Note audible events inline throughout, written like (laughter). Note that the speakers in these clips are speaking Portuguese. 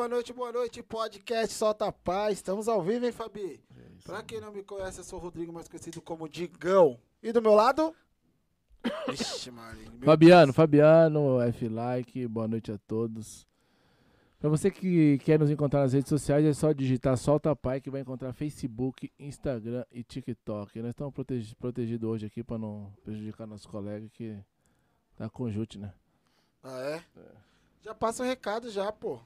Boa noite, boa noite, podcast Solta Paz. Estamos ao vivo, hein, Fabi? Pra quem não me conhece, eu sou o Rodrigo, mais conhecido como Digão. E do meu lado? (coughs) Ixi, Marinho. Fabiano, Deus. Fabiano, F-Like, boa noite a todos. Pra você que quer nos encontrar nas redes sociais, é só digitar Solta Pai que vai encontrar Facebook, Instagram e TikTok. Nós estamos protegi- protegidos hoje aqui pra não prejudicar nosso colega que tá conjunto, né? Ah, é? Já passa o recado já, pô.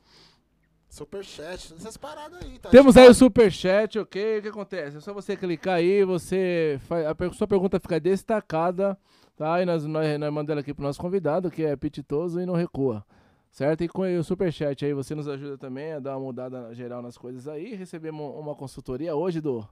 Superchat, essas paradas aí, tá? Temos aí o superchat, ok? O que acontece? É só você clicar aí, você faz, a sua pergunta fica destacada, tá? E nós, nós, nós mandamos ela aqui pro nosso convidado, que é apetitoso e não recua, certo? E com o superchat aí, você nos ajuda também a dar uma mudada geral nas coisas aí. Recebemos uma consultoria hoje do,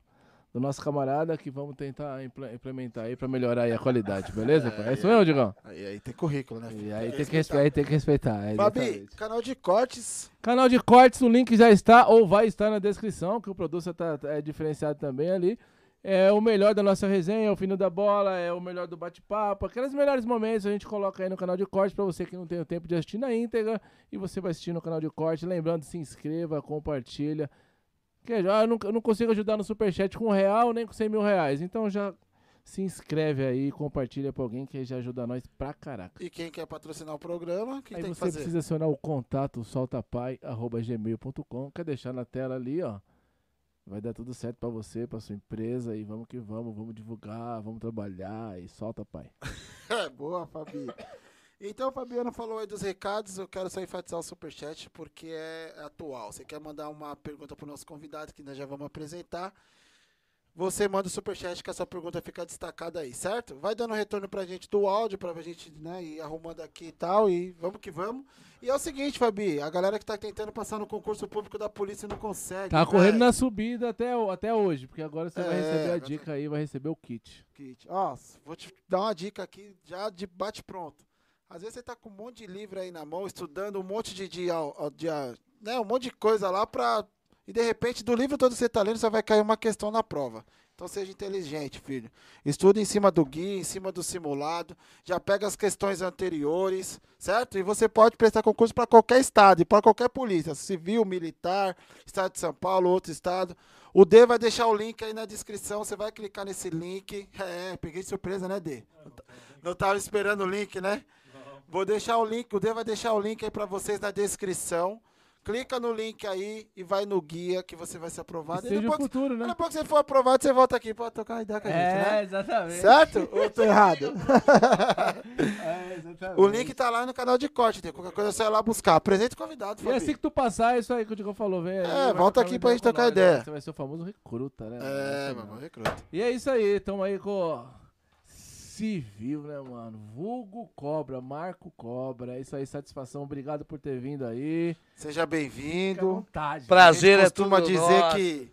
do nosso camarada que vamos tentar impl- implementar aí pra melhorar aí a qualidade, beleza? pai? (laughs) É isso mesmo, Digão? Aí, aí tem currículo, né? E filho? aí que tem que, aí tem que respeitar. é, exatamente. canal de cortes. Canal de cortes, o link já está ou vai estar na descrição, que o produto tá, tá- é diferenciado também ali. É o melhor da nossa resenha, é o fino da bola, é o melhor do bate-papo, aqueles melhores momentos a gente coloca aí no canal de corte pra você que não tem o tempo de assistir na íntegra e você vai assistir no canal de corte. Lembrando, se inscreva, compartilha. Que já eu não, eu não consigo ajudar no superchat com um real nem com 100 mil reais, então já se inscreve aí, compartilha pra alguém que já ajuda nós pra caraca. E quem quer patrocinar o programa, o que Aí tem que você fazer? precisa acionar o contato soltapai.gmail.com. Quer deixar na tela ali, ó. Vai dar tudo certo pra você, pra sua empresa. E vamos que vamos, vamos divulgar, vamos trabalhar e solta, pai. (laughs) É, boa, Fabi. Então, o Fabiano falou aí dos recados. Eu quero só enfatizar o superchat porque é atual. Você quer mandar uma pergunta pro nosso convidado que nós já vamos apresentar? Você manda o superchat que a sua pergunta fica destacada aí, certo? Vai dando retorno pra gente do áudio, pra gente né, ir arrumando aqui e tal. E vamos que vamos. E é o seguinte, Fabi, a galera que tá tentando passar no concurso público da polícia não consegue. Tá correndo velho. na subida até, o- até hoje, porque agora você vai É, receber a dica aí, vai receber o kit. Kit. Ó, vou te dar uma dica aqui já de bate pronto. Às vezes você tá com um monte de livro aí na mão, estudando um monte de, de, de, né, um monte de coisa lá pra. E de repente, do livro todo que você tá lendo, só vai cair uma questão na prova. Então seja inteligente, filho. Estuda em cima do guia, em cima do simulado, já pega as questões anteriores, certo? E você pode prestar concurso para qualquer estado para qualquer polícia, civil, militar, estado de São Paulo, outro estado. O D vai deixar o link aí na descrição, você vai clicar nesse link. É, peguei surpresa, né, D? Não tava esperando o link, né? Vou deixar o link, o D vai deixar o link aí pra vocês na descrição. Clica no link aí e vai no guia que você vai ser aprovado. E Seja o depois, futuro, né? depois que você for aprovado, você volta aqui pra tocar ideia com a gente, né? exatamente. Certo? Ou tô errado? (laughs) É, exatamente. o link tá lá no canal de corte, D. Qualquer coisa você vai lá buscar. Apresenta o convidado, E Fabi. assim que tu passar, é isso aí que o Digão falou, vem vai volta aqui pra gente nós, ideia. né? Você vai ser o famoso recruta, né? É, mano, não. recruta. E é isso aí, tamo aí com Civil, né, mano? Vulgo Cobra, Marco Cobra. É isso aí, satisfação. Obrigado por ter vindo aí. Seja bem-vindo. vontade. Prazer a é gente costuma tudo dizer nosso. que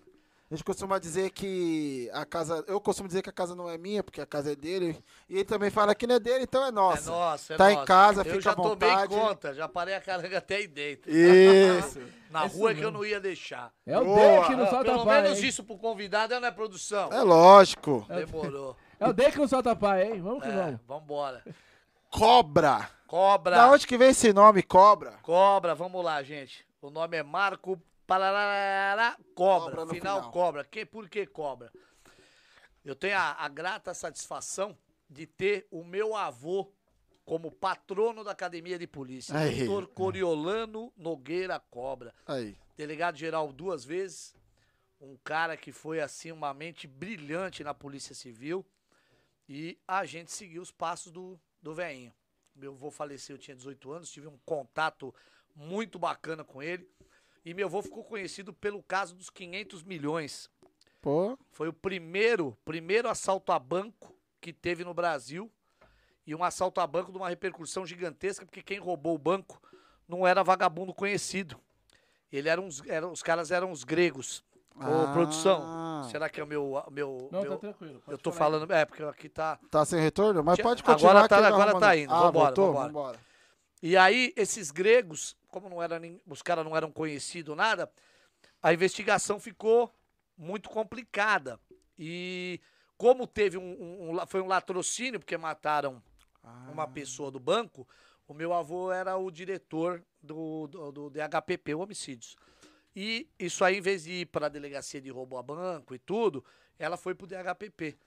a gente costuma dizer que a casa, eu costumo dizer que a casa não é minha, porque a casa é dele, e ele também fala que não é dele, então é É nossa. nossa, é Tá em nossa. casa, Eu fica já à vontade. tomei conta, já parei a caranga (laughs) até aí dentro. Isso. (laughs) Na rua que eu não ia deixar. É o Boa. D que não solta Pelo menos hein? isso pro convidado é na produção. É lógico. Demorou. É o D que não solta pai, hein? Vamos que É, vamos. vambora. Cobra. Cobra. Da onde que vem esse nome, Cobra? Cobra, vamos lá, gente. O nome é Marco Pararara Cobra. Cobra no final, final. Cobra. Que, por que Cobra? Eu tenho a, a grata satisfação de ter o meu avô como patrono da Academia de Polícia. Aí. Doutor Coriolano Nogueira Cobra. Aí. delegado geral duas vezes, um cara que foi assim uma mente brilhante na Polícia Civil e a gente seguiu os passos do, do veinho. Meu avô faleceu, eu tinha 18 anos, tive um contato muito bacana com ele e meu avô ficou conhecido pelo caso dos 500 milhões. Pô. Foi o primeiro, primeiro assalto a banco que teve no Brasil E um assalto a banco de uma repercussão gigantesca, porque quem roubou o banco não era vagabundo conhecido. Ele era uns, era, os caras eram os gregos. Ô, Ah. produção, será que é o meu. meu, Não, meu tá tranquilo. eu tô falar. falando. É, porque aqui tá. Tá sem retorno? Mas Tinha- pode agora continuar. tá- que ele agora arruma- tá indo. Ah, Vambora, voltou? vambora. Vambora. E aí, esses gregos, como não era, nin- os caras não eram conhecidos, nada, a investigação ficou muito complicada. E como teve um, um- um foi um latrocínio, porque mataram Ah. uma pessoa do banco, o meu avô era o diretor do, do, do DHPP, Homicídios. E isso aí, em vez de ir para a delegacia de roubo a banco e tudo, ela foi pro DHPP.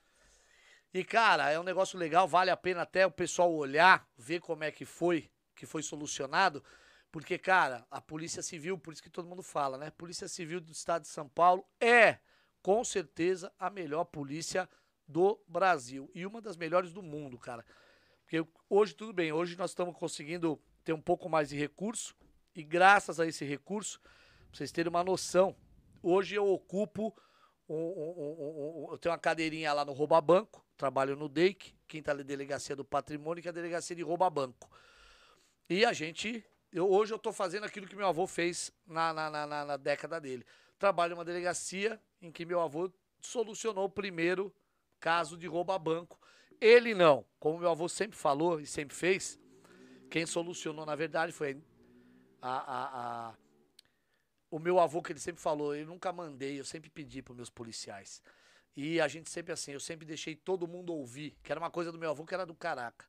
E, cara, é um negócio legal, vale a pena até o pessoal olhar, ver como é que foi, que foi solucionado. Porque, cara, a Polícia Civil, por isso que todo mundo fala, né? Polícia Civil do Estado de São Paulo é, com certeza, a melhor polícia do Brasil. E uma das melhores do mundo, cara. Porque hoje, tudo bem, hoje nós estamos conseguindo ter um pouco mais de recurso. E graças a esse recurso, vocês terem uma noção, hoje eu ocupo. um- um- um- eu tenho uma cadeirinha lá no Rouba Banco, trabalho no DEIC, quinta delegacia do patrimônio, que é a delegacia de Rouba Banco. E a gente. Eu, hoje eu tô fazendo aquilo que meu avô fez na, na, na, na- década dele. Trabalho numa delegacia em que meu avô solucionou o primeiro caso de roubo a banco. Ele não, como meu avô sempre falou e sempre fez, quem solucionou, na verdade, foi a, a- a- o meu avô, que ele sempre falou, eu nunca mandei, eu sempre pedi para meus policiais. E a gente sempre assim, eu sempre deixei todo mundo ouvir, que era uma coisa do meu avô que era do caraca.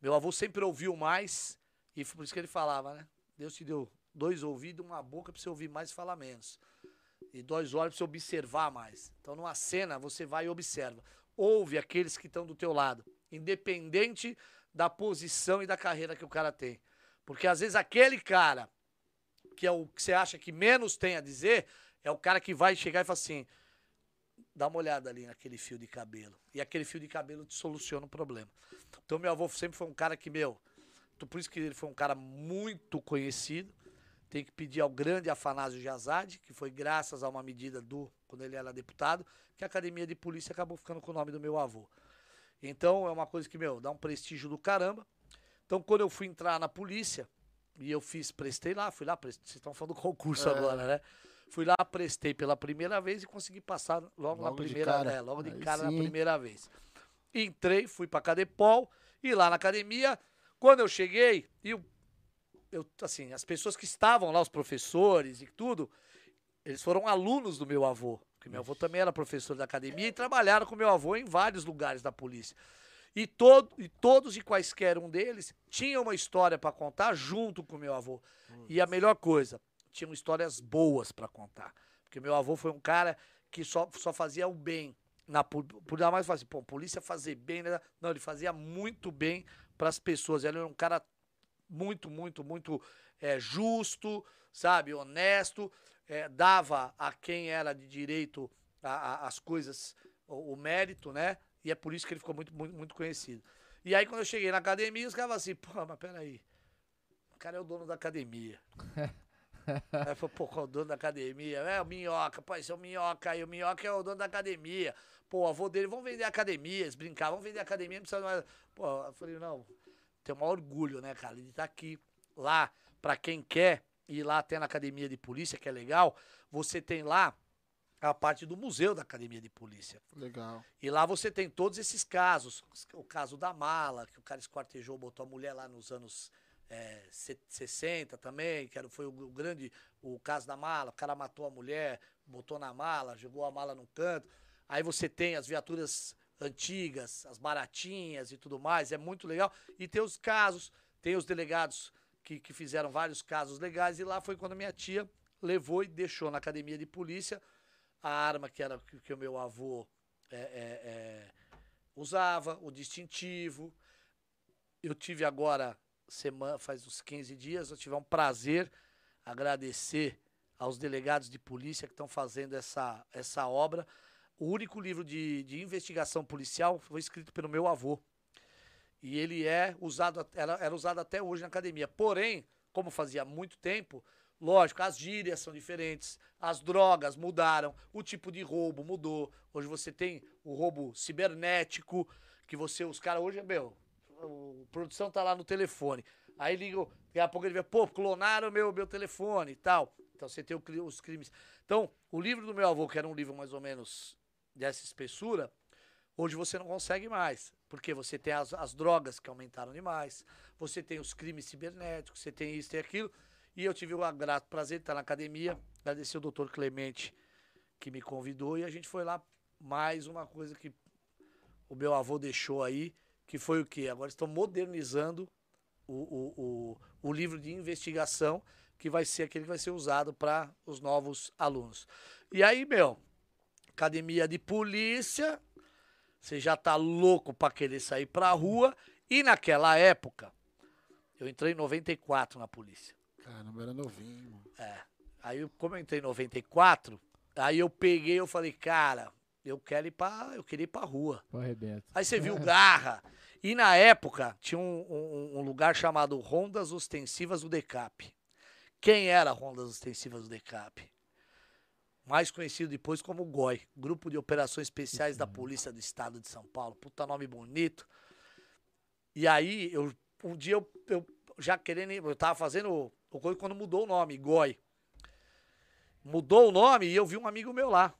Meu avô sempre ouviu mais, e por isso que ele falava, né? Deus te deu dois ouvidos, uma boca para você ouvir mais e falar menos. E dois olhos para você observar mais. Então, numa cena, você vai e observa. Ouve aqueles que estão do teu lado, independente da posição e da carreira que o cara tem. Porque às vezes aquele cara que é o que você acha que menos tem a dizer, é o cara que vai chegar e falar assim: dá uma olhada ali naquele fio de cabelo. E aquele fio de cabelo te soluciona o problema. Então, meu avô sempre foi um cara que, meu, por isso que ele foi um cara muito conhecido. Tem que pedir ao grande Afanásio Jazade, que foi graças a uma medida do, quando ele era deputado, que a academia de polícia acabou ficando com o nome do meu avô. Então, é uma coisa que, meu, dá um prestígio do caramba. Então, quando eu fui entrar na polícia, e eu fiz, prestei lá, fui lá, prestei, vocês estão falando do concurso É. agora, né? Fui lá, prestei pela primeira vez e consegui passar logo, na Logo de primeira, cara. é, logo de Aí cara na sim. primeira vez. Entrei, fui pra Cadepol, e lá na academia, quando eu cheguei, e eu, eu, assim, as pessoas que estavam lá, os professores e tudo, eles foram alunos do meu avô. Porque meu avô também era professor da academia e trabalharam com meu avô em vários lugares da polícia. E, todo, e todos e quaisquer um deles tinham uma história para contar junto com meu avô. E a melhor coisa, tinham histórias boas para contar. Porque meu avô foi um cara que só, só fazia o bem. Na, por, por mais fácil, pô, polícia fazer bem, né? Não, ele fazia muito bem para as pessoas. Ele era um cara muito, muito, muito é, justo, sabe, honesto, é, dava a quem era de direito a- a- as coisas, o, o mérito, né? E é por isso que ele ficou muito, muito, muito conhecido. E aí, quando eu cheguei na academia, os caras falaram assim, pô, mas peraí, o cara é o dono da academia. (laughs) Aí eu falei, pô, qual é o dono da academia? É o Minhoca, pô, esse é o Minhoca aí, o Minhoca é o dono da academia. Pô, o avô dele, vamos vender a academia, eles brincavam, vamos vender academia, não precisa mais. Pô, eu falei, não, tenho o maior orgulho, né, cara, de estar aqui. Lá, pra quem quer ir lá até na academia de polícia, que é legal, você tem lá a parte do museu da academia de polícia. Legal. E lá você tem todos esses casos. O caso da mala, que o cara esquartejou, botou a mulher lá nos anos é, se- 60 também, que era, foi o, o grande, o caso da mala. O cara matou a mulher, botou na mala, jogou a mala num canto. Aí você tem as viaturas antigas, as baratinhas e tudo mais, é muito legal. E tem os casos, tem os delegados que, que fizeram vários casos legais, e lá foi quando minha tia levou e deixou na academia de polícia a arma que era que, que o meu avô é, é, é, usava, o distintivo. Eu tive agora, semana, faz uns 15 dias, eu tive um prazer agradecer aos delegados de polícia que estão fazendo essa, essa obra. O único livro de, de investigação policial foi escrito pelo meu avô. E ele é usado, era, era usado até hoje na academia. Porém, como fazia muito tempo, lógico, as gírias são diferentes, as drogas mudaram, o tipo de roubo mudou. Hoje você tem o roubo cibernético, que você, os caras hoje, meu, o produção tá lá no telefone. Aí liga, daqui a pouco ele vê, pô, clonaram meu, meu telefone e tal. Então você tem os crimes. Então, o livro do meu avô, que era um livro mais ou menos dessa espessura, hoje você não consegue mais. Porque você tem as, as drogas que aumentaram demais, você tem os crimes cibernéticos, você tem isso e aquilo. E eu tive o grato prazer de estar na academia, agradecer o doutor Clemente que me convidou e a gente foi lá. Mais uma coisa que o meu avô deixou aí, que foi o quê? Agora estão modernizando o, o, o, o livro de investigação, que vai ser aquele que vai ser usado para os novos alunos. E aí, meu, academia de polícia, você já tá louco para querer sair pra rua. E naquela época, eu entrei em 94 na polícia. Caramba, era novinho. É. Aí, como eu entrei em 94, aí eu peguei, eu falei, cara, eu quero ir pra. Eu queria ir pra rua. Aí você viu (laughs) garra. E na época, tinha um, um, um, lugar chamado Rondas Ostensivas do Decap. Quem era Rondas Ostensivas do Decap? Mais conhecido depois como GOI, Grupo de Operações Especiais da Polícia do Estado de São Paulo. Puta nome bonito. E aí, eu, um dia eu, eu já querendo. Eu tava fazendo o coisa quando mudou o nome, GOI. Mudou o nome e eu vi um amigo meu lá.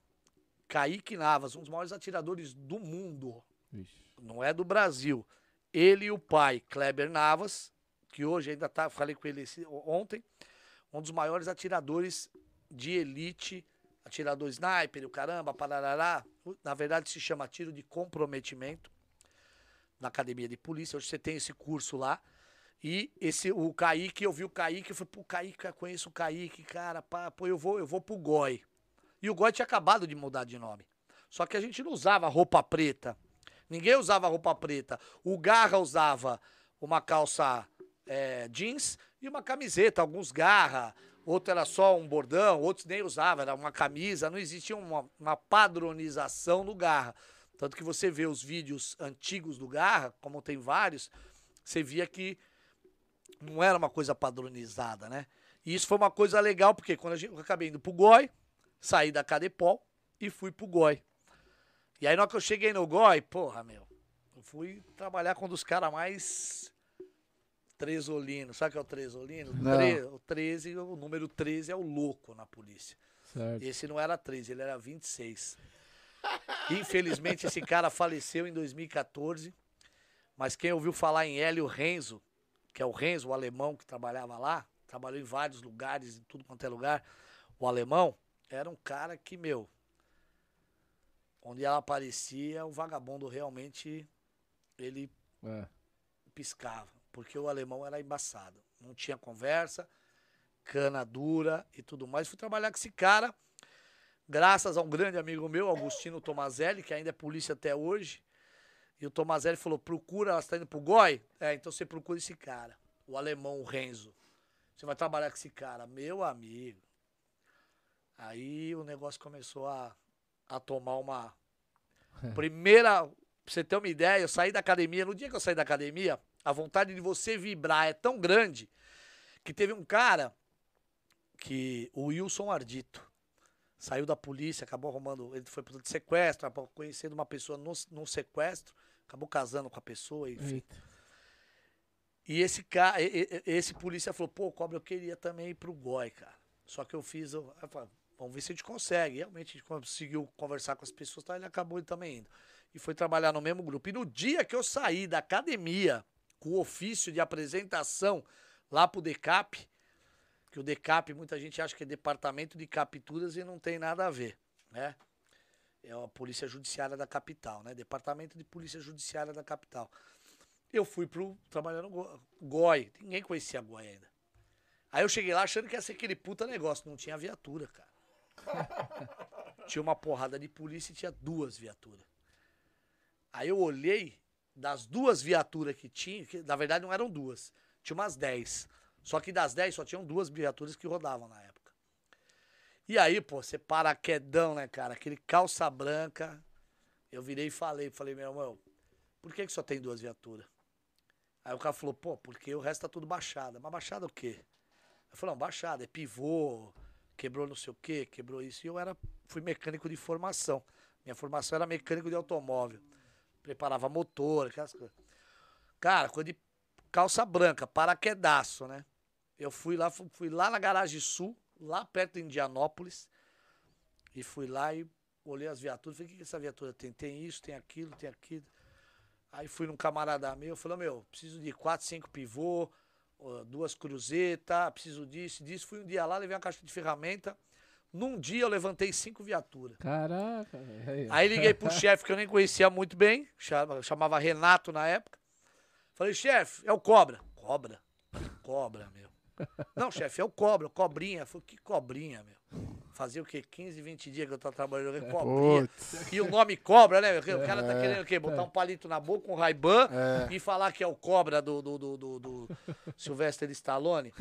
Kaique Navas, um dos maiores atiradores do mundo. Ixi. Não é do Brasil. Ele e o pai, Kleber Navas, que hoje ainda tá, falei com ele ontem, um dos maiores atiradores de elite, atirador sniper, o caramba, pararará. Na verdade se chama tiro de comprometimento na academia de polícia. Hoje você tem esse curso lá. E esse, o Kaique, eu vi o Kaique, eu falei, pô, Kaique, conheço o Kaique, cara, pá, pô, eu vou, eu vou pro GOI. E o GOI tinha acabado de mudar de nome. Só que a gente não usava roupa preta. Ninguém usava roupa preta. O Garra usava uma calça é, jeans e uma camiseta. Alguns Garra, outro era só um bordão, outros nem usava, era uma camisa. Não existia uma, uma padronização no Garra. Tanto que você vê os vídeos antigos do Garra, como tem vários, você via que não era uma coisa padronizada, né? E isso foi uma coisa legal, porque quando gente, eu acabei indo pro GOI, saí da Cadepol e fui pro GOI. E aí, na hora que eu cheguei no GOI, porra, meu, eu fui trabalhar com um dos caras mais trezolinos. Sabe o que é o trezolino? Não. O 13, o número 13 é o louco na polícia. Certo. Esse não era 13, ele era 26. (laughs) Infelizmente, esse cara faleceu em 2014. Mas quem ouviu falar em Hélio Renzo, que é o Renzo, o alemão que trabalhava lá, trabalhou em vários lugares, em tudo quanto é lugar, o alemão, era um cara que, meu, onde ela aparecia, o vagabundo realmente ele é. piscava, porque o alemão era embaçado, não tinha conversa, cana dura e tudo mais. Fui trabalhar com esse cara, graças a um grande amigo meu, Agostino Tomazelli, que ainda é polícia até hoje. E o Tomazelli falou: procura, ela está indo pro GOI? É, então você procura esse cara, o alemão, o Renzo. Você vai trabalhar com esse cara, meu amigo. Aí o negócio começou a, a tomar uma. Primeira. Pra você ter uma ideia, eu saí da academia. No dia que eu saí da academia, a vontade de você vibrar é tão grande que teve um cara que. O Wilson Ardito. Saiu da polícia, acabou arrumando. Ele foi pro sequestro, acabou conhecendo uma pessoa no, no sequestro, acabou casando com a pessoa, enfim. Eita. E esse cara, esse polícia falou, pô, Cobra, eu queria também ir pro GOI, cara. Só que eu fiz, eu, eu falei, Vamos ver se a gente consegue. Realmente a gente conseguiu conversar com as pessoas, tá? ele acabou também indo. E foi trabalhar no mesmo grupo. E no dia que eu saí da academia com o ofício de apresentação lá pro DECAP, que o DECAP muita gente acha que é departamento de capturas e não tem nada a ver, né? É a Polícia Judiciária da capital, né? Departamento de Polícia Judiciária da capital. Eu fui pro trabalhar no GOI. Ninguém conhecia GOI ainda. Aí eu cheguei lá achando que ia ser aquele puta negócio. Não tinha viatura, cara. (laughs) tinha uma porrada de polícia e tinha duas viaturas. Aí eu olhei das duas viaturas que tinha, que na verdade não eram duas, tinha umas dez. Só que das dez só tinham duas viaturas que rodavam na época. E aí, pô, você paraquedão, né, cara? Aquele calça branca. Eu virei e falei, falei, meu irmão, por que, que só tem duas viaturas? Aí o cara falou, pô, porque o resto tá tudo baixada. Mas baixada o quê? Eu falei, não, baixada, é pivô, quebrou não sei o quê, quebrou isso. E eu era, fui mecânico de formação. Minha formação era mecânico de automóvel. Preparava motor, aquelas coisas. Cara, coisa de calça branca, paraquedaço, né? Eu fui lá, fui lá na Garagem Sul, lá perto de Indianópolis, e fui lá e olhei as viaturas, falei, o que, que essa viatura tem? Tem isso, tem aquilo, tem aquilo. Aí fui num camarada meu, falou, meu, preciso de quatro, cinco pivô, duas cruzetas, preciso disso, disso. Fui um dia lá, levei uma caixa de ferramenta. Num dia eu levantei cinco viaturas. Caraca. Aí liguei pro (laughs) chefe que eu nem conhecia muito bem, chamava Renato na época. Falei, chefe, é o Cobra. Cobra? Cobra, meu. Não, chefe, é o Cobra, cobrinha. Falei, que cobrinha, meu. Fazia o quê? 15, 20 dias que eu tô trabalhando com cobrinha. E o nome cobra, né? O cara tá é. querendo o quê? Botar um palito na boca, um Ray-Ban é. e falar que é o cobra do, do, do, do, do Sylvester Stallone.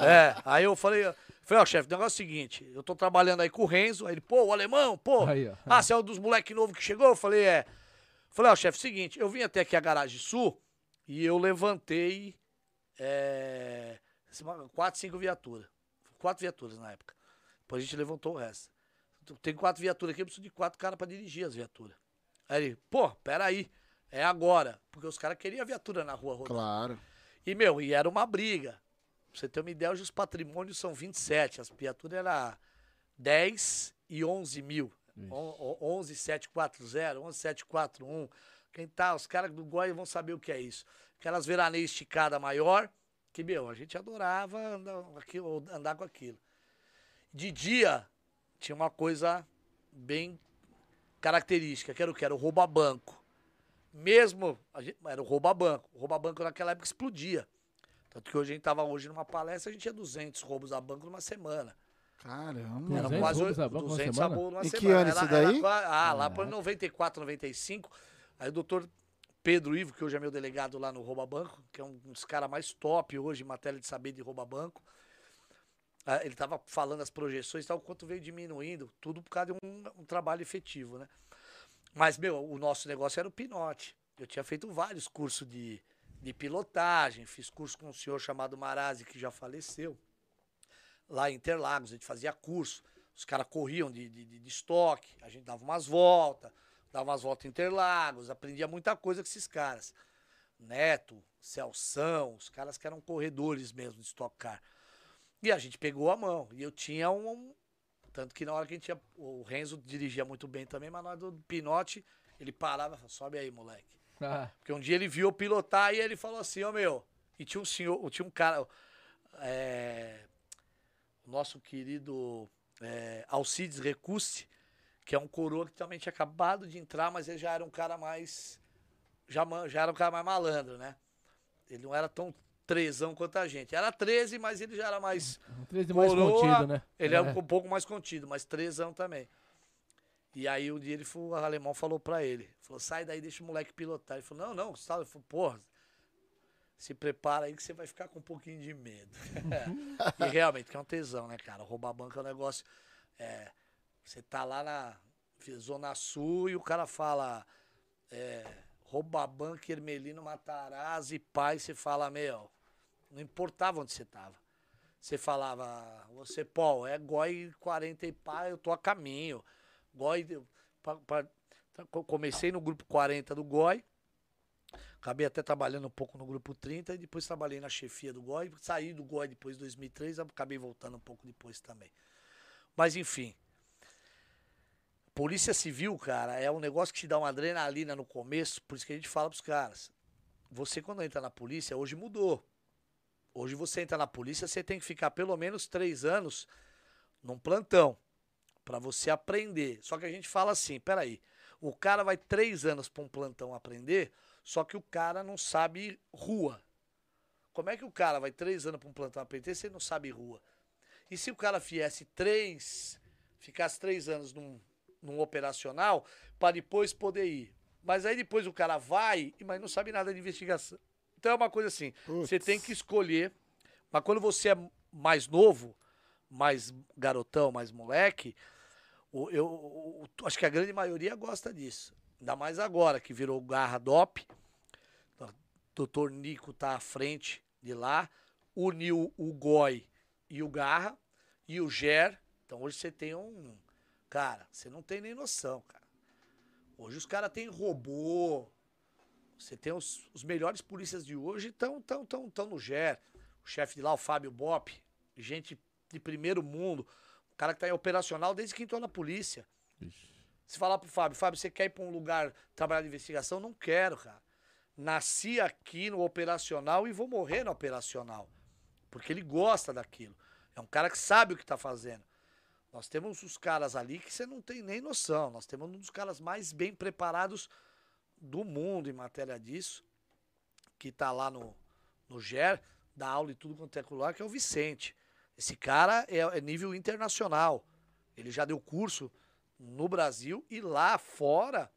É, aí eu falei, falei, ó, oh, chefe, o negócio é o seguinte, eu tô trabalhando aí com o Renzo, aí ele, pô, o alemão, pô, aí, ah, você é um dos moleque novo que chegou? Eu falei, é. Falei, ó, oh, chefe, seguinte, eu vim até aqui a Garagem Sul e eu levantei é, quatro, cinco viaturas. Quatro viaturas na época. Depois a gente levantou o resto. Tem quatro viaturas aqui, eu preciso de quatro caras para dirigir as viaturas. Aí ele, pô, peraí, é agora. Porque os caras queriam a viatura na rua rodando. Claro. E, meu, e era uma briga. Pra você ter uma ideia, hoje os patrimônios são 27. As viaturas eram 10 e 11 mil. 11740, 11741. Quem tá, os caras do Goi vão saber o que é isso. Aquelas veraneias esticadas maior, que, meu, a gente adorava andar, andar com aquilo. De dia, tinha uma coisa bem característica, que era o que? Era o rouba-banco. Mesmo, gente, era o rouba-banco. O rouba-banco naquela época explodia. Tanto que hoje a gente tava hoje numa palestra, a gente tinha 200 roubos a banco numa semana. Caramba. Era quase 200 a banco 200 a banco numa em semana. que ano isso daí? Era, ah, lá por 94, 95. Aí o doutor Pedro Ivo, que hoje é meu delegado lá no Rouba Banco, que é um dos caras mais top hoje em matéria de saber de rouba banco. Ah, ele estava falando as projeções e tal, quanto veio diminuindo, tudo por causa de um, um, trabalho efetivo, né? Mas, meu, o nosso negócio era o pinote. Eu tinha feito vários cursos de, de pilotagem, fiz curso com um senhor chamado Marazzi, que já faleceu, lá em Interlagos, a gente fazia curso. Os caras corriam de, de, de, estoque, a gente dava umas voltas, dava umas voltas em Interlagos, aprendia muita coisa com esses caras. Neto, Celção, os caras que eram corredores mesmo de Stock Car. E a gente pegou a mão. E eu tinha um. Tanto que na hora que a gente ia. O Renzo dirigia muito bem também, mas na hora do pinote, ele parava e falava, sobe aí, moleque. Ah. Porque um dia ele viu eu pilotar e ele falou assim, ó, oh, meu. E tinha um senhor, tinha um cara. É, o nosso querido é, Alcides Recuste, que é um coroa que também tinha acabado de entrar, mas ele já era um cara mais. Já, já era um cara mais malandro, né? Ele não era tão trezão quanto a gente. Era 13, mas ele já era mais. 13 mais contido, né? Ele é. era um pouco mais contido, mas trezão também. E aí um dia ele foi, o alemão falou pra ele: falou, sai daí, deixa o moleque pilotar. Ele falou, não, não, tá. Ele falou, porra, se prepara aí que você vai ficar com um pouquinho de medo. (laughs) e realmente, que é um tesão, né, cara? Roubar banco é um negócio. É, você tá lá na Zona Sul e o cara fala. É, rouba banco, Ermelino, Matarazzi, pai, você fala, meu, não importava onde você estava. Você falava, você, Paul, é GOI 40 e pá, eu tô a caminho. GOI. Pra, pra, comecei no grupo 40 do GOI. Acabei até trabalhando um pouco no grupo 30 e depois trabalhei na chefia do GOI. Saí do GOI depois de 2003, acabei voltando um pouco depois também. Mas enfim. Polícia Civil, cara, é um negócio que te dá uma adrenalina no começo, por isso que a gente fala pros caras. Você, quando entra na polícia, hoje mudou. Hoje você entra na polícia, você tem que ficar pelo menos três anos num plantão para você aprender. Só que a gente fala assim, peraí, o cara vai três anos para um plantão aprender, só que o cara não sabe rua. Como é que o cara vai três anos para um plantão aprender se ele não sabe rua? E se o cara viesse três, ficasse três anos num, num operacional para depois poder ir? Mas aí depois o cara vai, mas não sabe nada de investigação. Então é uma coisa assim, você tem que escolher, mas quando você é mais novo, mais garotão, mais moleque, eu, eu, eu acho que a grande maioria gosta disso. Ainda mais agora que virou garra DOP. O doutor Nico tá à frente de lá, uniu o Goi e o Garra e o Ger. Então hoje você tem um. Cara, você não tem nem noção, cara. Hoje os caras têm robô, Você tem os, os melhores polícias de hoje estão tão, tão, tão no GER. O chefe de lá, o Fábio Bop, gente de primeiro mundo. O cara que tá em operacional desde que entrou na polícia. Ixi. Se falar pro Fábio, Fábio, você quer ir pra um lugar trabalhar de investigação? Não quero, cara. Nasci aqui no operacional e vou morrer no operacional. Porque ele gosta daquilo. É um cara que sabe o que tá fazendo. Nós temos os caras ali que você não tem nem noção. Nós temos um dos caras mais bem preparados do mundo em matéria disso, que tá lá no, no GER, dá aula e tudo quanto é celular, que é o Vicente. Esse cara é, é nível internacional. Ele já deu curso no Brasil e lá fora.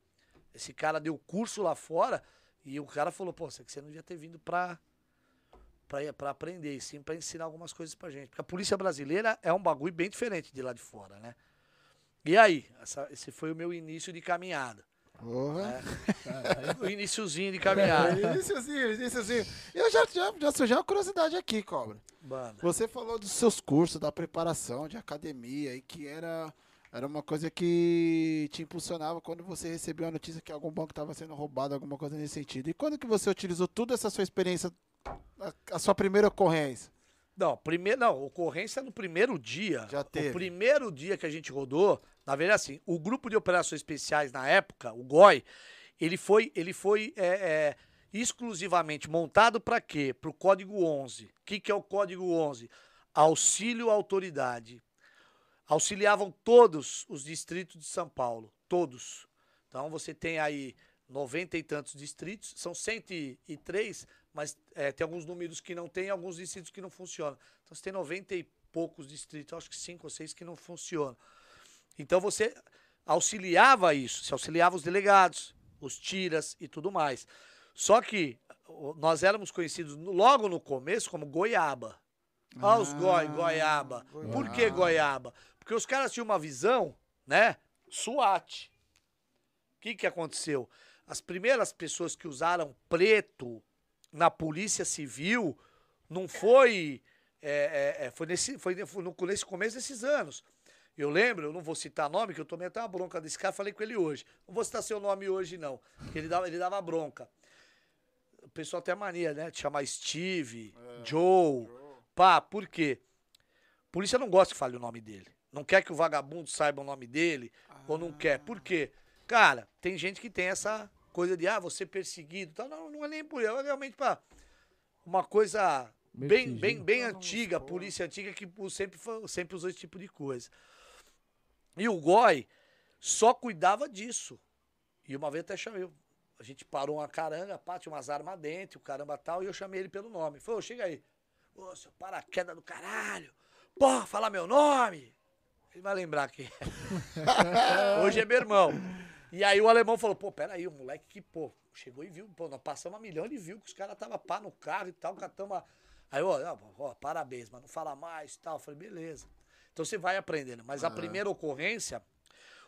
Esse cara deu curso lá fora e o cara falou: pô, você não devia ter vindo pra para aprender, e sim para ensinar algumas coisas pra gente. Porque a polícia brasileira é um bagulho bem diferente de lá de fora, né? E aí, essa, esse foi o meu início de caminhada. Porra. É, o iníciozinho de caminhada. (laughs) iníciozinho, iníciozinho. Eu já, já, já surgiu uma curiosidade aqui, Cobra. Mano. Você falou dos seus cursos, da preparação, de academia, e que era, era uma coisa que te impulsionava quando você recebeu a notícia que algum banco estava sendo roubado, alguma coisa nesse sentido. E quando que você utilizou toda essa sua experiência a, a sua primeira ocorrência? Não, primeiro, não, ocorrência no primeiro dia. Já teve. O primeiro dia que a gente rodou, na verdade, assim, o grupo de operações especiais na época, o GOI, ele foi, ele foi é, é, exclusivamente montado para quê? Para o Código 11. O que, que é o Código 11? Auxílio à autoridade. Auxiliavam todos os distritos de São Paulo, todos. Então você tem aí noventa e tantos distritos, são 103 mas é, tem alguns números que não tem, alguns distritos que não funcionam. Então você tem 90 e poucos distritos, acho que 5 ou 6 que não funcionam. Então você auxiliava isso, você auxiliava os delegados, os tiras e tudo mais. Só que nós éramos conhecidos logo no começo como goiaba. Olha ah, os goi, goiaba. goiaba. Por que goiaba? Porque os caras tinham uma visão, né? SWAT. O que, que aconteceu? As primeiras pessoas que usaram preto na Polícia Civil não foi. É, é, é, foi, nesse, foi, foi no, nesse começo desses anos. Eu lembro, eu não vou citar nome, que eu tomei até uma bronca desse cara, falei com ele hoje. Não vou citar seu nome hoje, não. Ele dava, ele dava bronca. O pessoal tem a mania, né? De chamar Steve, é, Joe. Joe. Pá, por quê? A polícia não gosta que fale o nome dele. Não quer que o vagabundo saiba o nome dele, ah. ou não quer. Por quê? Cara, tem gente que tem essa coisa de, ah, você perseguido. Tal. Não, não é nem por. É realmente para uma coisa bem, bem, bem antiga, polícia antiga, que sempre, sempre usou esse tipo de coisa. E o Goi só cuidava disso. E uma vez até chamei. A gente parou uma caranga, pá, tinha umas armas dentro, o caramba tal, e eu chamei ele pelo nome. Falou, chega aí. Ô, seu paraquedas do caralho. Porra, fala meu nome. Ele vai lembrar que (laughs) Hoje é meu irmão. E aí o alemão falou, pô, peraí, o moleque que, pô, chegou e viu, pô, nós passamos a milhão, ele viu que os caras tava pá no carro e tal, catamos Aí, ó, ó, parabéns, mas não fala mais e tal. Eu falei, beleza. Então você vai aprendendo. Mas a primeira ocorrência,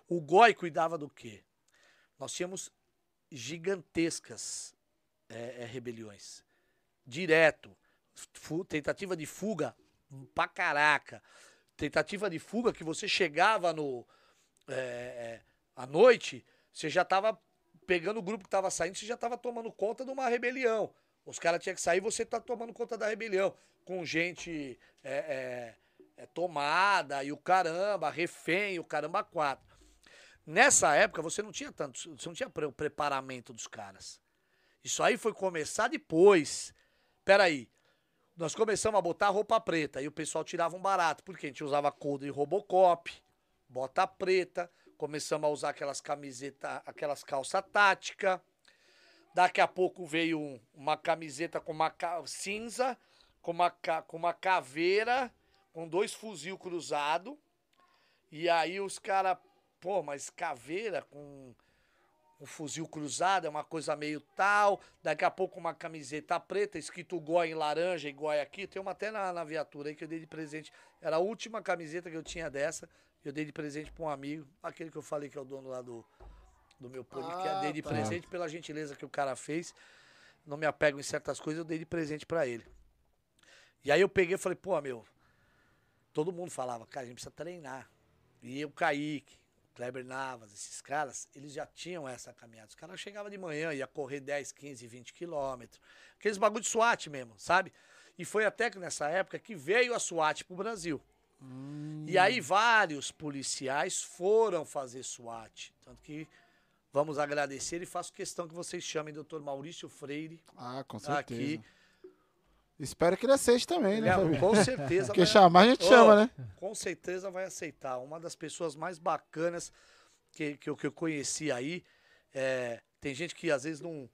o Goi cuidava do quê? Nós tínhamos gigantescas é, é, rebeliões. Direto. tentativa de fuga pra caraca. Tentativa de fuga que você chegava no. É, é à noite, você já tava pegando o grupo que tava saindo, você já tava tomando conta de uma rebelião. Os caras tinham que sair, você tá tomando conta da rebelião. Com gente é, é, é, tomada e o caramba, refém, o caramba quatro. Nessa época você não tinha tanto, você não tinha o preparamento dos caras. Isso aí foi começar depois. Peraí, nós começamos a botar roupa preta e o pessoal tirava um barato, porque a gente usava couro de Robocop, bota preta, Começamos a usar aquelas camisetas, aquelas calças tática. Daqui a pouco veio um, uma camiseta com uma cinza, com uma, com uma caveira, com dois fuzil cruzado. E aí os caras, pô, mas caveira com um fuzil cruzado é uma coisa meio tal. Daqui a pouco uma camiseta preta, escrito Goi em laranja e Goi aqui. Tem uma até na, na viatura aí que eu dei de presente. Era a última camiseta que eu tinha dessa. Eu dei de presente para um amigo, aquele que eu falei que é o dono lá do, do meu podcast. Ah, dei de tá. presente pela gentileza que o cara fez. Não me apego em certas coisas, eu dei de presente para ele. E aí eu peguei e falei, pô, meu. Todo mundo falava, cara, a gente precisa treinar. E o Kaique, Kleber Navas, esses caras, eles já tinham essa caminhada. Os caras chegavam de manhã, ia correr 10, 15, 20 quilômetros. Aqueles bagulho de SWAT mesmo, sabe? E foi até que nessa época que veio a SWAT pro Brasil. Hum. E aí vários policiais foram fazer SWAT. Tanto que vamos agradecer e faço questão que vocês chamem o doutor Maurício Freire. Ah, com certeza. Aqui. Espero que ele aceite também, né? É, com certeza. Porque vai... chamar a gente oh, chama, né? Com certeza vai aceitar. Uma das pessoas mais bacanas que, que, eu, que eu conheci aí. É, tem gente que às vezes não,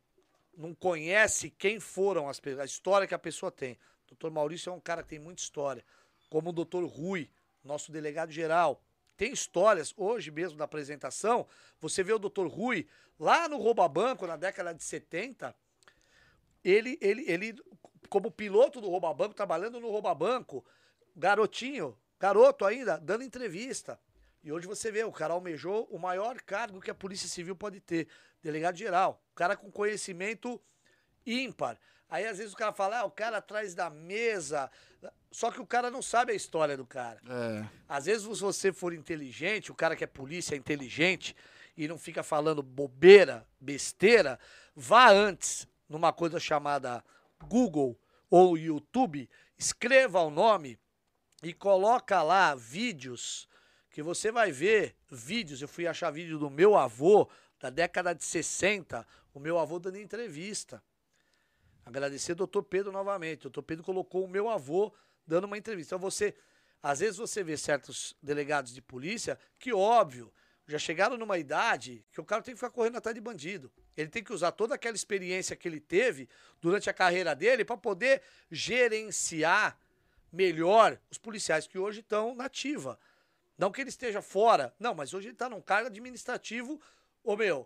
não conhece quem foram as pessoas, a história que a pessoa tem. O doutor Maurício é um cara que tem muita história. Como o doutor Rui, nosso delegado geral. Tem histórias, hoje mesmo da apresentação, você vê o doutor Rui lá no Rouba Banco, na década de 70, ele, ele, ele como piloto do Rouba Banco, trabalhando no Rouba Banco, garotinho, garoto ainda, dando entrevista. E hoje você vê, o cara almejou o maior cargo que a Polícia Civil pode ter, delegado geral. Cara com conhecimento ímpar. Aí às vezes o cara fala, ah, o cara atrás da mesa. Só que o cara não sabe a história do cara. É. Às vezes, se você for inteligente, o cara que é polícia é inteligente e não fica falando bobeira, besteira, vá antes numa coisa chamada Google ou YouTube, escreva o nome e coloca lá vídeos que você vai ver vídeos. Eu fui achar vídeo do meu avô da década de 60, o meu avô dando entrevista. Agradecer ao doutor Pedro novamente. O doutor Pedro colocou o meu avô dando uma entrevista. Então você, às vezes você vê certos delegados de polícia que, óbvio, já chegaram numa idade que o cara tem que ficar correndo atrás de bandido. Ele tem que usar toda aquela experiência que ele teve durante a carreira dele para poder gerenciar melhor os policiais que hoje estão na ativa. Não que ele esteja fora, não, mas hoje ele está num cargo administrativo. Ô meu,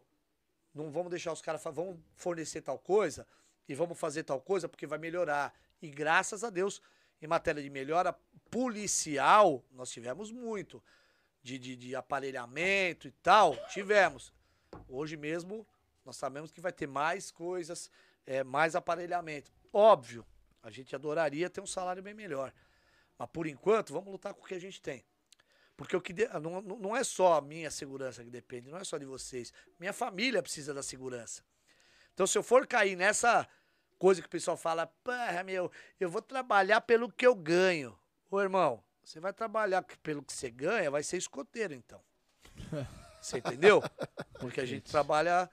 não vamos deixar os caras, vamos fornecer tal coisa e vamos fazer tal coisa porque vai melhorar. E graças a Deus, em matéria de melhora policial, nós tivemos muito de, de, de aparelhamento e tal, tivemos. Hoje mesmo, nós sabemos que vai ter mais coisas, é, mais aparelhamento. Óbvio, a gente adoraria ter um salário bem melhor. Mas por enquanto, vamos lutar com o que a gente tem. Porque o que de, não, não é só a minha segurança que depende, não é só de vocês. Minha família precisa da segurança. Então, se eu for cair nessa coisa que o pessoal fala, porra, meu, eu vou trabalhar pelo que eu ganho. Ô, irmão, você vai trabalhar pelo que você ganha, vai ser escoteiro, então. (laughs) Você entendeu? Porque a gente trabalha,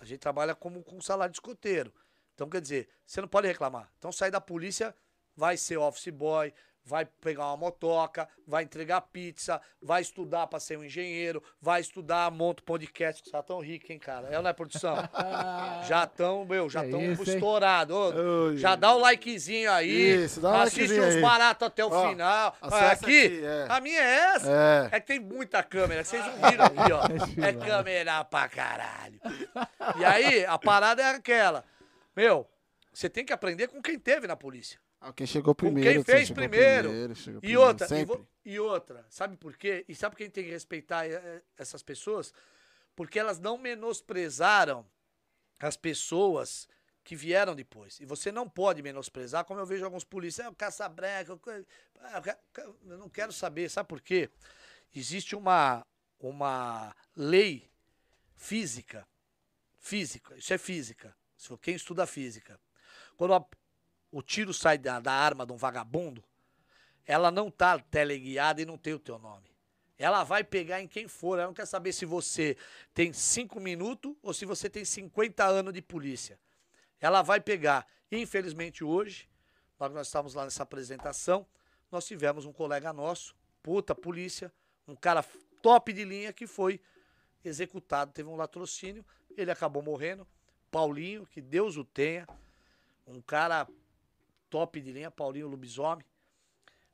a gente trabalha como com salário de escoteiro. Então, quer dizer, você não pode reclamar. Então, sair da polícia, vai ser office boy, vai pegar uma motoca, vai entregar pizza, vai estudar para ser um engenheiro, vai estudar, monta podcast, que já tão rico, hein, cara? É ou não é produção? (laughs) já estão, meu, já estão é estourados. Já dá o likezinho aí. Isso, dá um Assiste uns baratos até o ó, final. Olha, aqui, aqui é. a minha é essa. É. é. que tem muita câmera, vocês não viram aqui, ó. (laughs) É câmera pra caralho. E aí, a parada é aquela. Meu, você tem que aprender com quem teve na polícia. Ah, quem chegou primeiro. quem fez primeiro. primeiro e, primeiro, outra, e, e, outra, sabe por quê? E sabe quem tem que respeitar eh, eh, essas pessoas? Porque elas não menosprezaram as pessoas que vieram depois. E você não pode menosprezar, como eu vejo alguns policiais, é, o caça-breca, ah, eu não quero saber, sabe por quê? Existe uma, uma lei física, física, isso é física, quem estuda física. Quando a, o tiro sai da, da arma de um vagabundo, ela não tá teleguiada e não tem o teu nome. Ela vai pegar em quem for. Ela não quer saber se você tem 5 minutos ou se você tem 50 anos de polícia. Ela vai pegar. Infelizmente, hoje, nós, nós estávamos lá nessa apresentação, nós tivemos um colega nosso, puta polícia, um cara top de linha que foi executado. Teve um latrocínio, ele acabou morrendo. Paulinho, que Deus o tenha. Um cara top de linha, Paulinho Lubisomem.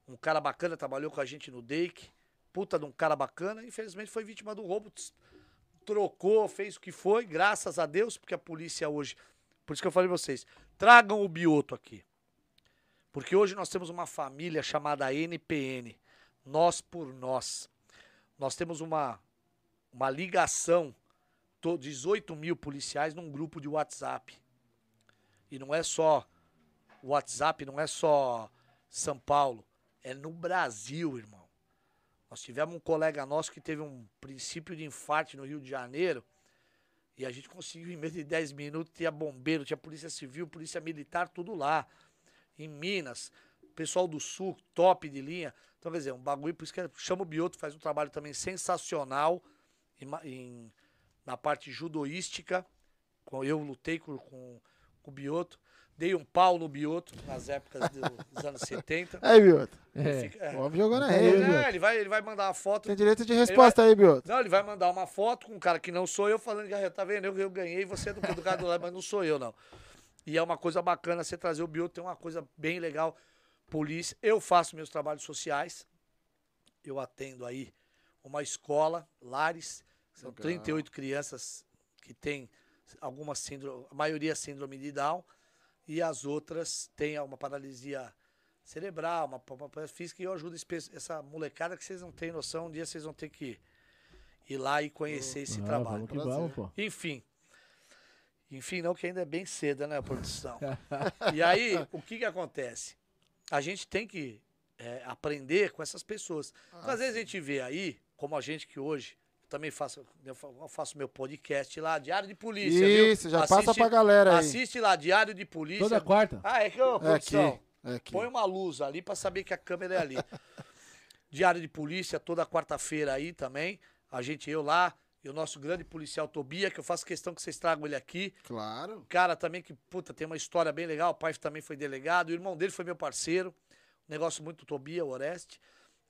Um cara bacana, trabalhou com a gente no Dake. Puta de um cara bacana. Infelizmente foi vítima do roubo. Trocou, fez o que foi, graças a Deus, porque a polícia hoje. Por isso que eu falei pra vocês: tragam o bioto aqui. Porque hoje nós temos uma família chamada NPN. Nós por nós. Nós temos uma, uma ligação. 18 mil policiais num grupo de WhatsApp. E não é só o WhatsApp não é só São Paulo, é no Brasil, irmão. Nós tivemos um colega nosso que teve um princípio de infarte no Rio de Janeiro. E a gente conseguiu, em menos de 10 minutos, tinha bombeiro, tinha polícia civil, polícia militar, tudo lá. Em Minas, pessoal do Sul, top de linha. Então, quer dizer, um bagulho, por isso que chama o Bioto, faz um trabalho também sensacional em, em, na parte judoística. Eu lutei com, com, com o Bioto. Dei um pau no Bioto nas épocas dos anos 70. Aí, Bioto. É. Fica, é. O homem jogou na rede. É, ele, vai, ele vai mandar uma foto. Tem direito de resposta vai, aí, Bioto. Não, ele vai mandar uma foto com um cara que não sou eu, falando que tá vendo, eu, eu ganhei, você é do, do cara do lado, mas não sou eu, não. E é uma coisa bacana você trazer o Bioto, tem uma coisa bem legal. Polícia, eu faço meus trabalhos sociais, eu atendo aí uma escola, Lares, são legal. 38 crianças que têm alguma síndrome, a maioria síndrome de Down e as outras têm uma paralisia cerebral, uma, uma física, e eu ajudo essa molecada que vocês não têm noção, um dia vocês vão ter que ir lá e conhecer esse ah, trabalho. Vamos Enfim. Enfim, não, que ainda é bem cedo, né, a produção. (laughs) e aí, o que que acontece? A gente tem que é, aprender com essas pessoas. Ah, às vezes a gente vê aí, como a gente que hoje também faço, eu faço meu podcast lá, Diário de Polícia. Isso, viu? já assiste, passa pra galera aí. Assiste lá, Diário de Polícia. Toda quarta. Ah, é que eu, produção. É aqui, é aqui. Põe uma luz ali pra saber que a câmera é ali. (laughs) Diário de Polícia, toda quarta-feira aí também. A gente, eu lá, e o nosso grande policial Tobia, que eu faço questão que vocês tragam ele aqui. Claro. Cara também que, puta, tem uma história bem legal. O pai também foi delegado, o irmão dele foi meu parceiro. Um negócio muito Tobia, o Oreste.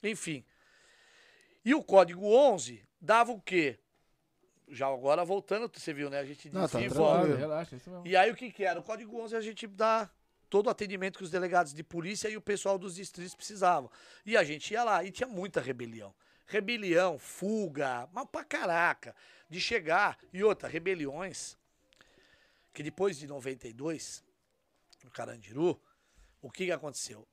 Enfim. E o código 11 dava o quê? Já agora voltando, você viu, né? A gente Não, tá relaxa, isso mesmo. E aí o que que era? O código 11 a gente dá todo o atendimento que os delegados de polícia e o pessoal dos distritos precisavam. E a gente ia lá e tinha muita rebelião. Rebelião, fuga, mas pra caraca. De chegar. E outra, rebeliões que depois de 92, no Carandiru, o que, que aconteceu?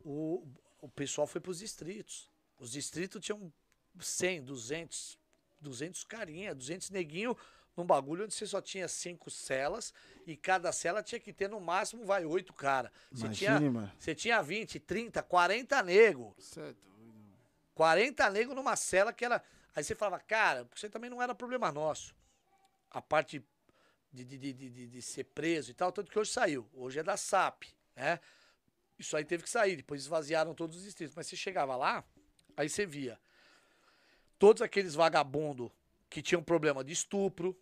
O, o pessoal foi pros distritos. Os distritos tinham 100, 200, 200 carinha, 200 neguinho num bagulho onde você só tinha cinco celas e cada cela tinha que ter no máximo, vai, oito cara. Você tinha, você tinha 20, 30, 40 nego. Você é doido. 40 nego numa cela que era... Aí você falava, cara, você também não era problema nosso. A parte de, de, de, de, de ser preso e tal, tanto que hoje saiu. Hoje é da SAP, né? Isso aí teve que sair, depois esvaziaram todos os distritos. Mas você chegava lá, aí você via todos aqueles vagabundos que tinham problema de estupro,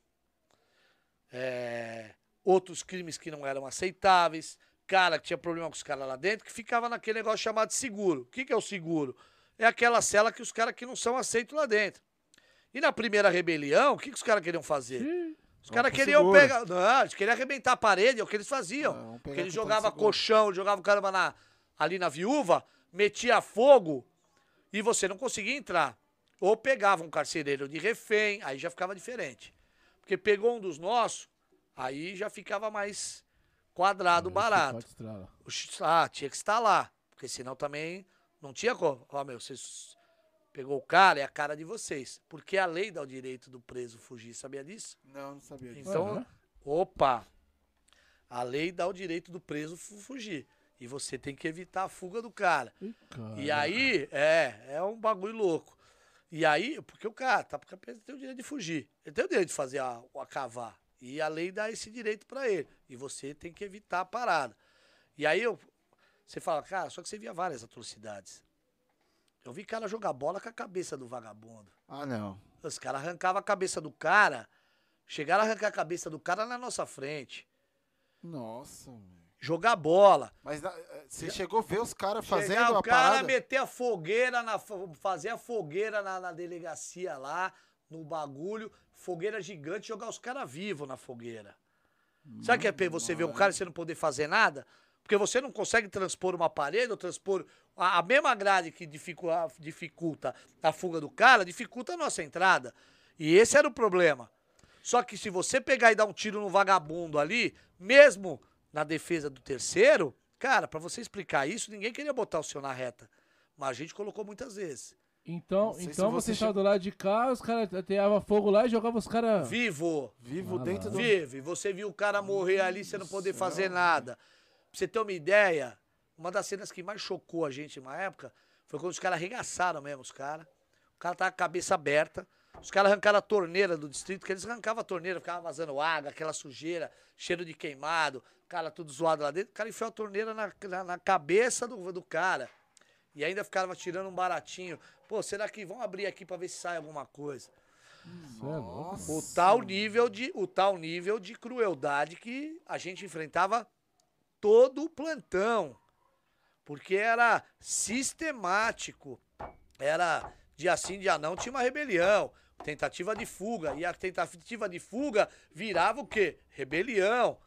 é, outros crimes que não eram aceitáveis, cara que tinha problema com os caras lá dentro, que ficava naquele negócio chamado seguro. O que, que é o seguro? É aquela cela que os caras que não são aceitos lá dentro. E na primeira rebelião, o que, que os caras queriam fazer? Os caras queriam pegar. Não, eles queriam arrebentar a parede, é o que eles faziam. Não, Porque eles jogavam colchão, jogavam o caramba na, ali na viúva, metia fogo e você não conseguia entrar. Ou pegava um carcereiro de refém, aí já ficava diferente. Porque pegou um dos nossos, aí já ficava mais quadrado, barato. Ah, tinha que estar lá. Porque senão também não tinha como. Ó, meu, vocês pegou o cara, é a cara de vocês. Porque a lei dá o direito do preso fugir, sabia disso? Não, não sabia disso. Então, uhum. opa, a lei dá o direito do preso fugir. E você tem que evitar a fuga do cara. Ih, e aí, é, é um bagulho louco. E aí, porque o cara tá porque tem o direito de fugir. Ele tem o direito de fazer a, a cavar. E a lei dá esse direito para ele. E você tem que evitar a parada. E aí eu, você fala, cara, só que você via várias atrocidades. Eu vi cara jogar bola com a cabeça do vagabundo. Ah, não. Os caras arrancavam a cabeça do cara, chegaram a arrancar a cabeça do cara na nossa frente. Nossa, jogar bola. Mas eh, você chegou a ver os caras fazendo Chegar, o cara parada? meter a fogueira, na, fazer a fogueira na, na delegacia lá, no bagulho, fogueira gigante, jogar os caras vivos na fogueira. Sabe o que é você ver um cara e você não poder fazer nada? Porque você não consegue transpor uma parede ou transpor a, a mesma grade que dificulta, dificulta a fuga do cara, dificulta a nossa entrada. E esse era o problema. Só que se você pegar e dar um tiro no vagabundo ali, mesmo na defesa do terceiro, cara, para você explicar isso, ninguém queria botar o senhor na reta. Mas a gente colocou muitas vezes. Então, então você estava do lado de cá, os caras ateavam fogo lá e jogavam os caras. Vivo! Vivo ah, dentro do. Vivo! E você viu o cara morrer ali sem não poder fazer nada. Pra você ter uma ideia, uma das cenas que mais chocou a gente na época foi quando os caras arregaçaram mesmo os caras. cara tava com a cabeça aberta. Os caras arrancaram a torneira do distrito, que eles arrancavam a torneira, ficava vazando água, aquela sujeira, cheiro de queimado, cara tudo zoado lá dentro. O cara enfiou a torneira na, na, na cabeça do, do cara. E ainda ficava tirando um baratinho. Pô, será que vão abrir aqui pra ver se sai alguma coisa? Nossa. O tal nível de, o tal nível de crueldade que a gente enfrentava todo o plantão. Porque era sistemático. Era dia sim, dia não, tinha uma rebelião. Tentativa de fuga. E a tentativa de fuga virava o quê? Rebelião.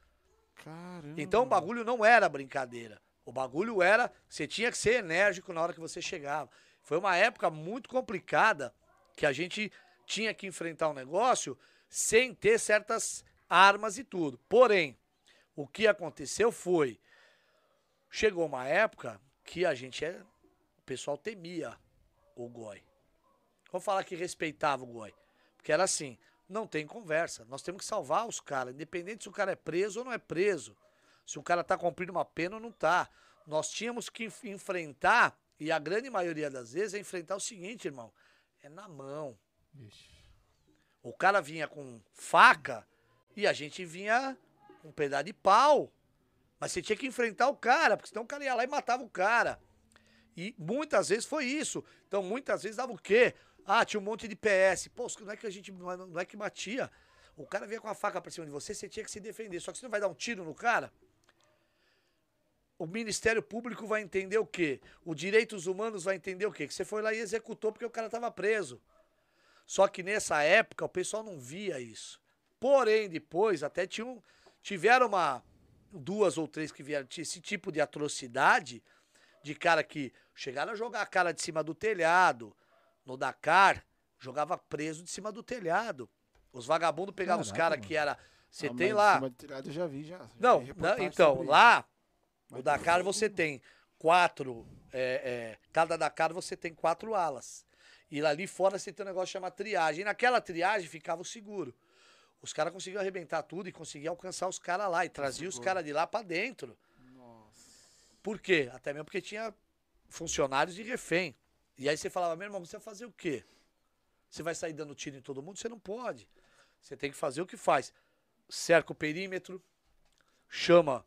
Caramba. Então o bagulho não era brincadeira. O bagulho era, você tinha que ser enérgico na hora que você chegava. Foi uma época muito complicada que a gente tinha que enfrentar um negócio sem ter certas armas e tudo. Porém, o que aconteceu foi chegou uma época que a gente é, o pessoal temia o goi. Vamos falar que respeitava o goi, porque era assim, não tem conversa. Nós temos que salvar os caras, independente se o cara é preso ou não é preso. Se o cara tá cumprindo uma pena ou não tá. Nós tínhamos que enf- enfrentar, e a grande maioria das vezes é enfrentar o seguinte, irmão, é na mão. Vixe. O cara vinha com faca e a gente vinha com um pedaço de pau. Mas você tinha que enfrentar o cara, porque senão o cara ia lá e matava o cara. E muitas vezes foi isso. Então, muitas vezes dava o quê? Ah, tinha um monte de PS. Pô, não é que a gente não é que batia. O cara vinha com a faca pra cima de você, você tinha que se defender. Só que você não vai dar um tiro no cara. O Ministério Público vai entender o quê? O Direitos Humanos vai entender o quê? Que você foi lá e executou porque o cara tava preso. Só que nessa época o pessoal não via isso. Porém, depois até tinham, tiveram uma, duas ou três que vieram esse tipo de atrocidade de cara que chegaram a jogar a cara de cima do telhado. No Dakar, jogava preso de cima do telhado. Os vagabundos pegavam os caras que era. Você Ah, tem lá. telhado eu já vi, já. já Não, vi não, então, lá, Mas o Dakar você tem quatro, é, é, cada Dakar você tem quatro alas. E lá ali fora você tem um negócio chamado triagem. E naquela triagem ficava o seguro. Os caras conseguiam arrebentar tudo e conseguiam alcançar os caras lá e trazia os caras de lá pra dentro. Nossa. Por quê? Até mesmo porque tinha funcionários de refém. E aí você falava, meu irmão, você vai fazer o quê? Você vai sair dando tiro em todo mundo? Você não pode. Você tem que fazer o que faz. Cerca o perímetro, chama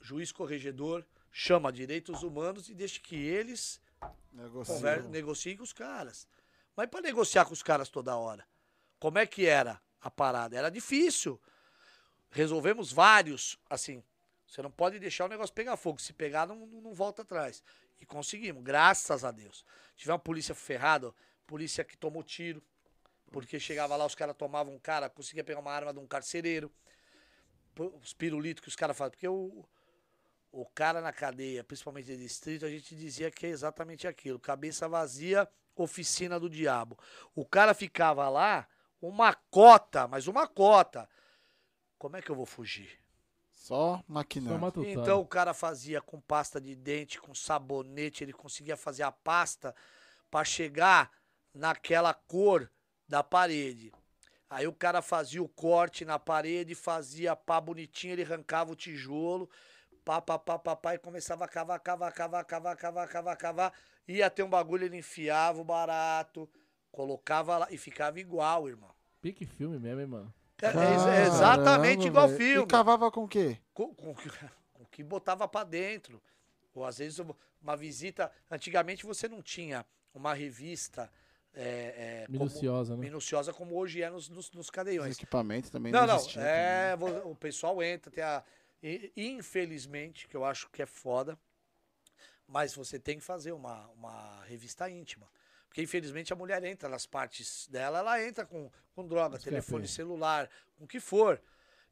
juiz corregedor, chama direitos humanos e deixa que eles Negocia. conver- negociem com os caras. Mas para negociar com os caras toda hora, como é que era a parada? Era difícil. Resolvemos vários, assim. Você não pode deixar o negócio pegar fogo. Se pegar, não não volta atrás. E conseguimos, graças a Deus. Tivemos polícia ferrada, polícia que tomou tiro. Porque chegava lá, os caras tomavam um cara, conseguia pegar uma arma de um carcereiro. Os pirulitos que os caras fazem. Porque o, o cara na cadeia, principalmente de distrito, a gente dizia que é exatamente aquilo. Cabeça vazia, oficina do diabo. O cara ficava lá, uma cota, mas uma cota. Como é que eu vou fugir? Só Só maquinando. matutando. Então o cara fazia com pasta de dente, com sabonete, ele conseguia fazer a pasta para chegar naquela cor da parede. Aí o cara fazia o corte na parede, fazia pá bonitinho, ele arrancava o tijolo, pá, pá, pá, pá, pá, e começava a cavar, cavar, cavar, cavar, cavar, cavar, cavar. Ia ter um bagulho, ele enfiava o barato, colocava lá e ficava igual, irmão. Pique filme mesmo, hein, mano. É, é é exatamente Caramba, igual filme E cavava com o quê? com, com, que- (laughs) com que botava pra dentro. Ou às vezes uma visita. Antigamente você não tinha uma revista é, é, como- Minuciosa, né? minuciosa como hoje é nos, nos, nos Os cadeiões. equipamentos também Não, não, não. É, vo- o pessoal entra, tem a. e- Infelizmente, que eu acho que é foda, mas você tem que fazer uma, uma revista íntima. Porque infelizmente a mulher entra nas partes dela, ela entra com, com droga, é telefone feio. celular, com o que for.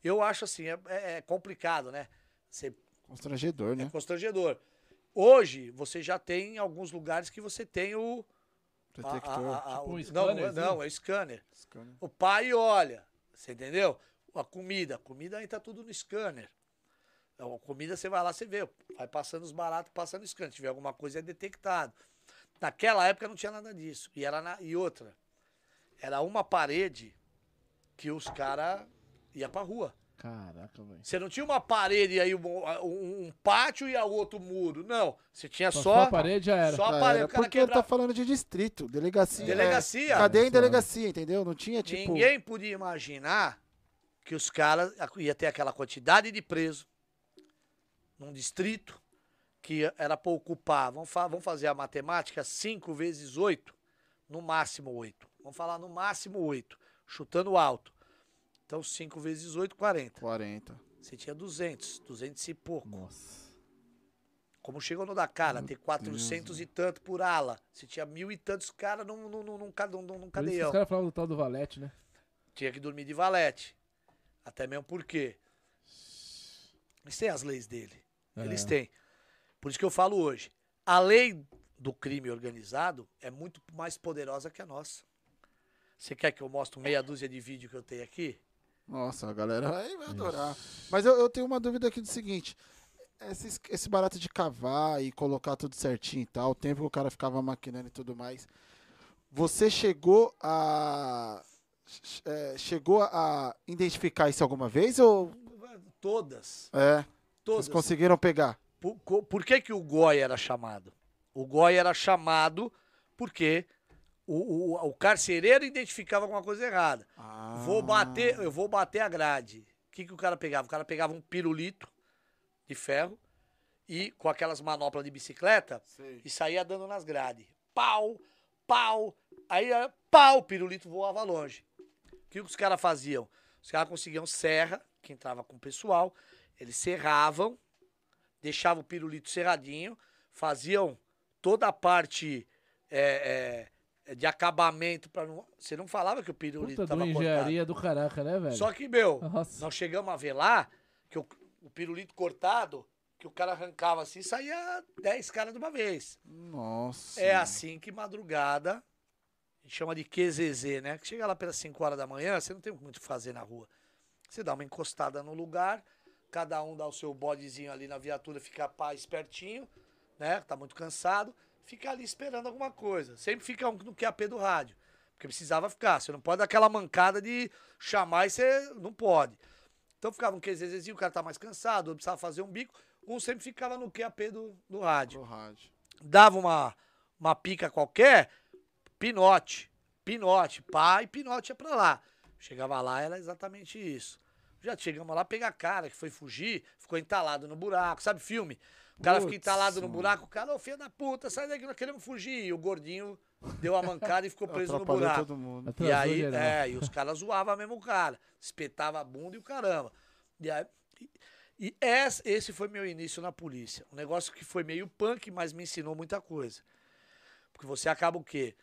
Eu acho assim, é, é- é complicado, né? Você Constrangedor, é né? constrangedor. Hoje, você já tem alguns lugares que você tem o. a- a- Detector. a- a- Tipo um o- não, não, é scanner. Scanner. O pai olha, você entendeu? A comida, a comida entra tudo no scanner. Então, A comida você vai lá, você vê, vai passando os baratos, passando no scanner. Se tiver alguma coisa, é detectado. Naquela época não tinha nada disso. E, era na- e outra, era uma parede que os caras iam pra rua. Caraca, velho. Você não tinha uma parede aí, um, um- um pátio e a outro muro. Não. Você tinha Só, só. a parede já era. só a parede. era, O cara porque quebra- tá falando de distrito, delegacia. é, Delegacia. cadeia em delegacia, entendeu? Não tinha tipo. Ninguém podia imaginar que os caras ia ter aquela quantidade de preso num distrito que era para ocupar. Vamos, fa- vamos fazer a matemática: 5 vezes 8, no máximo 8. Vamos falar no máximo 8, chutando alto. Então 5 vezes 8, 40. 40. Você tinha 200, 200 e pouco. Nossa. Como chegou no Dakar, a ter 400 e tanto por ala. Você tinha mil e tantos caras num, num, num, num, num, num cadeião. os caras falavam do tal do Valete, né? Tinha que dormir de valete. Até mesmo porque eles têm as leis dele. Eles É. têm. Por isso que eu falo hoje. A lei do crime organizado é muito mais poderosa que a nossa. Você quer que eu mostre meia dúzia de vídeo que eu tenho aqui? Nossa, a galera vai, vai adorar. Mas eu, eu tenho uma dúvida aqui do seguinte. Esse, esse barato de cavar e colocar tudo certinho e tal, o tempo que o cara ficava maquinando e tudo mais. Você chegou a. é, chegou a identificar isso alguma vez? Ou. Todas. É. Todas. Vocês conseguiram pegar? Por, por que, que o GOI era chamado? O GOI era chamado porque o, o, o carcereiro identificava alguma coisa errada. Vou bater, eu vou bater a grade. O que, que o cara pegava? O cara pegava um pirulito de ferro e com aquelas manoplas de bicicleta Sei. e saía dando nas grades. Pau, pau, aí era pau, o pirulito voava longe. O que, que os caras faziam? Os caras conseguiam serra, que entrava com o pessoal, eles serravam, deixavam o pirulito serradinho, faziam toda a parte é, é, de acabamento para não. Você não falava que o pirulito Puta cortado. engenharia do caraca, né, velho? Só que, meu, Nossa. nós chegamos a ver lá que o, o pirulito cortado, que o cara arrancava assim, saía 10 caras de uma vez. Nossa. É assim que madrugada, a gente chama de QZZ, né? Que chega lá pelas 5 horas da manhã, você não tem muito o que fazer na rua. Você dá uma encostada no lugar, cada um dá o seu bodezinho ali na viatura, fica pá espertinho, né? Tá muito cansado, fica ali esperando alguma coisa. Sempre fica um no QAP do rádio. Porque precisava ficar. Você não pode dar aquela mancada de chamar e você não pode. Então ficava um QZZzinho, o cara tá mais cansado, precisava fazer um bico. Um sempre ficava no QAP do, do rádio Do rádio. dava uma, uma pica qualquer, pinote, pinote, pá, e pinote ia pra lá. Chegava lá, era exatamente isso. Já chegamos lá, pegar cara que foi fugir, ficou entalado no buraco, sabe filme? O cara fica Putz, entalado no buraco, o cara, ô filho da puta, sai daqui, nós queremos fugir. E o gordinho deu a mancada e ficou preso no buraco. todo mundo. E aí, geral. é, e os caras zoavam mesmo o cara. Espetava a bunda e o caramba. E, aí, e, e esse foi meu início na polícia. Um negócio que foi meio punk, mas me ensinou muita coisa. Porque você acaba o quê?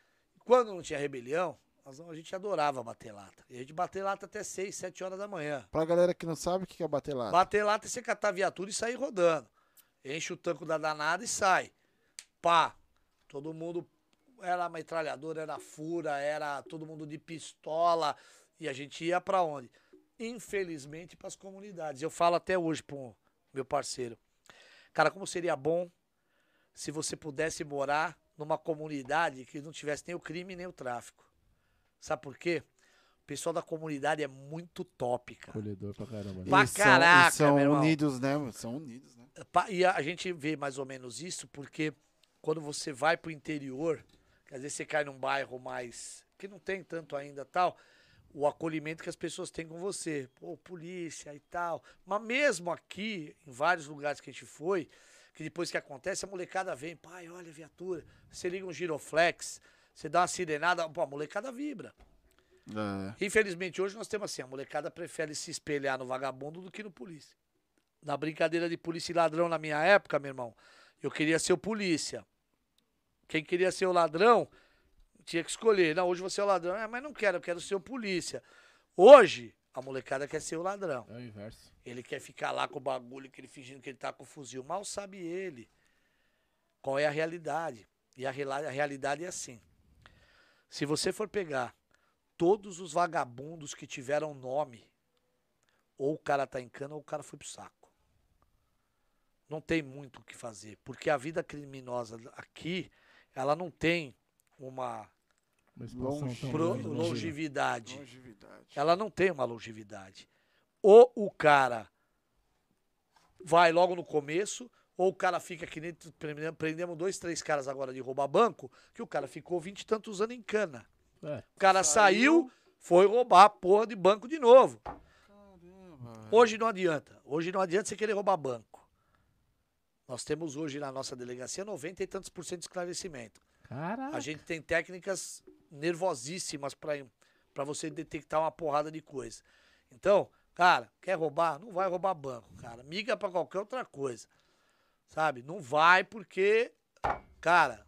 Quando não tinha rebelião, nós- a gente adorava bater lata. E a gente bater lata até 6, 7 horas da manhã. Pra galera que não sabe o que é bater lá. Bater lata é você catar a viatura e sair rodando. Enche o tanco da danada e sai. Pá. Todo mundo era metralhadora, era fura, era todo mundo de pistola. E a gente ia pra onde? Infelizmente pras comunidades. Eu falo até hoje pro meu parceiro. Cara, como seria bom se você pudesse morar numa comunidade que não tivesse nem o crime nem o tráfico. Sabe por quê? O pessoal da comunidade é muito top, cara. Colhedor pra caramba. né? Pra E são- caraca, e são meu irmão. unidos, né? São unidos, né? E a, a gente vê mais ou menos isso porque quando você vai pro interior, que às vezes você cai num bairro mais. que não tem tanto ainda tal, o acolhimento que as pessoas têm com você. Pô, polícia e tal. Mas mesmo aqui, em vários lugares que a gente foi, que depois que acontece, a molecada vem, pai, olha a viatura. Você liga um giroflex, você dá uma sirenada, pô, a molecada vibra. É. Infelizmente, hoje nós temos assim, a molecada prefere se espelhar no vagabundo do que no polícia. Na brincadeira de polícia e ladrão na minha época, meu irmão, eu queria ser o polícia. Quem queria ser o ladrão, tinha que escolher. Não, hoje você é o ladrão. Ah, mas não quero, eu quero ser o polícia. Hoje, a molecada quer ser o ladrão. É o inverso. Ele quer ficar lá com o bagulho, que ele fingindo que ele tá com o fuzil. Mal sabe ele qual é a realidade. E a, a realidade é assim. Se você for pegar todos os vagabundos que tiveram nome, ou o cara tá em cana ou o cara foi pro saco. Não tem muito o que fazer, porque a vida criminosa aqui, ela não tem uma pro- né? longevidade. Longevidade. Ela não tem uma longevidade. ou o cara vai logo no começo, ou o cara fica que nem prendemos dois, três caras agora de roubar banco, que o cara ficou vinte e tantos anos em cana. É. O cara saiu, foi roubar a porra de banco de novo. Caramba. Hoje não adianta. Hoje não adianta você querer roubar banco. Nós temos hoje na nossa delegacia 90 e tantos por cento de esclarecimento. Caraca. A gente tem técnicas nervosíssimas para você detectar uma porrada de coisa. Então, cara, quer roubar? Não vai roubar banco, cara. Miga para qualquer outra coisa. Sabe? Não vai porque, cara,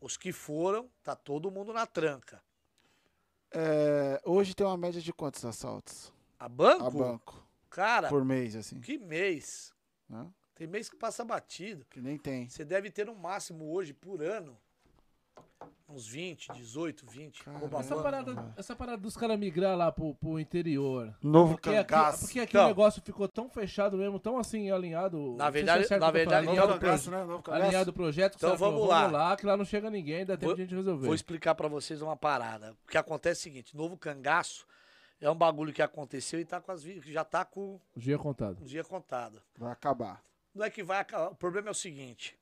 os que foram, tá todo mundo na tranca. É, hoje tem uma média de quantos assaltos? A banco? A banco. Cara. Por mês, assim. Que mês? Hã? Tem mês que passa batido. Que nem tem. Você deve ter no máximo hoje, por ano, uns 20, 18, 20. essa, parada, essa parada dos caras migrar lá pro, pro interior. Novo porque cangaço. Aqui, porque aqui então, o negócio ficou tão fechado mesmo, tão assim alinhado. Na verdade, é na verdade, alinhado, novo cangaço, né? novo alinhado o projeto. Então vamos falou, lá. Vamos lá, que lá não chega ninguém, dá tempo vou, de gente resolver. Vou explicar para vocês uma parada. O que acontece é o seguinte: novo cangaço é um bagulho que aconteceu e tá com as já tá com. O dia contado. O dia contado. Vai acabar. Não é que vai acabar. O problema é o seguinte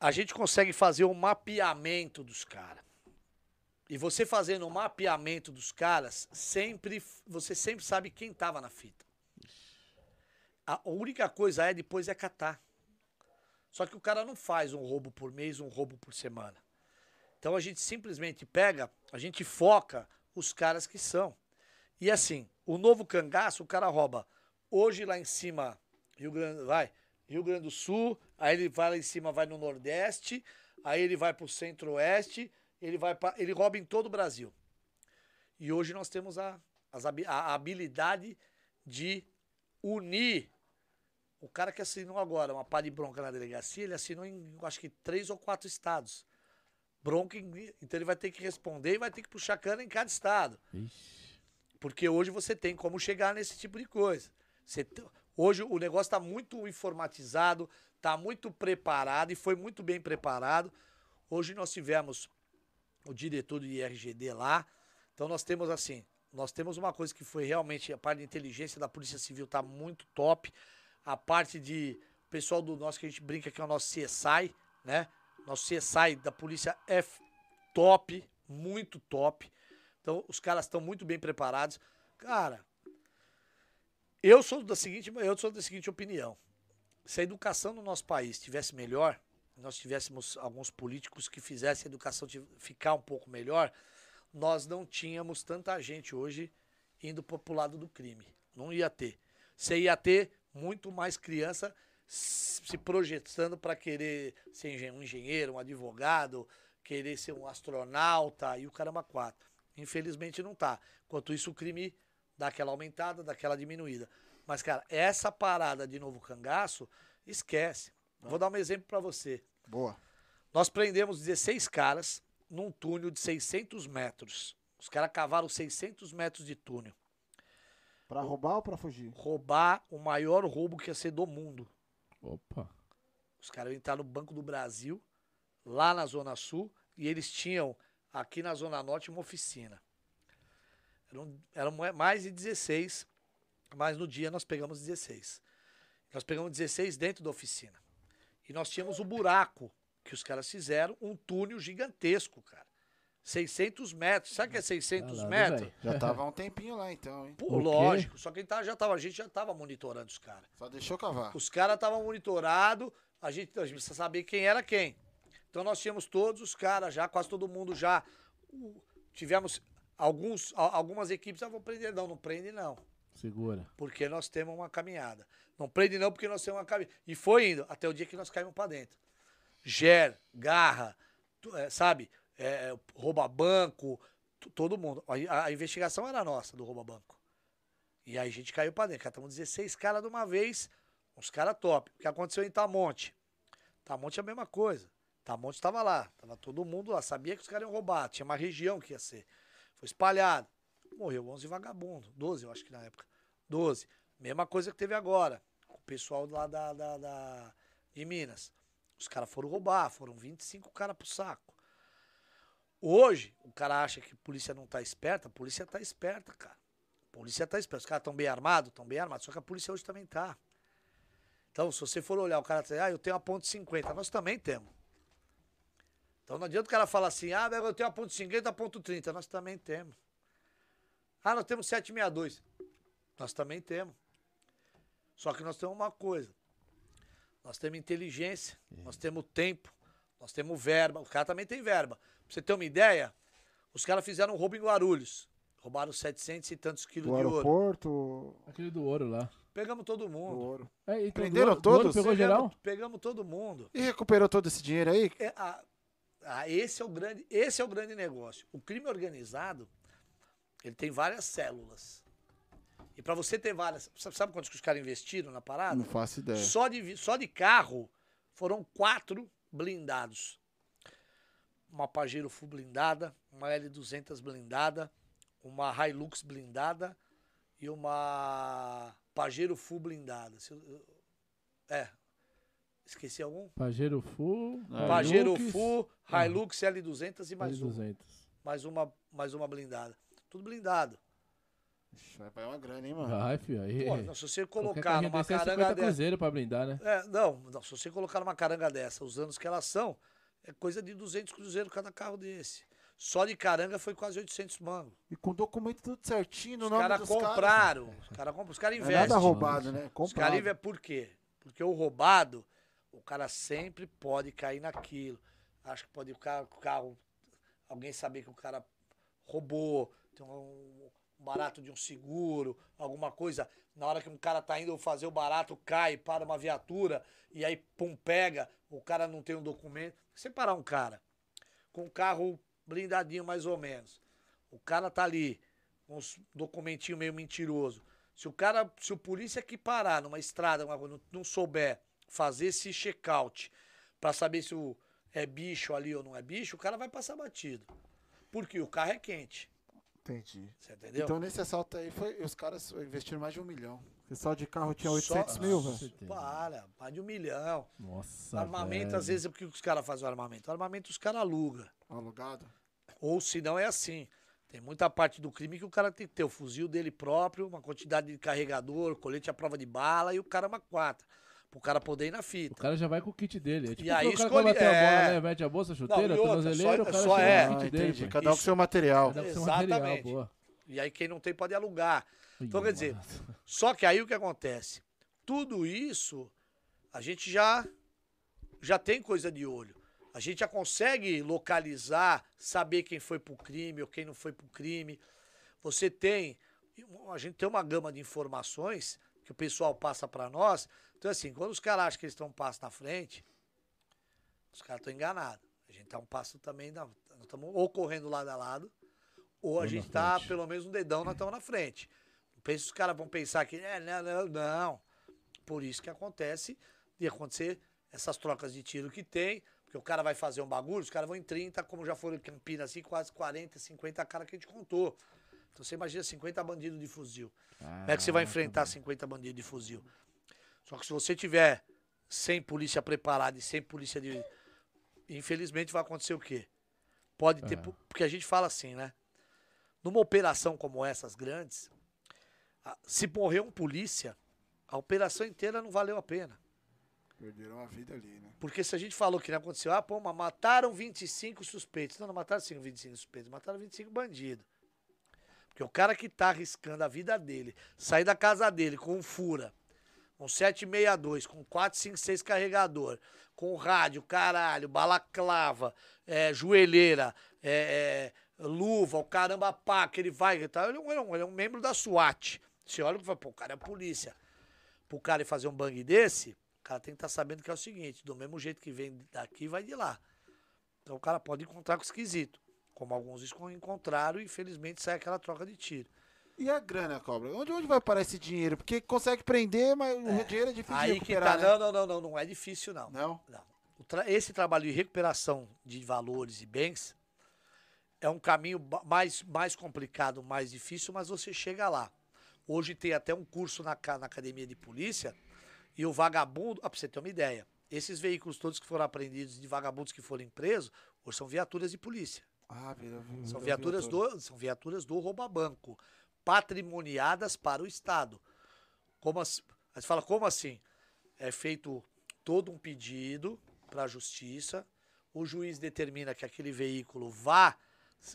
a gente consegue fazer um mapeamento dos caras. E você fazendo um mapeamento dos caras, sempre você sempre sabe quem tava na fita. A única coisa é depois é catar. Só que o cara não faz um roubo por mês, um roubo por semana. Então a gente simplesmente pega, a gente foca os caras que são. E assim, o novo cangaço, o cara rouba hoje lá em cima, Rio Grande, vai, Rio Grande do Sul, aí ele vai lá em cima, vai no Nordeste, aí ele vai para o Centro-Oeste, ele vai pra, ele rouba em todo o Brasil. E hoje nós temos a, a habilidade de unir o cara que assinou agora uma pá de bronca na delegacia, ele assinou em acho que três ou quatro estados. Bronca, então ele vai ter que responder e vai ter que puxar cana em cada estado. Ixi. Porque hoje você tem como chegar nesse tipo de coisa. Você, Hoje o negócio está muito informatizado, está muito preparado e foi muito bem preparado. Hoje nós tivemos o diretor do IRGD lá. Então nós temos assim, nós temos uma coisa que foi realmente a parte de inteligência da Polícia Civil está muito top. A parte de pessoal do nosso que a gente brinca que é o nosso CSI, né? Nosso CSI da polícia é top, muito top. Então os caras estão muito bem preparados. Cara, eu sou da seguinte, eu sou da seguinte opinião. Se a educação no nosso país tivesse melhor, nós tivéssemos alguns políticos que fizessem a educação ficar um pouco melhor, nós não tínhamos tanta gente hoje indo para lado do crime. Não ia ter. Você ia ter muito mais criança se projetando para querer ser um engenheiro, um advogado, querer ser um astronauta e o caramba quatro. Infelizmente não tá. Enquanto isso o crime dá aquela aumentada, dá aquela diminuída. Mas, cara, essa parada de novo cangaço, esquece. Vou dar um exemplo para você. Boa. Nós prendemos 16 caras num túnel de 600 metros. Os caras cavaram 600 metros de túnel. Pra roubar ou pra fugir? Roubar o maior roubo que ia ser do mundo. Opa. Os caras entraram no Banco do Brasil, lá na Zona Sul, e eles tinham aqui na Zona Norte uma oficina. Eram, eram mais de 16, mas no dia nós pegamos 16. Nós pegamos 16 dentro da oficina. E nós tínhamos o buraco que os caras fizeram, um túnel gigantesco, cara. 600 metros. Sabe o que é 600 metros? Já tava há um tempinho lá, então, hein? Pô, lógico. Só que já tava, a gente já tava monitorando os caras. Só deixou cavar. Os caras estavam monitorados, a gente, a gente precisa saber quem era quem. Então nós tínhamos todos os caras já, quase todo mundo já. Tivemos Alguns, algumas equipes, ah, vão prender. Não, não prende não. Segura. Porque nós temos uma caminhada. Não prende não porque nós temos uma caminhada. E foi indo até o dia que nós caímos para dentro. Ger, garra, é, sabe? É, rouba banco, todo mundo. A, a, investigação era nossa do rouba banco. E aí a gente caiu para dentro. Catamos 16 caras de uma vez, uns caras top. O que aconteceu em Tamonte? Tamonte é a mesma coisa. Tamonte estava lá, tava todo mundo lá, sabia que os caras iam roubar, tinha uma região que ia ser. Foi espalhado. Morreu 11 vagabundos. 12, eu acho que na época. 12. Mesma coisa que teve agora. O pessoal lá da, da, da de Minas. Os caras foram roubar. Foram 25 caras pro saco. Hoje, o cara acha que a polícia não tá esperta. A polícia tá esperta, cara. A polícia tá esperando. Os caras estão bem armados? Estão bem armados. Só que a polícia hoje também tá. Então, se você for olhar, o cara diz, ah, eu tenho a ponto 50. Nós também temos. Então não adianta o cara falar assim, ah, eu tenho a ponto 50, a ponto 30. Nós também temos. Ah, nós temos 762. Nós também temos. Só que nós temos uma coisa. Nós temos inteligência, é. nós temos tempo, nós temos verba. O cara também tem verba. Pra você ter uma ideia, os caras fizeram um roubo em Guarulhos. Roubaram 700 e tantos quilos do de aeroporto... ouro. Aquele do ouro lá. Pegamos todo mundo. Do ouro. É, então, Prenderam do todos? Do pegou pegamos, geral? Pegamos todo mundo. E recuperou todo esse dinheiro aí? É, a, a, esse, é o grande, esse é o grande negócio. O crime organizado, ele tem várias células. E para você ter várias. Sabe quantos que os caras investiram na parada? Não faço ideia. Só de, só de carro foram quatro blindados. Uma Pajero Full blindada, uma L200 blindada, uma Hilux blindada e uma Pajero Full blindada. É. Esqueci algum? Pajero Full. Pajero Full, Hilux L200 e mais L200. uma. Mais uma, mais uma blindada. Tudo blindado. Vai uma grana, hein, mano? Vai, filho. Aí. Pô, se você colocar numa é caranga 50 dessa. cruzeiro pra blindar, né? É, não, não, se você colocar numa caranga dessa, os anos que elas são, é coisa de 200 cruzeiros cada carro desse. Só de caranga foi quase 800 mangos. E com documento tudo certinho, no Os nome caras dos compraram. Os caras compram, os caras Não é investem. nada roubado, né? Os caras investem por quê? Porque o roubado, o cara sempre pode cair naquilo. Acho que pode o carro, o carro alguém saber que o cara roubou, tem um, um barato de um seguro, alguma coisa. Na hora que um cara tá indo fazer o barato, cai, para uma viatura, e aí, pum, pega, o cara não tem um documento. Você parar um cara com um carro blindadinho mais ou menos, o cara tá ali com uns documentinhos meio mentiroso. Se o cara, se o polícia que parar numa estrada, não, não souber fazer esse check-out pra saber se o, é bicho ali ou não é bicho, o cara vai passar batido. Porque o carro é quente. Entendi. Você entendeu? Então nesse assalto aí, foi, os caras investiram mais de um milhão. Porque só de carro tinha Só- 800 mil, Nossa. velho. Para, mais de um milhão. Nossa. armamento, velho. às vezes, é porque os caras fazem o armamento? O armamento os caras alugam. Alugado. Ou se não é assim. Tem muita parte do crime que o cara tem que ter o fuzil dele próprio, uma quantidade de carregador, colete à prova de bala e o cara uma quatro. Pro cara poder ir na O fita. cara já vai com o kit dele. É tipo E aí o cara que vai escolhe- bater a bola, é. né? Mete a bolsa, chuteira, Não, outra, só- o cara só é. o Ah, dele. Cada um com seu material. Cada um com seu material, Exatamente. boa. E aí quem não tem pode alugar. Então, Ih, quer dizer, mano. Só que aí o que acontece? Tudo isso a gente já já tem coisa de olho. A gente já consegue localizar, saber quem foi pro crime ou quem não foi pro crime. Você tem a gente tem uma gama de informações que o pessoal passa pra nós. Então assim, quando os caras acham que eles estão um passo na frente, os caras estão enganados. A gente tá um passo também, na- nós estamos ou correndo lado a lado, ou a gente tá frente. pelo menos um dedão, nós estamos na frente. Não pensa que os caras vão pensar que. É, não, não, não. Por isso que acontece de acontecer essas trocas de tiro que tem. Porque o cara vai fazer um bagulho, os caras vão em 30, como já foram em Campinas, assim, quase 40, 50 cara que a gente contou. Então você imagina 50 bandidos de fuzil. Como é que você vai enfrentar 50 bandidos de fuzil? Só que se você tiver sem polícia preparada e sem polícia de. Infelizmente vai acontecer o quê? Pode ter. É. po- Porque a gente fala assim, né? Numa operação como essas grandes, se morrer um polícia, a operação inteira não valeu a pena. Perderam a vida ali, né? Porque se a gente falou que não aconteceu, ah, pô, mas mataram 25 suspeitos. Não, não mataram 5, 25 suspeitos, mataram 25 bandidos. Porque o cara que tá arriscando a vida dele, sair da casa dele com um fura, com 762, com 456 carregador, com rádio, caralho, balaclava, é, joelheira, é, é, luva, o caramba pá, que ele vai, ele, um- ele é um, ele é um membro da SWAT. Você olha e fala, pô, o cara é a polícia. Pro cara fazer um bang desse, o cara tem que estar sabendo que é o seguinte, do mesmo jeito que vem daqui, vai de lá. Então o cara pode encontrar com esquisito. Como alguns encontraram e infelizmente sai aquela troca de tiro. E a grana, cobra? Onde, onde vai parar esse dinheiro? Porque consegue prender, mas o dinheiro é difícil de Aí que tá, recuperar, né? não, não, não, não, não é difícil não. Não? Não. Tra- Esse trabalho de recuperação de valores e bens é um caminho mais, mais complicado, mais difícil, mas você chega lá. Hoje tem até um curso na, na academia de polícia e o vagabundo. Ah, pra você ter uma ideia, esses veículos todos que foram apreendidos de vagabundos que foram presos, hoje são viaturas de polícia. Ah, vira, vira, São viaturas viatura. do, são viaturas do rouba-banco. patrimoniadas para o Estado. Como assim? Aí fala, como assim? É feito todo um pedido para a justiça, o juiz determina que aquele veículo vá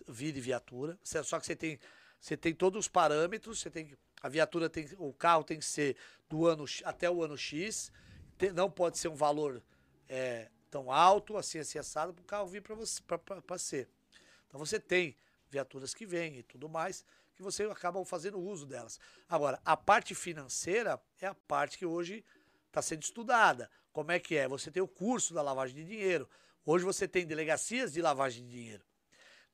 vir viatura, só que você tem, você tem todos os parâmetros, você tem a viatura tem, o carro tem que ser do ano até o ano X, não pode ser um valor é, tão alto, assim, assim, assado, para o carro vir para você para ser. Então você tem viaturas que vêm e tudo mais, que você acaba fazendo uso delas. Agora, a parte financeira é a parte que hoje está sendo estudada. Como é que é? Você tem o curso da lavagem de dinheiro. Hoje você tem delegacias de lavagem de dinheiro.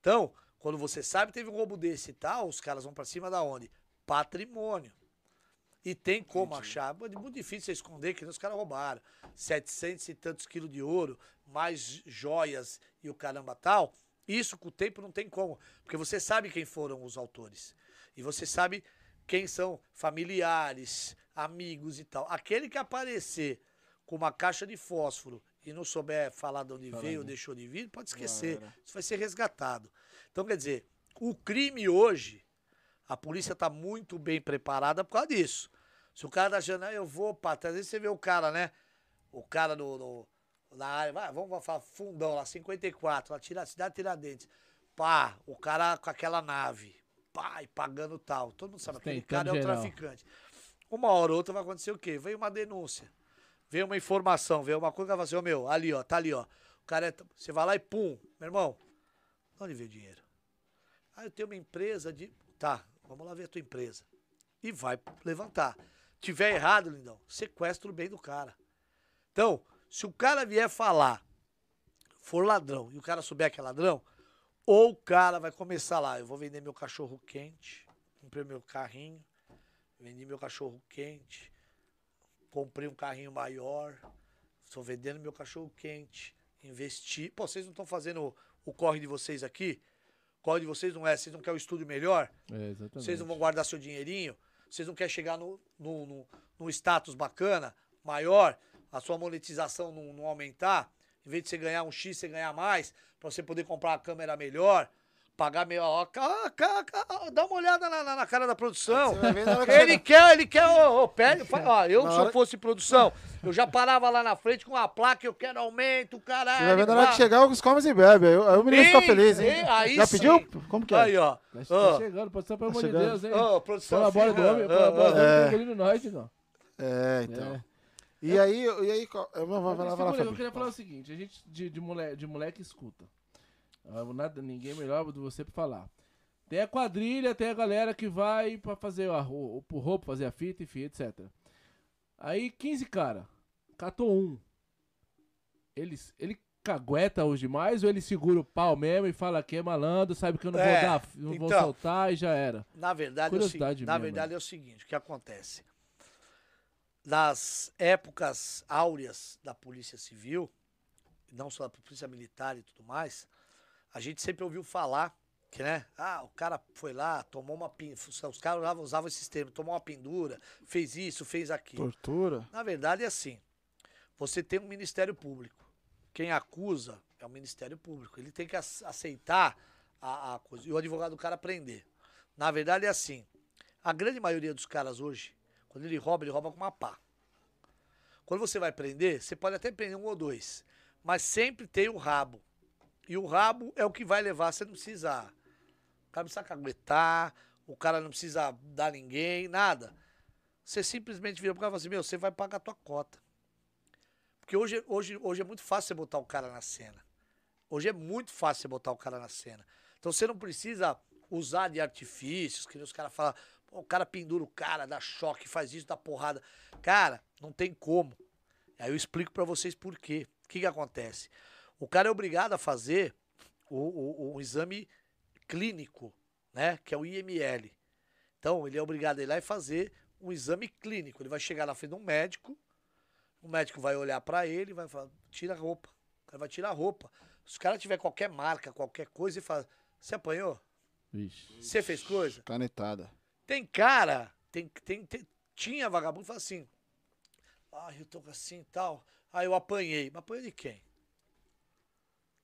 Então, quando você sabe que teve um roubo desse e tal, os caras vão para cima da onde? Patrimônio. E tem como Entendi. achar. É muito difícil você esconder que os caras roubaram. 700 e tantos quilos de ouro, mais joias e o caramba tal. Isso com o tempo não tem como. Porque você sabe quem foram os autores. E você sabe quem são familiares, amigos e tal. Aquele que aparecer com uma caixa de fósforo e não souber falar de onde veio ou deixou de vir, pode esquecer. Isso vai ser resgatado. Então, quer dizer, o crime hoje, a polícia está muito bem preparada por causa disso. Se o cara tá achando, ah, eu vou, pá, às vezes você vê o cara, né? O cara no, no na área, vai, vamos falar fundão lá, 54, lá, tira, cidade Tiradentes. Pá, o cara com aquela nave, pá, e pagando tal. Todo mundo sabe, aquele cara é um traficante. Uma hora ou outra vai acontecer o quê? Vem uma denúncia, vem uma informação, vem uma coisa que vai fazer, assim, ô meu, ali ó, tá ali ó. O cara é, você vai lá e pum, meu irmão, onde veio o dinheiro? Ah, eu tenho uma empresa de. Tá, vamos lá ver a tua empresa. E vai levantar. Tiver errado, lindão, sequestra o bem do cara. Então, se o cara vier falar, for ladrão, e o cara souber que é ladrão, ou o cara vai começar lá, eu vou vender meu cachorro quente, comprei meu carrinho, vendi meu cachorro quente, comprei um carrinho maior, estou vendendo meu cachorro quente, investi. Pô, vocês não estão fazendo o, corre de vocês aqui? O corre de vocês não é, vocês não querem o estúdio melhor? É. Vocês não vão guardar seu dinheirinho? Vocês não querem chegar no, no, no, no status bacana, maior? A sua monetização não, não aumentar, em vez de você ganhar um X, você ganhar mais, para você poder comprar uma câmera melhor, pagar cá, dá uma olhada na, na, na cara da produção. Ele quer, ele quer, ô, ô pede, ó, eu se eu fosse produção, eu já parava lá na frente com uma placa, eu quero aumento, caralho. Você vai ver na hora que chegar, os comes e bebe. Aí, aí o menino fica feliz, hein? Aí já sim. pediu? Como que é? Aí, ó. Tá chegando, produção, pelo amor de Deus, hein? Ô, produção. Põe a bola do homem, põe a bola do homem, é. nós, não. É, então. E aí, e aí, eu vou falar, falar, Eu queria falar o seguinte, a gente de, de, moleque, de moleque escuta. Nada, ninguém melhor do que você pra falar. Tem a quadrilha, tem a galera que vai pra fazer a, roupa, fazer a fita, enfim, etc. Aí 15 cara, catou um. Ele, ele cagueta os demais ou ele segura o pau mesmo e fala que é malandro, sabe que eu não é, vou dar, não então, vou soltar e já era. Na verdade, é o, na verdade é o seguinte, o que acontece? Das épocas áureas da Polícia Civil, não só da Polícia Militar e tudo mais, a gente sempre ouviu falar que, né? Ah, o cara foi lá, tomou uma os caras usavam, usavam esse sistema, tomou uma pendura, fez isso, fez aquilo. Tortura. Na verdade é assim. Você tem um Ministério Público. Quem acusa é o Ministério Público. Ele tem que aceitar a, a coisa. E o advogado do cara prender. Na verdade é assim. A grande maioria dos caras hoje quando ele rouba, ele rouba com uma pá. Quando você vai prender, você pode até prender um ou dois, mas sempre tem o rabo. E o rabo é o que vai levar, você não precisa. O cara não precisa caguetar, o cara não precisa dar ninguém, nada. Você simplesmente vira pro cara e fala assim: meu, você vai pagar a tua cota. Porque hoje, hoje, hoje é muito fácil você botar o cara na cena. Hoje é muito fácil você botar o cara na cena. Então você não precisa usar de artifícios, que os caras falam, o cara pendura o cara, dá choque, faz isso, dá porrada. Cara, não tem como. Aí eu explico para vocês por quê. O que, que acontece? O cara é obrigado a fazer o, o, o, exame clínico, né? Que é o IML. Então, ele é obrigado a ir lá e fazer um exame clínico. Ele vai chegar na frente de um médico, o médico vai olhar para ele, vai falar, tira a roupa. O cara vai tirar a roupa. Se o cara tiver qualquer marca, qualquer coisa, ele fala, você apanhou? Você fez coisa? Canetada. Tem cara, tem, tem, tem tinha vagabundo que fala assim, ah, eu tô assim e tal, ah, eu apanhei. Mas apanhei de quem?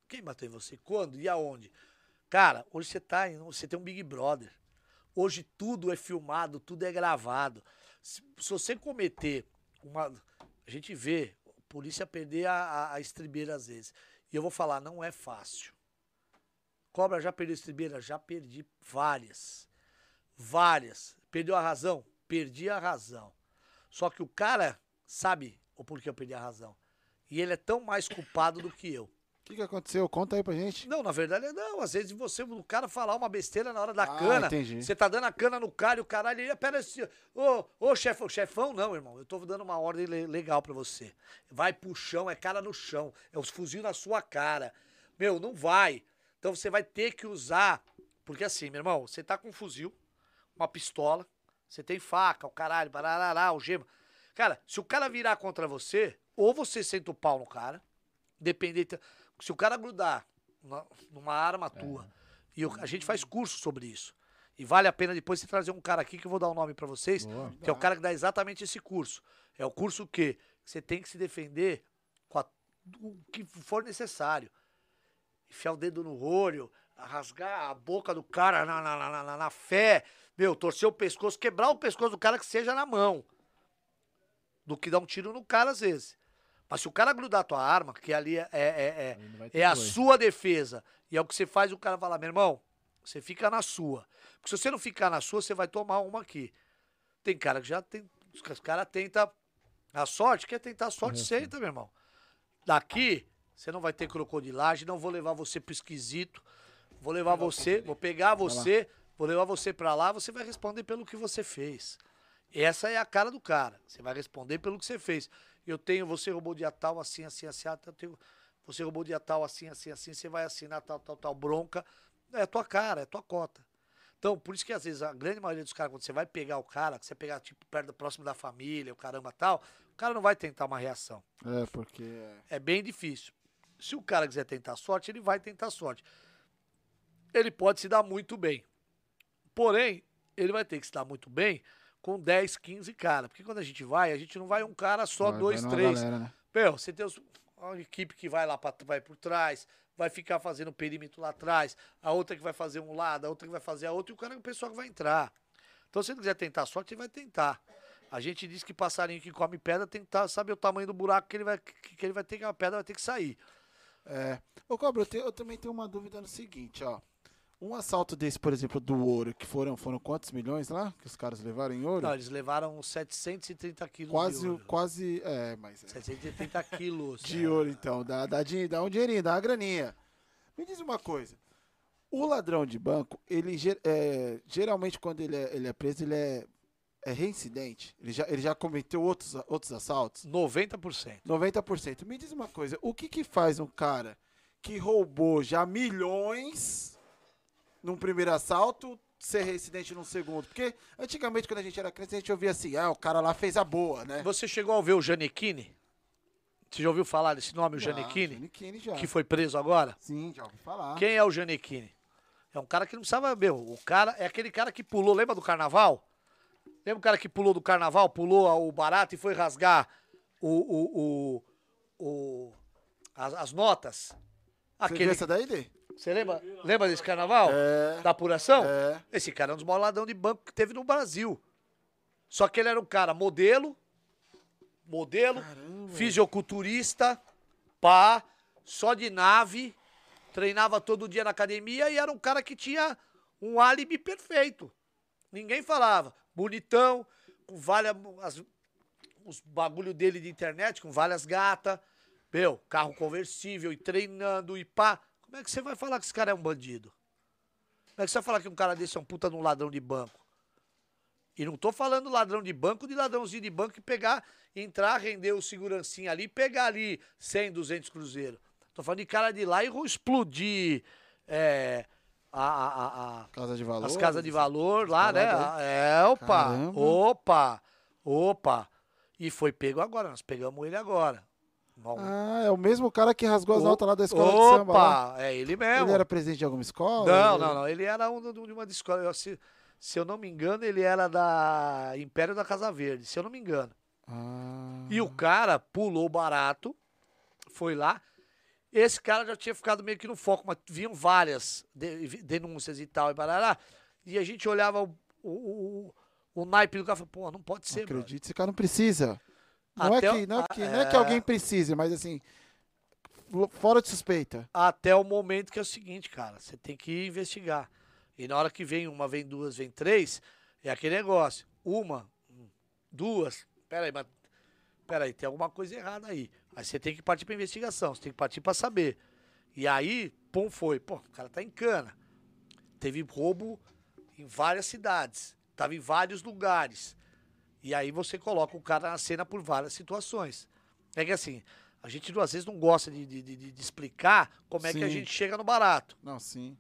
Quem bateu em você? Quando e aonde? Cara, hoje você tá, você tem um Big Brother. Hoje tudo é filmado, tudo é gravado. Se, se você cometer uma. A gente vê polícia perder a, a, a estribeira às vezes. E eu vou falar, não é fácil. Cobra já perdeu estribeira? Já perdi várias. Várias. Perdeu a razão? Perdi a razão. Só que o cara sabe o porquê eu perdi a razão. E ele é tão mais culpado do que eu. O que, que aconteceu? Conta aí pra gente. Não, na verdade, não. Às vezes você, o cara falar uma besteira na hora da Ah, cana. entendi. Você tá dando a cana no cara e o caralho, ele, pera assim, ô, ô, chefão, chefão não, irmão. Eu tô dando uma ordem le- legal pra você. Vai pro chão, é cara no chão. É os fuzil na sua cara. Meu, não vai. Então você vai ter que usar. Porque assim, meu irmão, você tá com um fuzil, uma pistola, você tem faca, o caralho, bararará, algema. Cara, se o cara virar contra você, ou você senta o pau no cara, dependente. Se o cara grudar na- numa arma tua, e eu- a gente faz curso sobre isso. E vale a pena depois você trazer um cara aqui que eu vou dar o nome pra vocês, Boa. que é o cara que dá exatamente esse curso. É o curso que você tem que se defender com a- o que for necessário. Enfiar o dedo no olho, rasgar a boca do cara na, na, na, na- na fé, meu, torcer o pescoço, quebrar o pescoço do cara que seja na mão. Do que dar um tiro no cara às vezes. Mas se o cara grudar a tua arma, que ali é, é, é, ter é a dois. sua defesa, e é o que você faz, o cara fala, meu irmão, você fica na sua. Porque se você não ficar na sua, você vai tomar uma aqui. Tem cara que já tem. Os caras tentam. A sorte, quer tentar a sorte, senta, meu irmão. Daqui, você não vai ter crocodilagem, não vou levar você pro esquisito. Vou levar você, vou pegar você, vou levar você pra lá, você vai responder pelo que você fez. Essa é a cara do cara. Você vai responder pelo que você fez. Eu tenho, você roubou dia tal, assim, assim, assim, ah, eu tenho, você roubou dia tal, assim, assim, assim, você vai assinar tal, tal, tal, bronca. É a tua cara, é a tua cota. Então, por isso que às vezes a grande maioria dos caras, quando você vai pegar o cara, que você pegar, tipo, perto, próximo da família, o caramba tal, o cara não vai tentar uma reação. É, porque. É bem difícil. Se o cara quiser tentar sorte, ele vai tentar sorte. Ele pode se dar muito bem. Porém, ele vai ter que dar muito bem com 10, 15 caras. Porque quando a gente vai, a gente não vai um cara só, vai- dois, vai três. galera, né? Meu, você tem os- uma equipe que vai lá pra, vai por trás, vai ficar fazendo perímetro lá atrás, a outra que vai fazer um lado, a outra que vai fazer a outra, e o cara é o pessoal que vai entrar. Então, se ele quiser tentar sorte, ele vai tentar. A gente diz que passarinho que come pedra tem que tá, saber o tamanho do buraco que ele vai, que, que ele vai ter, que a pedra vai ter que sair. É. Ô, Cobra, eu, te- eu também tenho uma dúvida no seguinte, ó. Um assalto desse, por exemplo, do ouro, que foram, foram quantos milhões lá? Que os caras levaram em ouro? Não, eles levaram 730 quilos quase, de ouro. quase. É, mas. é. 730 (laughs) quilos. De ouro, então. Dá, dá, dá um dinheirinho, dá uma graninha. Me diz uma coisa. O ladrão de banco, ele é, geralmente quando ele é, ele é preso, ele é, é reincidente. Ele já, ele já cometeu outros, outros assaltos. 90%. 90%. Me diz uma coisa, o que que faz um cara que roubou já milhões num primeiro assalto ser reincidente num segundo? Porque antigamente, quando a gente era criança, a gente ouvia assim, ah, o cara lá fez a boa, né? Você chegou a ver o Janequine? Você já ouviu falar desse nome, o Janequine? Já. Que foi preso agora? Sim, já ouvi falar. Quem é o Janequine? É um cara que não precisava, meu, o cara é aquele cara que pulou, lembra do carnaval? Lembra o cara que pulou do carnaval, pulou o barato e foi rasgar o, o, o, o- as, as notas? Você viu Aquele, essa daí, Dê? Você lembra, lembra desse carnaval? É. Da apuração? É. Esse cara é um dos maiores ladrão de banco que teve no Brasil. Só que ele era um cara modelo, modelo, fisiculturista, pá, só de nave, treinava todo dia na academia e era um cara que tinha um álibi perfeito. Ninguém falava. Bonitão, com várias. as- os bagulho dele de internet, com várias gatas. Meu, carro conversível e treinando e pá. Como é que você vai falar que esse cara é um bandido? Como é que você vai falar que um cara desse é um puta de um ladrão de banco? E não tô falando ladrão de banco, de ladrãozinho de banco e pegar, entrar, render o segurancinha ali e pegar ali 100, 200 cruzeiros. Tô falando de cara de lá e vou explodir é, a, a, a- a- Casa de valor. as casas de valor lá, né? paradas É, opa, Caramba. opa, opa. E foi pego agora, nós pegamos ele agora. Ah, é o mesmo cara que rasgou as o- notas lá da escola de samba. Opa, é ele mesmo. Ele era presidente de alguma escola? Não, não, não. Ele era um de uma escola. eu- Se, se eu não me engano, ele era da Império da Casa Verde, se eu não me engano. Ah, E o cara pulou barato, foi lá. Esse cara já tinha ficado meio que no foco, mas vinham várias de- denúncias e tal, e barará. E a gente olhava o, o, o, o naipe do cara fala, pô, não pode ser, acredito, esse cara não precisa. Não é, Até que, o- não, é que, não é que é. alguém precise, mas assim, fora de suspeita. Até o momento que é o seguinte, cara, você tem que investigar. E na hora que vem uma, vem duas, vem três, é aquele negócio. Uma, duas, peraí, mas. Peraí, tem alguma coisa errada aí. Aí você tem que partir pra investigação, você tem que partir pra saber. E aí, pum, foi. Pô, o cara tá em cana. Teve roubo em várias cidades. Tava em vários lugares. E aí você coloca o cara na cena por várias situações. É que assim, a gente às vezes não gosta de, de- de- de explicar como é que a gente chega no barato. Não, sim.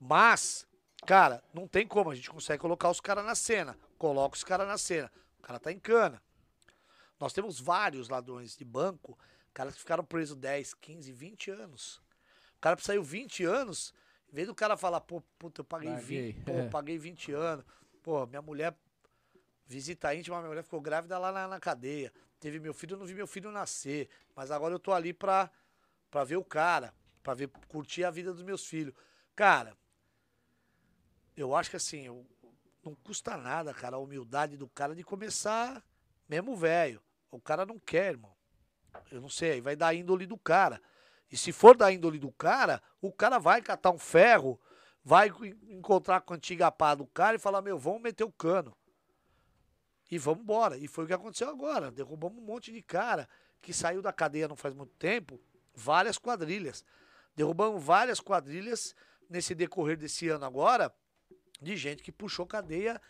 Mas, cara, não tem como. A gente consegue colocar os caras na cena. Coloca os caras na cena. O cara tá em cana. Nós temos vários ladrões de banco, caras que ficaram presos 10, 15, 20 anos. O cara saiu 20 anos, em vez do cara falar, pô, puta, eu paguei Paguei, 20, pô, é. paguei 20 anos. Pô, minha mulher, visita íntima, minha mulher ficou grávida lá na, na cadeia. Teve meu filho, eu não vi meu filho nascer. Mas agora eu tô ali pra, pra ver o cara, pra ver, curtir a vida dos meus filhos. Cara, eu acho que assim, eu- não custa nada, cara, a humildade do cara de começar mesmo velho. O cara não quer, irmão. Eu não sei, vai dar índole do cara. E se for da índole do cara, o cara vai catar um ferro, vai en- encontrar com a antiga pá do cara e falar, meu, vamos meter o cano. E vamos embora. E foi o que aconteceu agora. Derrubamos um monte de cara que saiu da cadeia não faz muito tempo, várias quadrilhas. Derrubamos várias quadrilhas nesse decorrer desse ano agora, de gente que puxou cadeia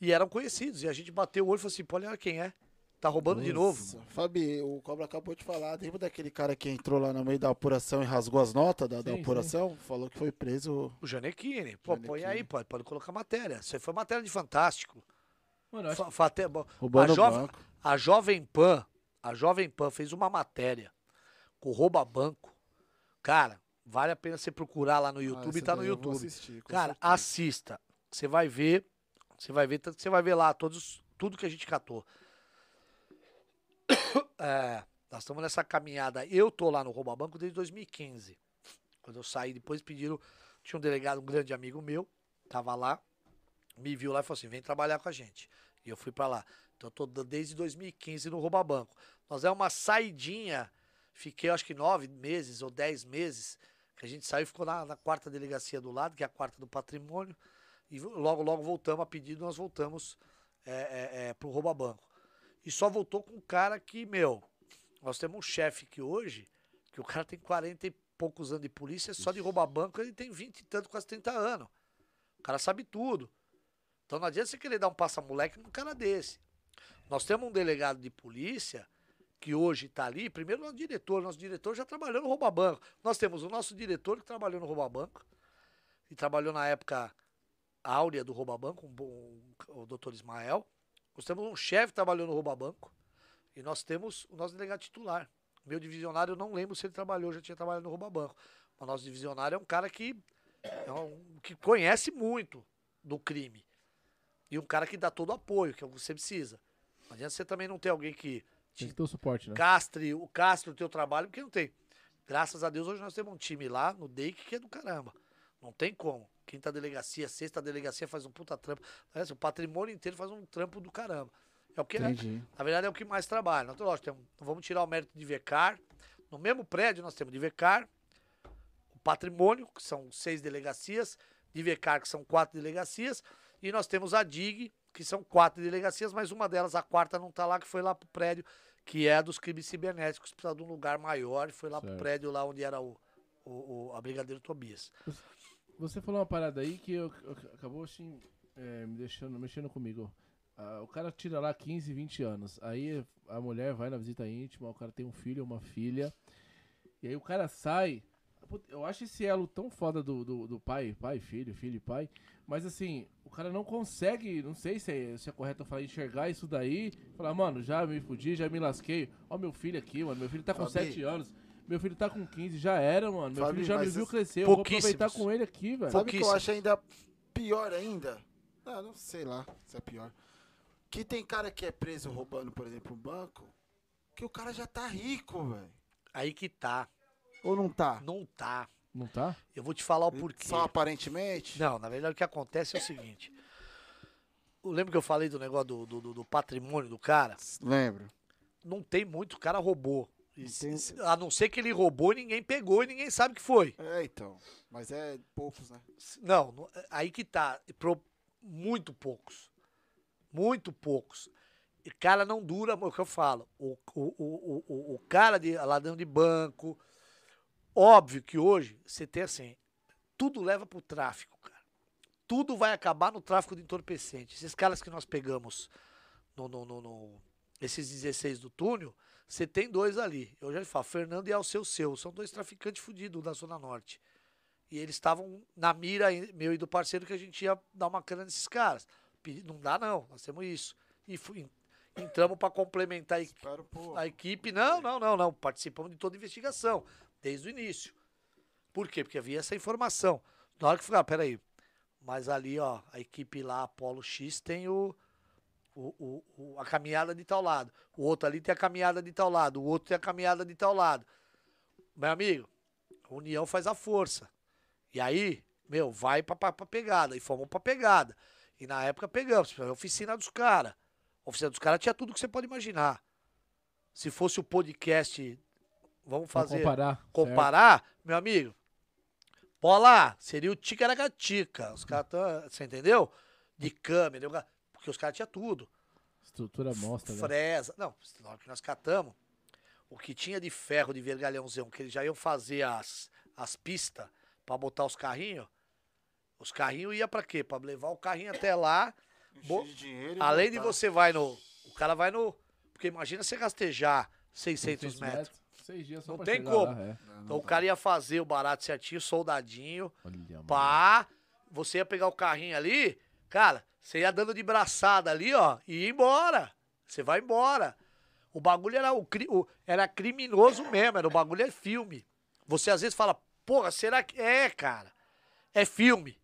e eram conhecidos. E a gente bateu o olho e falou assim, pô, olha quem é. Tá roubando de novo. Nossa, Fabi, o Cobra acabou de falar. Lembra daquele cara que entrou lá no meio da apuração e rasgou as notas da, da Sim, sim. apuração? Falou que foi preso. O Janequine. Pô, põe Gianecchini. aí, pode, pode colocar matéria. Isso aí foi matéria de fantástico. Mano, acho fate- a, o jovem, banco. a Jovem Pan, a Jovem Pan fez uma matéria com o rouba banco. Cara, vale a pena você procurar lá no YouTube, Ah, tá no YouTube. assistir, Cara, certeza. assista. Você vai ver, você vai ver, você vai ver lá todos, tudo que a gente catou. (coughs) É, nós estamos nessa caminhada. Eu tô lá no Rouba Banco desde 2015. Quando eu saí, depois pediram. Tinha um delegado, um grande amigo meu, tava lá, me viu lá e falou assim: vem trabalhar com a gente. E eu fui pra lá. Então eu tô desde 2015 no Rouba Banco. Nós é uma saidinha. Fiquei acho que nove meses ou dez meses. Que a gente saiu e ficou na, na quarta delegacia do lado, que é a quarta do patrimônio. E logo, logo voltamos a pedido, nós voltamos é, é, é, pro Rouba Banco. E só voltou com um cara que, meu, nós temos um chefe que hoje, que o cara tem 40 e poucos anos de polícia, só de roubar banco ele tem 20 e tanto, quase 30 anos. O cara sabe tudo. Então não adianta você querer dar um passa-moleque num cara desse. Nós temos um delegado de polícia que hoje está ali, primeiro nosso diretor, nosso diretor já trabalhou no rouba banco. Nós temos o nosso diretor que trabalhou no rouba banco e trabalhou na época áurea do rouba banco, um bom- o doutor Ismael. Nós temos um chefe que trabalhou no rouba banco e nós temos o nosso delegado titular. Meu divisionário, eu não lembro se ele trabalhou, já tinha trabalhado no rouba banco. Mas nosso divisionário é um cara que, é um- que conhece muito do crime. E um cara que dá todo o apoio que você precisa. Não adianta você também não ter alguém que Tem te que ter o suporte, né? castre, o castre o teu trabalho, porque não tem. Graças a Deus, hoje nós temos um time lá no DEIC que é do caramba. Não tem como. Quinta delegacia, sexta delegacia faz um puta trampo. O patrimônio inteiro faz um trampo do caramba. É o que é, Entendi. na verdade, é o que mais trabalha. Nós, lógico, temos- vamos tirar o mérito de Vecar. No mesmo prédio, nós temos de Vecar, o patrimônio, que são seis delegacias, de Vecar, que são quatro delegacias, e nós temos a DIG, que são quatro delegacias, mas uma delas, a quarta, não está lá, que foi lá pro prédio, que é a dos crimes cibernéticos, precisa de um lugar maior, e foi lá pro Certo. prédio lá onde era o, o, o- a Brigadeiro Tobias. Você falou uma parada aí que eu, eu- acabou assim, é, me deixando, mexendo comigo. Ah, o cara tira lá 15, 20 anos. Aí a mulher vai na visita íntima, o cara tem um filho, uma filha. E aí o cara sai. Eu acho esse elo tão foda do, do, do pai, pai, filho, filho e pai. Mas assim, o cara não consegue, não sei se é, se é correto eu falar, enxergar isso daí. Falar, mano, já me fudi, já me lasquei. Ó, meu filho aqui, mano. Meu filho tá com Fabi. 7 anos. Meu filho tá com 15, já era, mano. Meu Fabi, filho já me viu es- crescer. Eu vou aproveitar com ele aqui, velho. Sabe o que eu acho ainda pior ainda? Ah, não sei lá se é pior. Que tem cara que é preso roubando, por exemplo, um banco, que o cara já tá rico, velho. Aí que tá. Ou não tá? Não tá. Não tá? Eu vou te falar o porquê. Só aparentemente? Não, na verdade o que acontece é o seguinte. lembra que eu falei do negócio do, do, do patrimônio do cara? Lembro. Não tem muito, o cara roubou. A não ser que ele roubou, ninguém pegou e ninguém sabe que foi. É, então. Mas é poucos, né? Não, não- aí que tá. Muito poucos. Muito poucos. E cara não dura, é o que eu falo. O, o, o, o, o- o cara de ladrão de banco. Óbvio que hoje você tem assim. Tudo leva pro tráfico, cara. Tudo vai acabar no tráfico de entorpecente. Esses caras que nós pegamos no, no, no- no- esses 16 do túnel, você tem dois ali. Eu já falo, Fernando e Alceu Seu. São dois traficantes fudidos da Zona Norte. E eles estavam na mira, meu e do parceiro, que a gente ia dar uma cana nesses caras. Não dá, não. Nós temos isso. E fui- entramos para complementar a equipe. Não, não, não, não. Participamos de toda a investigação, desde o início. Por quê? Porque havia essa informação. Na hora que falei, ah, peraí. Mas ali, ó, a equipe lá, Apolo X, tem o, o- o- a caminhada de tal lado. O outro ali tem a caminhada de tal lado. O outro tem a caminhada de tal lado. Meu amigo, a união faz a força. E aí, meu, vai pra, pra, pra pegada. E fomos pra pegada. E na época pegamos. A oficina dos caras. A oficina dos caras tinha tudo que você pode imaginar. Se fosse o podcast, vamos fazer. comparar. comparar, meu amigo. Bola, seria o Ticaracatica. Os caras tão, Você entendeu? De câmera. Porque os caras tinham tudo. certo. Estrutura mostra, né? Fresa. Não, na hora que nós catamos, o que tinha de ferro de vergalhãozão, que eles já iam fazer as, as pistas pra botar os carrinhos. Os carrinhos ia pra quê? Pra levar o carrinho até lá. bo- de dinheiro Além de você vai no. O cara vai no. Porque imagina você gastejar 600 metros. Seis dias só Não pra tem chegar como. lá, é. Então o cara ia fazer o barato certinho, soldadinho. Olha, mano. Pá, você ia pegar o carrinho ali, cara, você ia dando de braçada ali, ó, e ia embora. Você vai embora. O bagulho era, o, o- era criminoso mesmo, era o bagulho é filme. Você às vezes fala, porra, será que. É, cara. É filme.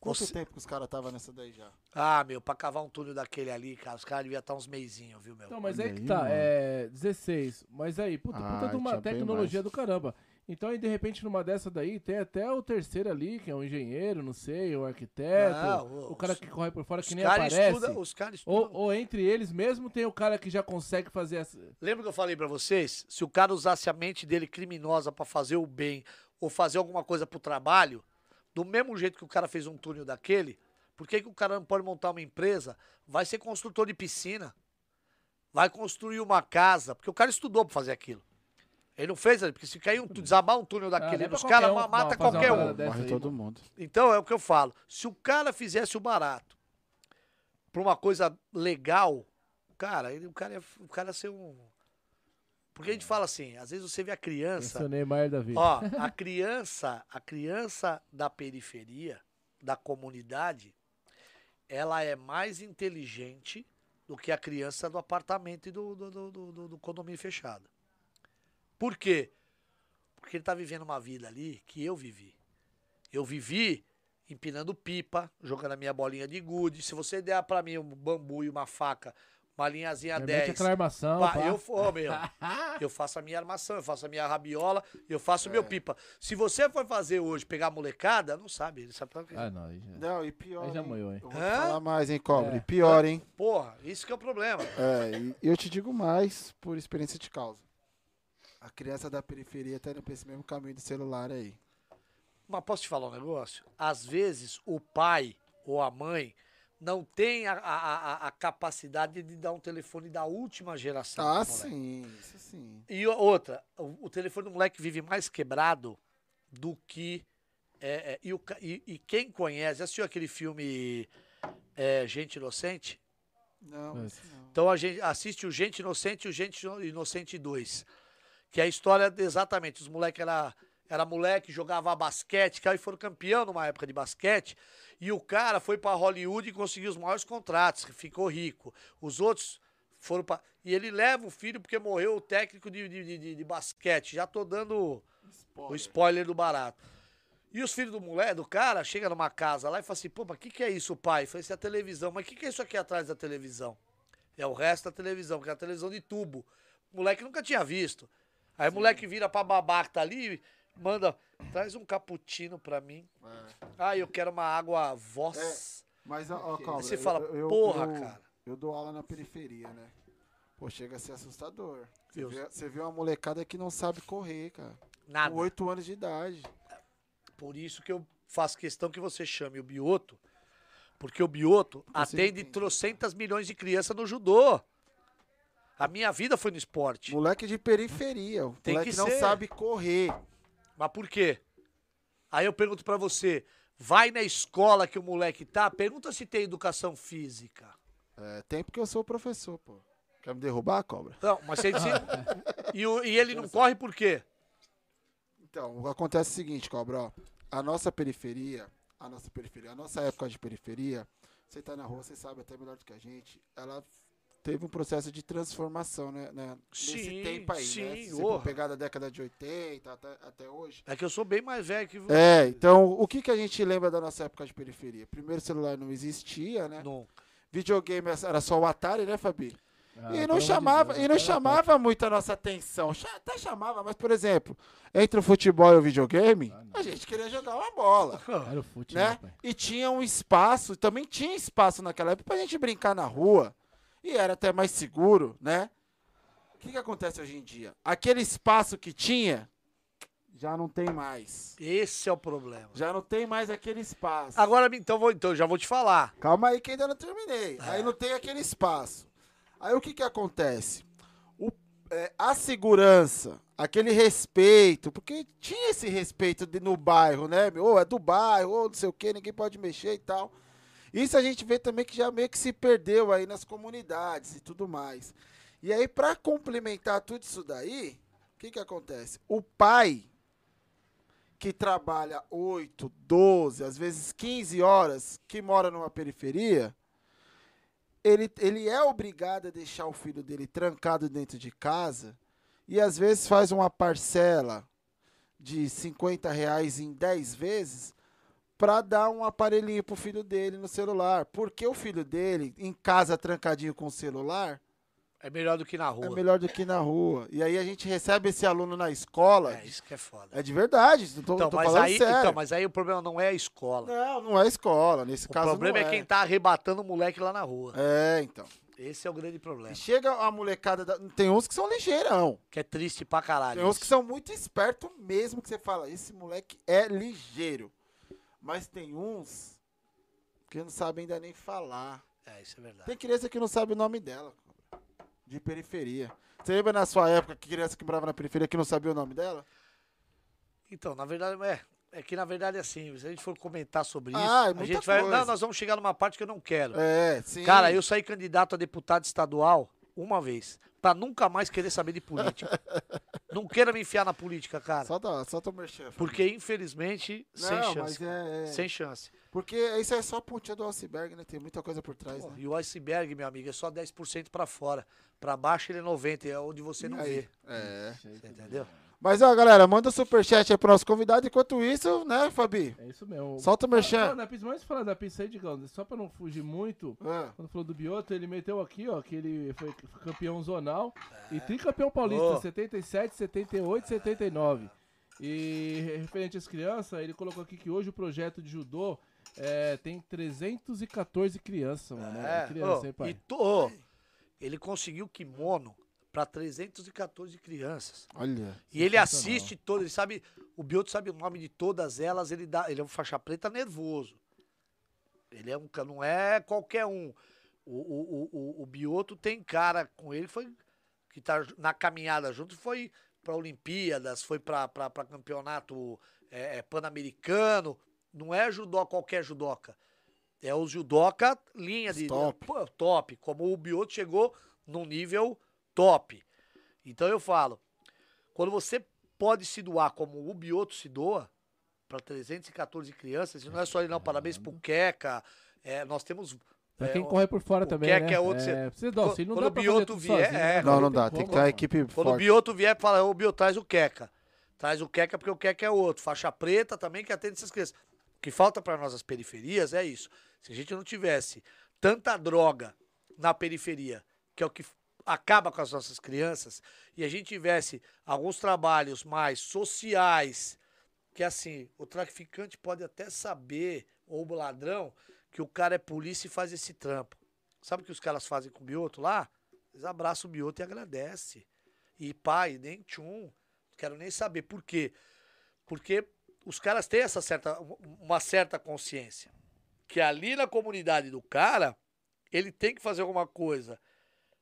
Quanto Você- tempo que os caras estavam nessa daí já? Ah, meu, pra cavar um túnel daquele ali, cara, os caras deviam estar uns meizinhos, viu, meu? Então, mas aí que tá, mano. é 16. Mas aí, puta, puta Ah, de uma tecnologia do caramba. Então, aí, de repente, numa dessa daí, tem até o terceiro ali, que é um engenheiro, não sei, o arquiteto, Não, o cara os- que corre por fora, que nem caras aparece. estudam, os caras Ou, estudam. ou entre eles mesmo tem o cara que já consegue fazer essa. Lembra que eu falei pra vocês? Se o cara usasse a mente dele criminosa pra fazer o bem ou fazer alguma coisa pro trabalho, do mesmo jeito que o cara fez um túnel daquele, por que, que o cara não pode montar uma empresa? Vai ser construtor de piscina. Vai construir uma casa, porque o cara estudou pra fazer aquilo. Ele não fez, porque se cair um, tu- desabar um túnel daquele, não é pra os caras um mata qualquer um. Morre todo mundo. Então é o que eu falo. Se o cara fizesse o barato pra uma coisa legal, cara, ele, o cara ia, o cara ia ser um. Porque a gente fala assim, às vezes você vê a criança. Esse é o Neymar da vida. Ó, a criança, a criança da periferia, da comunidade, ela é mais inteligente do que a criança do apartamento e do, do, do, do- do- do condomínio fechado. Por quê? Porque ele tá vivendo uma vida ali que eu vivi. Eu vivi empinando pipa, jogando a minha bolinha de gude. Se você der pra mim um bambu e uma faca, uma linhazinha Mete 10, aquela armação. Pá, pá. eu, ô, meu, (laughs) eu faço a minha armação, eu faço a minha rabiola, eu faço o meu pipa. Se você for fazer hoje, pegar a molecada, não sabe, ele sabe pra quê. Ah, não. já- Não, e pior. Aí já hein? moiou, hein? Eu vou falar mais, hein, Cobra? É. E pior, hein? Porra, isso que é o problema. É, e eu te digo mais por experiência de causa. A criança da periferia tá indo pra esse mesmo caminho do celular aí. Mas posso te falar um negócio? Às vezes o pai ou a mãe não tem a, a, a- a capacidade de dar um telefone da última geração. Ah, sim, isso sim. E outra, o, o telefone do moleque vive mais quebrado do que. é, é, e, o e- e quem conhece, assistiu aquele filme é, Gente Inocente? Não, É. não. Então a gente assiste o Gente Inocente e o Gente Inocente 2. Que é a história de- exatamente. Os moleques era, era moleque, jogava basquete, que aí foram campeão numa época de basquete. E o cara foi pra Hollywood e conseguiu os maiores contratos, ficou rico. Os outros foram pra. E ele leva o filho porque morreu o técnico de, de, de- de- basquete. Já tô dando o spoiler do barato. E os filhos do moleque, do cara, chega numa casa lá e fala assim, pô, mas o que, que é isso, pai? Falei, é a televisão. Mas o que, que é isso aqui atrás da televisão? É o resto da televisão, que é a televisão de tubo. O moleque nunca tinha visto. Aí o moleque vira pra babá que tá ali, manda, traz um cappuccino pra mim. É. Ah, eu quero uma água voz. Mas, ó, Cobra, Você eu- fala, eu- porra, eu- cara. Eu dou aula na periferia, né? Pô, chega a ser assustador. Você Eu- vê, você vê uma molecada que não sabe correr, cara. Nada. Com 8 anos de idade. Por isso que eu faço questão que você chame o Bioto, porque o Bioto consigo atende entender. trocentas milhões de crianças no judô. A minha vida foi no esporte. Moleque de periferia. O Tem moleque que não ser. sabe correr. Mas por quê? Aí eu pergunto pra você, vai na escola que o moleque tá, pergunta se tem educação física. É, tem porque eu sou professor, pô. Quer me derrubar, cobra? Não, mas você (laughs) e, o- e ele não corre por quê? Então, acontece é o seguinte, cobra, ó. A nossa periferia, a nossa periferia, a nossa época de periferia, você tá na rua, você sabe até melhor do que a gente, ela teve um processo de transformação, né? né, Sim, nesse tempo aí, né? sim, Se você orra. for pegar da década de 80 até, até hoje. É que eu sou bem mais velho que você. É, então, o que, que a gente lembra da nossa época de periferia? Primeiro, celular não existia, né? Não. Videogame era só o Atari, né, Fabi? Ah, e não de chamava, Deus, e não chamava muito a nossa atenção. Até chamava, mas, por exemplo, entre o futebol e o videogame, Ah, a gente queria jogar uma bola, (laughs) Era o fute, né? né? E tinha um espaço, também tinha espaço naquela época pra gente brincar na rua. E era até mais seguro, né? O que, que acontece hoje em dia? Aquele espaço que tinha, já não tem mais. Esse é o problema. Já não tem mais aquele espaço. Agora, então, vou, então já vou te falar. Calma aí que ainda não terminei. É. Aí não tem aquele espaço. Aí o que que acontece? O- é, a segurança, aquele respeito, porque tinha esse respeito de- no bairro, né? Ou é do bairro, ou não sei o que, ninguém pode mexer e tal. Isso a gente vê também que já meio que se perdeu aí nas comunidades e tudo mais. E aí, pra complementar tudo isso daí, o que que acontece? O pai que trabalha 8, 12, às vezes 15 horas, que mora numa periferia, ele, ele é obrigado a deixar o filho dele trancado dentro de casa e às vezes faz uma parcela de 50 reais em 10 vezes para dar um aparelhinho pro filho dele no celular. Porque o filho dele, em casa trancadinho com o celular, É melhor do que na é rua. melhor do que na rua. E aí a gente recebe esse aluno na escola. É, isso que é foda. É de verdade, tô, então, tô mas falando aí, sério. então, mas aí o problema não é a escola. Não, não é escola. Nesse o caso problema não é quem tá arrebatando o moleque lá na rua. É, então. Esse é o grande problema. E chega a molecada. da- Tem uns que são ligeirão. Que é triste pra caralho. Tem uns que isso. são muito espertos mesmo, que você fala, esse moleque é ligeiro. Mas tem uns que não sabem ainda nem falar. É, isso é verdade. Tem criança que não sabe o nome dela. De periferia. Você lembra na sua época que criança que morava na periferia que não sabia o nome dela? Então, na verdade, é. É que na verdade é assim, se a gente for comentar sobre isso, Ah, é a gente vai. coisa. Não, nós vamos chegar numa parte que eu não quero. É, sim. Cara, eu saí candidato a deputado estadual uma vez, pra nunca mais querer saber de política. (laughs) não queira me enfiar na política, cara. Solta, solta o merchan. Porque, infelizmente, sem Não, chance. mas cara. é, é. Sem chance. Porque isso é só a pontinha do iceberg, né? Tem muita coisa por trás, Pô, né? E o iceberg, meu amigo, é só 10% pra fora. Pra baixo ele é 90%, é onde você não Aí. vê. É. Você entendeu? Mas, ó, galera, manda o superchat aí pro nosso convidado. Enquanto isso, né, Fabi? É isso mesmo. Solta o merchan. Falando da pizza, mas falando da pizza aí, Digão, só pra não fugir muito, Ah, quando falou do Bioto, ele meteu aqui, ó, que ele foi campeão zonal e tricampeão paulista, Oh. 77, 78, 79. E referente às crianças, ele colocou aqui que hoje o projeto de judô é, tem 314 crianças, mano. É, criança, ô, hein, pai? e to- ô, ele conseguiu kimono pra 314 crianças. olha. E ele assiste todas, ele sabe, o Bioto sabe o nome de todas elas, ele dá, ele é um faixa preta nervoso. Ele é um, não é qualquer um. O, o, o, o, Bioto tem cara com ele, foi que tá na caminhada junto, foi pra Olimpíadas, foi pra campeonato é, é, pan-americano. Não é judô qualquer judoca. É o judoca linha de Top. top, como o Bioto chegou num nível top. Então eu falo, quando você pode se doar como o Bioto se doa, para 314 crianças, e não é só ele não, parabéns pro Queca, é, nós temos... Pra é, quem o- corre por fora o também, que né? que é outro, é, você- precisa dar auxílio, não quando dá o Bioto vier, sozinho, é. né? Não, não dá. Tem que uma mano. equipe Quando o forte. Bioto vier, fala, ô Bioto, traz o Queca. Traz o Queca porque o Queca é outro. Faixa preta também que atende essas crianças. O que falta para nós as periferias é isso. Se a gente não tivesse tanta droga na periferia, que é o que acaba com as nossas crianças, e a gente tivesse alguns trabalhos mais sociais, que assim, o traficante pode até saber, ou o ladrão, que o cara é polícia e faz esse trampo. Sabe o que os caras fazem com o Bioto lá? Eles abraçam o Bioto e agradecem. E pai, nem tchum. Não quero nem saber. Por quê? Porque os caras têm essa certa, uma certa consciência. Que ali na comunidade do cara, ele tem que fazer alguma coisa.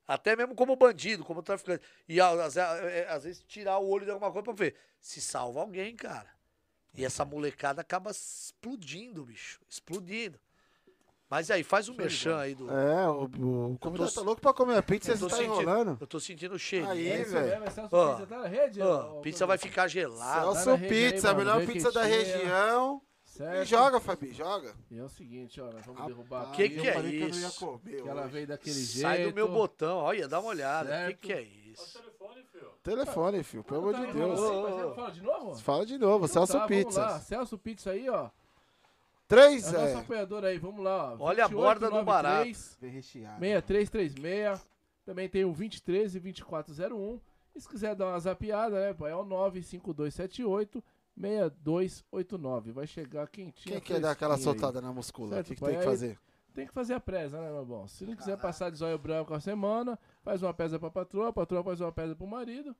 Até mesmo como bandido, como traficante. E às, é, às vezes tirar o olho de alguma coisa pra ver. Se salva alguém, cara. E essa molecada acaba explodindo, bicho. Explodindo. Mas aí, faz um merchan aí do. É, o, o convidado tá louco pra comer a pizza, você tá sentindo, enrolando. Eu tô sentindo o cheiro. Aí, É velho. é Celso Pizza, tá na rede? Ó, ó, pizza vai ficar gelada. Celso- na rede aí, Pizza, a melhor pizza da região. E Certo? joga, Fabi, joga. E é o seguinte, ó, nós vamos derrubar Rapaz, aqui. Que que eu é falei eu não ia isso? comer Que ela veio daquele jeito. Sai do meu botão. Olha, dá uma olhada. O que, que é isso? Telefone, filho, pelo amor Tá de Deus. ele Fala de novo? Fala de novo, Então Celso tá, vamos Pizza. lá. Celso Pizza aí, ó. Três, É nosso é. apoiador aí, vamos lá. ó. Olha a borda do barato. 2893, Vem recheado. 6336. Também tem o 23 e 2401. E se quiser dar uma zapiada, né, pai? É o 95278 6289. Vai chegar quentinho. Quem quer dar aquela aí. soltada na muscula? O que, tem que fazer? Tem que fazer a presa, né, meu bom? Se não quiser passar de zóio branco a semana, faz uma pesa pra patroa, a patroa faz uma pesa pro marido.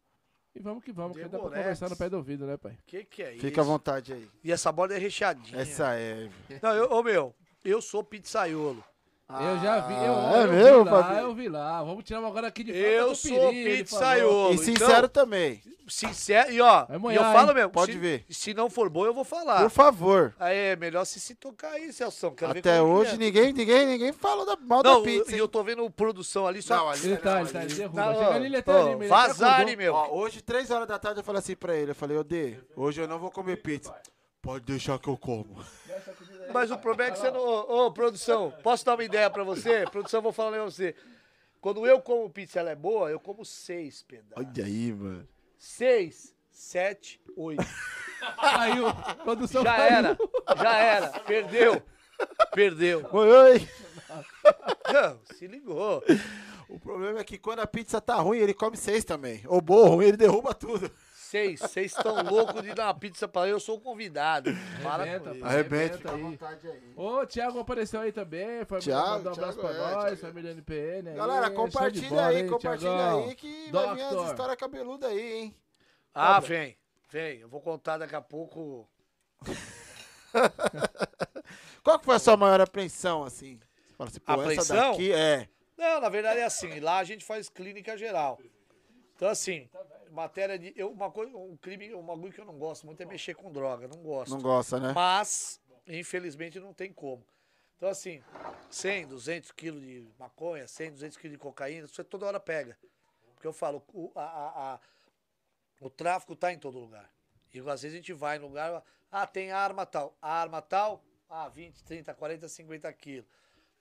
E vamos que vamos, que dá pra conversar no pé do ouvido, né, pai? O que, que é isso? Fica à vontade aí. E essa borda é recheadinha. Essa é. Não, eu, ô meu, eu sou pizzaiolo. Eu já vi, eu, Ah, é eu mesmo, vi lá, Fabi? eu vi lá. Vamos tirar uma agora aqui de Eu do sou falou. pizzaiolo. E sincero também. Então, sincero. E ó, e molhar, eu falo hein? mesmo. Pode se, ver. Se não for bom, eu vou falar. Por favor. Aí é melhor se se tocar aí, Celso. Até que hoje é. ninguém, ninguém, ninguém fala da, mal Não, da pizza. e eu tô vendo produção ali, só. Não, ali- Ele tá, Não, ele tá, ele derruba. Chega ali, ele até ó, anima, ele até Vazare, meu. Ó, hoje, três horas da tarde, eu falei assim pra ele. Eu falei, ô D, hoje eu não vou comer pizza. Pode deixar que eu como. Mas o problema é que você não. Ô, ô, produção, posso dar uma ideia pra você? Produção, eu vou falar pra você. Quando eu como pizza ela é boa, eu como seis pedaços. Olha aí, mano. Seis, sete, oito. Caiu. Produção Já caiu. era, já era. Perdeu. Perdeu. Oi, oi. Não, se ligou. O problema é que quando a pizza tá ruim, ele come seis também. Ou boa, ruim, ele derruba tudo. Seis, vocês estão loucos de dar uma pizza pra eu, eu sou o convidado. Para Arrebenta, com pai, Arrebenta, fica à aí. vontade aí. Ô, o Thiago apareceu aí também. Família, Thiago, mandou um abraço Thiago, pra é, nós, Thiago. família NPN. aí, Galera, compartilha bola, aí, compartilha Thiagão? aí que vai vir as Doctor. histórias cabeludas aí, hein? Ah, vem, vem. Eu vou contar daqui a pouco. (laughs) Qual que foi a sua maior apreensão, assim? Você fala assim, pô, essa Apreensão? daqui é... Não, na verdade é assim. Lá a gente faz clínica geral. Então, assim, matéria de. Eu, uma coisa, um crime, um bagulho que eu não gosto muito é mexer com droga. Não gosto. Não gosta, né? Mas, infelizmente, não tem como. Então, assim, 100, 200 quilos de maconha, 100, 200 quilos de cocaína, você toda hora pega. Porque eu falo, o, a, a- a- o tráfico tá em todo lugar. E às vezes a gente vai no lugar, ah, tem arma tal. A arma tal, ah, 20, 30, 40, 50 quilos.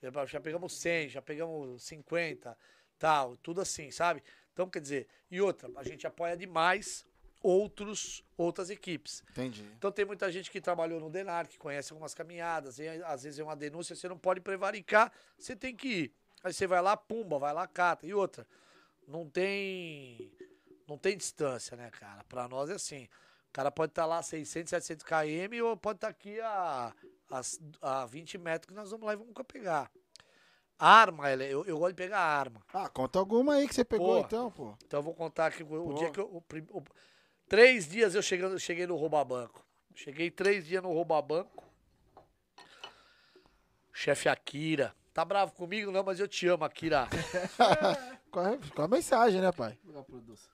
Já- Já pegamos 100, já pegamos 50, tal, tudo assim, sabe? Então, quer dizer, e outra, a gente apoia demais outros, outras equipes. Entendi. Então tem muita gente que trabalhou no Denar, que conhece algumas caminhadas, e às vezes é uma denúncia, você não pode prevaricar, você tem que ir. Aí você vai lá, pumba, vai lá, cata. E outra, não tem não tem distância, né, cara? Pra nós é assim. O cara pode estar lá a 600, 700 km ou pode estar aqui a, a, a 20 metros que nós vamos lá e vamos pegar. Arma, eu, eu gosto de pegar arma. Ah, conta alguma aí que você pegou, Pô. então, pô. Então eu vou contar aqui o, Pô. dia que eu. o o- três dias eu chegando, cheguei no roubar banco. Cheguei três dias no roubar banco. Chefe Akira. Tá bravo comigo? Não, mas eu te amo, Akira. (laughs) Qual a, qual a mensagem, né, pai?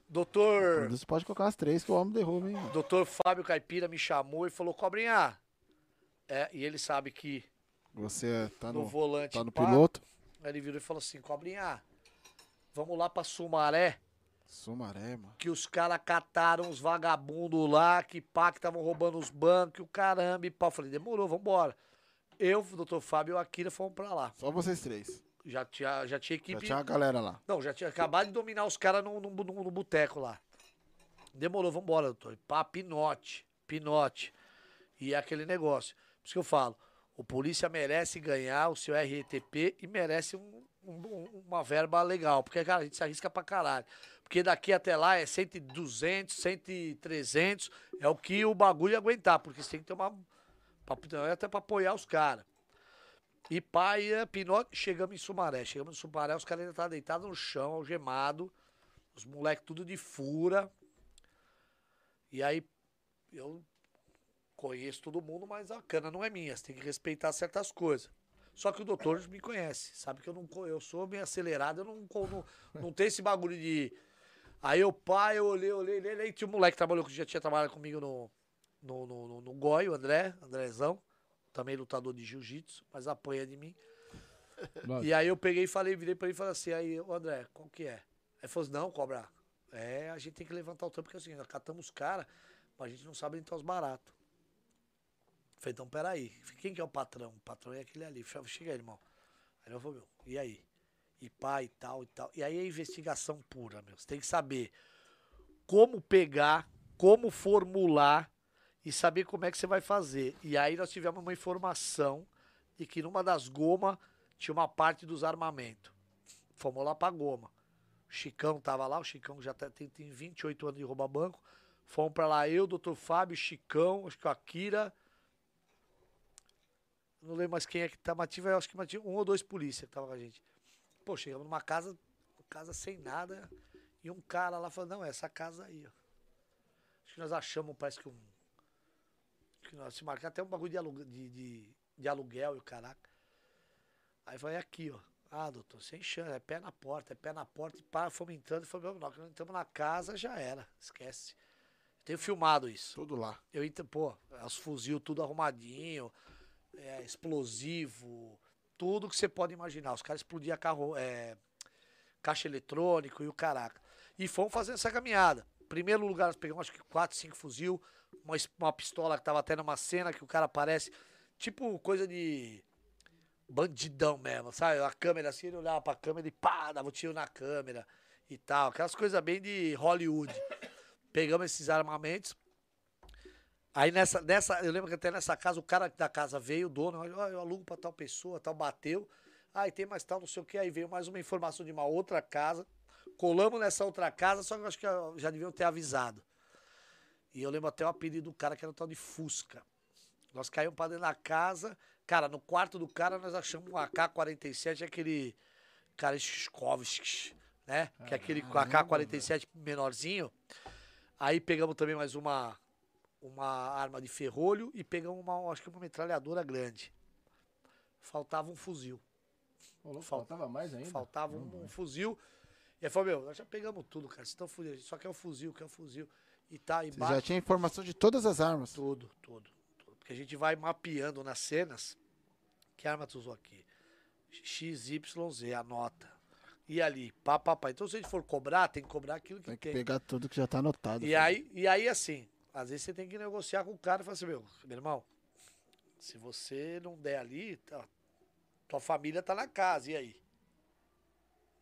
Doutor. Você pode colocar as três que o homem derruba, hein? Doutor Fábio Caipira me chamou e falou: Cobrinha. É, e ele sabe que Você tá no, no, volante. tá no pá, piloto? Aí ele virou e falou assim: Cobrinha, vamos lá pra Sumaré. Sumaré, mano. que os caras cataram os vagabundos lá, que pá, que estavam roubando os bancos, o caramba, e pá. Eu falei, demorou, vambora. Eu, o doutor Fábio e o Akira fomos pra lá. Só vocês três. Já tinha, já tinha Já equipe. tinha uma galera lá. Não, já tinha acabado de dominar os caras no, no, no- no boteco lá. Demorou, vambora, doutor. Pá, pinote, pinote. E é aquele negócio. Por isso que eu falo, o polícia merece ganhar o seu RETP e merece um- um- uma verba legal. Porque, cara, a gente se arrisca pra caralho. Porque daqui até lá é 100, 200, 100, 300. É o que o bagulho aguentar. Porque você tem que ter uma... pra- Até pra apoiar os caras. E paia, pinote, chegamos em Sumaré. Chegamos em Sumaré, os caras ainda estavam deitados no chão, algemado. Os moleques tudo de fura. E aí, eu conheço todo mundo, mas a cana não é minha. Você tem que respeitar certas coisas. Só que o doutor me conhece, sabe que eu não eu sou meio acelerado, eu não, não, não tenho esse bagulho de. Aí o pai, eu olhei, olhei, olhei, olhei, tinha um moleque que trabalhou, que já tinha trabalhado comigo no, no, no, no, no Goi, o André, Andrezão, também lutador de jiu-jitsu, mas apanha de mim. Nossa. E aí eu peguei e falei, virei pra ele e falei assim, aí, o André, qual que é? Aí falou assim, não, cobra, é, a gente tem que levantar o tampo, porque assim, nós catamos os caras, mas a gente não sabe entrar os baratos. Falei, então peraí, quem que é o patrão? O patrão é aquele ali. Falei, chega aí, irmão. Aí eu falei, meu, e aí? E pai e tal e tal. E aí é investigação pura, meu. Você tem que saber como pegar, como formular e saber como é que você vai fazer. E aí nós tivemos uma informação de que numa das gomas tinha uma parte dos armamentos. Fomos lá pra goma. O Chicão tava lá, o Chicão já tá, tem, tem 28 anos de roubar banco. Fomos pra lá eu, doutor Fábio, Chicão, acho que o Akira não lembro mais quem é que tá, mas tive, acho que tinha um ou dois polícia que tava com a gente. Pô, chegamos numa casa, casa sem nada, e um cara lá falou, não, é essa casa aí, ó. Acho que nós achamos, parece que um. Que nós se marcar até um bagulho de, aluguel, de, de, de aluguel e o caraca. Aí foi aqui, ó. Ah, doutor, sem chance, é pé na porta, é pé na porta, e pá, fomos entrando e falou, não, nós entramos na casa, já era, esquece. Tenho filmado isso. Tudo lá. Eu entro, pô, os fuzil tudo arrumadinho, é, explosivo, tudo que você pode imaginar. Os caras explodiam carro, é, caixa eletrônico e o caraca. E fomos fazendo essa caminhada. Primeiro lugar, nós pegamos acho que 4, 5 fuzil, uma, uma pistola que tava até numa cena que o cara aparece, tipo coisa de bandidão mesmo, sabe? A câmera assim, ele olhava pra câmera e pá, dava um tiro na câmera e tal. Aquelas coisas bem de Hollywood. Pegamos esses armamentos, Aí nessa, nessa, eu lembro que até nessa casa, o cara da casa veio, o dono, oh, eu alugo pra tal pessoa, tal, bateu. Aí tem mais tal, não sei o que. Aí veio mais uma informação de uma outra casa. Colamos nessa outra casa, só que eu acho que já deviam ter avisado. E eu lembro até o apelido do cara, que era o tal de Fusca. Nós caímos pra dentro da casa. Cara, no quarto do cara nós achamos um AK-47, aquele cara Skovsk, né? Que é aquele AK-47 menorzinho. Aí pegamos também mais uma uma arma de ferrolho e pegamos uma, acho que uma metralhadora grande. Faltava um fuzil. Faltava mais ainda? Faltava um, um, fuzil. E aí falou, meu, nós já pegamos tudo, cara. Vocês estão fudidos. Só que é o fuzil, que é o fuzil. E tá embaixo. Já tinha informação de todas as armas. Tudo, tudo, tudo. Porque a gente vai mapeando nas cenas. Que arma tu usou aqui? XYZ, anota. E ali, pá, pá, pá. Então se a gente for cobrar, tem que cobrar aquilo que tem. Tem que pegar tudo que já tá anotado. E aí, e aí, assim, às vezes você tem que negociar com o cara e falar assim, meu, meu irmão, se você não der ali, tá, tua família tá na casa, e aí?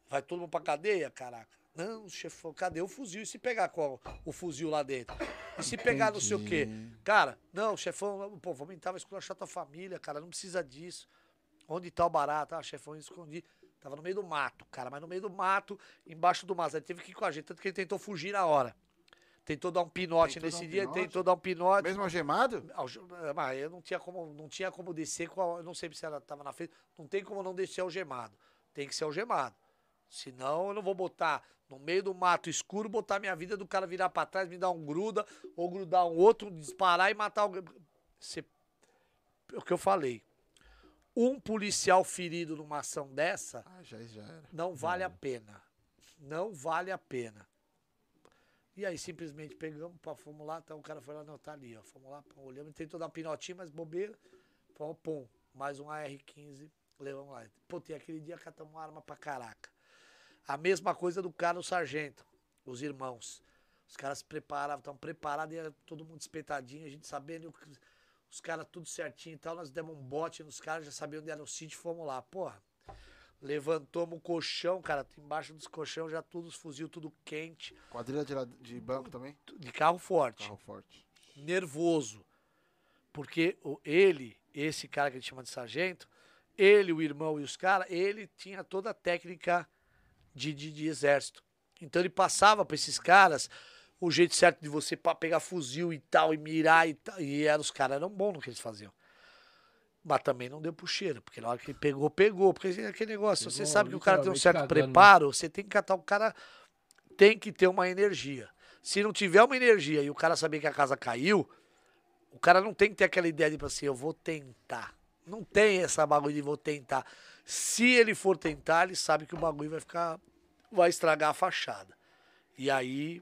Vai todo mundo pra cadeia, caraca? Não, chefão, cadê o fuzil? E se pegar qual, o fuzil lá dentro? E se pegar Entendi. não sei o quê? Cara, não, chefão, pô, vamos entrar, vai esculachar tua família, cara, não precisa disso. Onde tá o barato? Ah, chefão, escondi. Tava no meio do mato, cara, mas no meio do mato, embaixo do mato. Ele teve que ir com a gente, tanto que ele tentou fugir na hora. Tentou dar um pinote tentou nesse um dia, pinote? tentou dar um pinote. Mesmo algemado? Mas eu não tinha como, não tinha como descer com a, eu não sei se ela estava na frente, não tem como não descer algemado. Tem que ser algemado. Senão eu não vou botar no meio do mato escuro, botar minha vida do cara virar para trás, me dar um gruda, ou grudar um outro, disparar e matar alguém. Você, é o que eu falei. Um policial ferido numa ação dessa ah, já, já não vale a pena. Não vale a pena. E aí simplesmente pegamos, pá, fomos lá, então o cara foi lá, não, tá ali, ó. Fomos lá, pô, olhamos, tentou dar pinotinho, mas bobeira. Fomos, pum, mais um AR-15, levamos lá. Pô, tem aquele dia catamos uma arma pra caraca. A mesma coisa do cara, o sargento, os irmãos. Os caras se preparavam, estavam preparados, e todo mundo espetadinho, a gente sabendo os caras tudo certinho e tal. Nós demos um bote nos caras, já sabiam onde era o sítio, fomos lá. Porra, Levantamos o colchão, cara. Embaixo dos colchão já tudo, os fuzil, tudo quente. Quadrilha de, de banco também? De carro forte. Carro forte. Nervoso. Porque ele, esse cara que a gente chama de sargento, ele, o irmão e os caras, ele tinha toda a técnica de, de, de exército. Então ele passava para esses caras o jeito certo de você pegar fuzil e tal, e mirar e tal. E era, os caras eram bons no que eles faziam. Mas também não deu puxeira, porque na hora que ele pegou, pegou. Porque é aquele negócio, Pegou você sabe que o cara tem um certo cagando, preparo, você tem que catar o cara, tem que ter uma energia. Se não tiver uma energia e o cara saber que a casa caiu, o cara não tem que ter aquela ideia de assim, eu vou tentar. Não tem essa bagulho de vou tentar. Se ele for tentar, ele sabe que o bagulho vai ficar, vai estragar a fachada. E aí,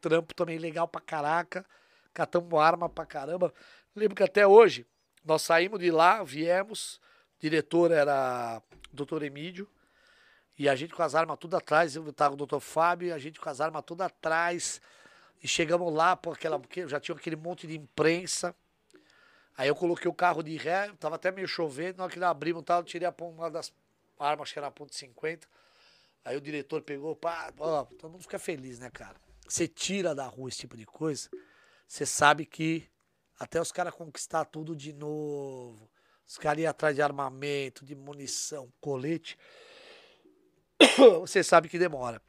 trampo também legal pra caraca, catamos arma pra caramba. Lembro que até hoje, nós saímos de lá, viemos, diretor era Dr. Emílio, e a gente com as armas tudo atrás, eu tava com o Dr. Fábio, a gente com as armas tudo atrás, e chegamos lá, por aquela, porque já tinha aquele monte de imprensa, aí eu coloquei o carro de ré, tava até meio chovendo, na hora que nós abrimos, tal, eu tirei a, uma das armas, acho que era a ponto .50, aí o diretor pegou, pá, ó, todo mundo fica feliz, né, cara? Você tira da rua esse tipo de coisa, você sabe que até os caras conquistar tudo de novo, os caras ir atrás de armamento, de munição, colete, (coughs) você sabe que demora.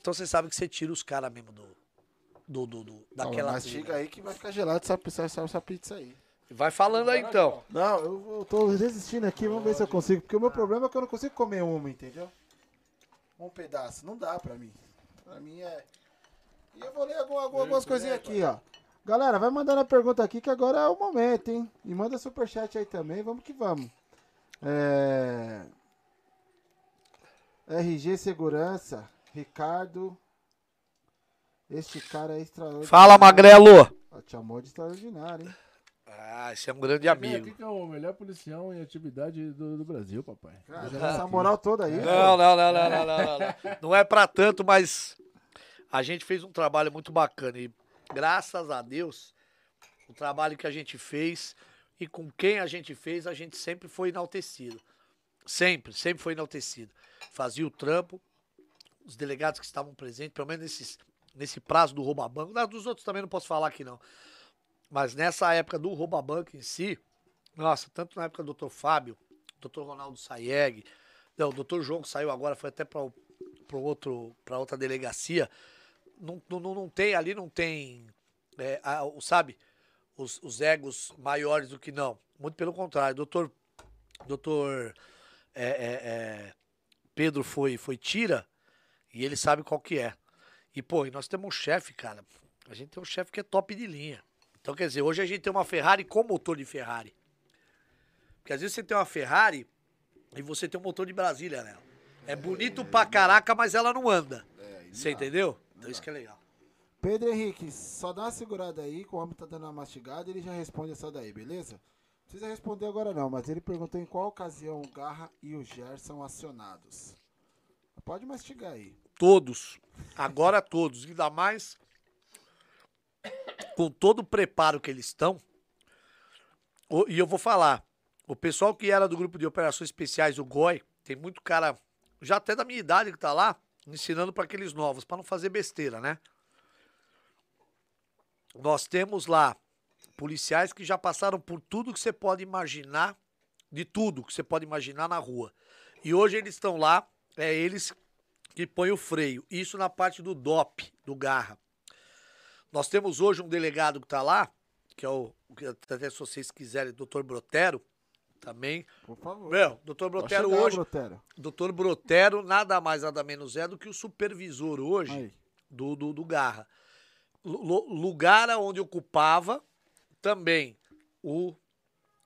Então você sabe que você tira os caras mesmo do, do, do, do- daquela chega aí que vai ficar gelado essa, essa, essa pizza aí. Vai falando aí então. Não, eu, eu tô resistindo aqui, vamos ver se eu consigo. Porque o meu problema é que eu não consigo comer uma, entendeu? Um pedaço, não dá pra mim. Pra mim é. E eu vou ler algum- algum- algumas coisinhas aqui, ó. Galera, vai mandando a pergunta aqui que agora é o momento, hein? E manda superchat aí também, vamos que vamos. É... RG Segurança, Ricardo. Este cara é extraordinário. Fala, Magrelo! Te amou de extraordinário, hein? Ah, esse é um grande amigo. aqui que é o melhor policial em atividade do, do Brasil, papai. Cara, Já essa moral toda aí. Não, pô. não, não, não, não, não, não, não. Não é pra tanto, mas a gente fez um trabalho muito bacana e graças a Deus, o trabalho que a gente fez e com quem a gente fez, a gente sempre foi enaltecido. Sempre, sempre foi enaltecido. Fazia o trampo, os delegados que estavam presentes, pelo menos nesses, nesse prazo do rouba-banco, dos outros também não posso falar aqui não. Mas nessa época do rouba-banco em si, nossa, tanto na época do Dr. Fábio, Dr. Ronaldo Sayeg, não, o doutor João que saiu agora, foi até para outro, para outra delegacia. Não, não, não- tem, ali não tem, é, a- o- sabe, os, os egos maiores do que não. Muito pelo contrário, doutor, doutor é, é, é, Pedro foi, foi tira e ele sabe qual que é. E, pô, e nós temos um chefe, cara. A gente tem um chefe que é top de linha. Então, quer dizer, hoje a gente tem uma Ferrari com motor de Ferrari. Porque às vezes você tem uma Ferrari e você tem um motor de Brasília nela. É bonito pra caraca, mas ela não anda. Você entendeu? Então isso que é legal. Pedro Henrique, só dá uma segurada aí, que o homem tá dando uma mastigada ele já responde essa daí, beleza? Não precisa responder agora não, mas ele perguntou em qual ocasião o Garra e o Ger são acionados. Pode mastigar aí. Todos. Agora todos. Ainda mais com todo o preparo que eles estão. E eu vou falar. O pessoal que era do grupo de operações especiais, o GOI, tem muito cara, já até da minha idade que tá lá, ensinando para aqueles novos, para não fazer besteira, né? Nós temos lá policiais que já passaram por tudo que você pode imaginar, de tudo que você pode imaginar na rua. E hoje eles estão lá, é eles que põem o freio. Isso na parte do DOP, do Garra. Nós temos hoje um delegado que está lá, que é o, até se vocês quiserem, doutor Brotero, também. Por favor. Meu, doutor Brotero chegar, hoje, Brotero. doutor Brotero nada mais, nada menos é do que o supervisor hoje Aí. do, do, do Garra. Lu- lugar onde ocupava também o,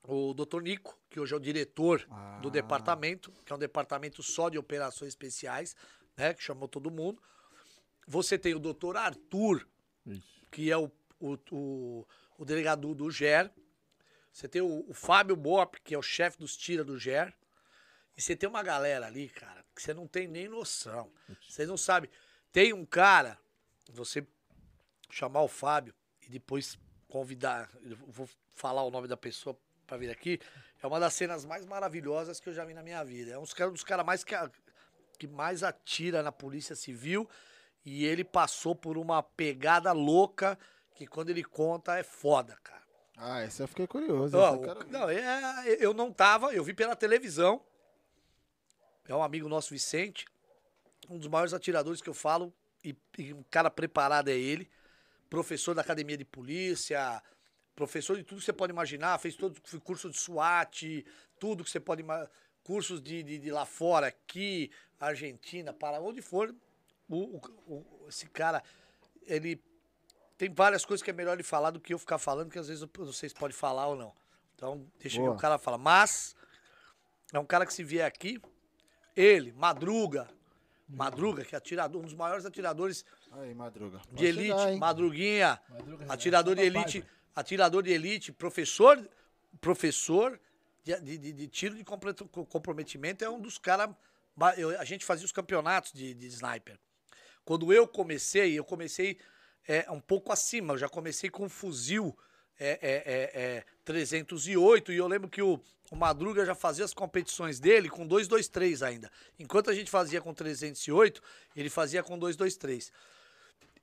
o doutor Nico, que hoje é o diretor do Ah. departamento, que é um departamento só de operações especiais, né? Que chamou todo mundo. Você tem o doutor Arthur, Isso. que é o, o, o, o delegado do GER. Você tem o, o Fábio Bop, que é o chefe dos tira do GER. E você tem uma galera ali, cara, que você não tem nem noção. Vocês não sabem. Tem um cara, você chamar o Fábio e depois convidar, vou falar o nome da pessoa pra vir aqui, é uma das cenas mais maravilhosas que eu já vi na minha vida. É um dos caras dos caras mais que, que mais atira na Polícia Civil e ele passou por uma pegada louca que quando ele conta é foda, cara. Ah, esse eu fiquei curioso. Esse eu não, é, eu não tava, eu vi pela televisão. É um amigo nosso, Vicente. Um dos maiores atiradores que eu falo. E, e um cara preparado é ele. Professor da academia de polícia. professor de tudo que você pode imaginar, fez todo curso de SWAT, tudo que você pode imaginar, cursos de, de, de, lá fora, aqui, Argentina, para onde for. O, o, esse cara, ele tem várias coisas que é melhor ele falar do que eu ficar falando, que às vezes vocês podem falar ou não. Então, deixa Boa. o cara falar. Mas, é um cara que se vier aqui, ele, Madruga, Madruga, que é atirador, um dos maiores atiradores Aí, Madruga. de elite, chegar, Madruguinha, Madruga, atirador de elite, atirador de elite, professor, professor de, de, de tiro de comprometimento, é um dos caras. A gente fazia os campeonatos de, de sniper. Quando eu comecei, eu comecei é, um pouco acima, eu já comecei com um fuzil é, é, é, 308 é, e eu lembro que o, o Madruga já fazia as competições dele com 223 ainda. Enquanto a gente fazia com 308, ele fazia com 223.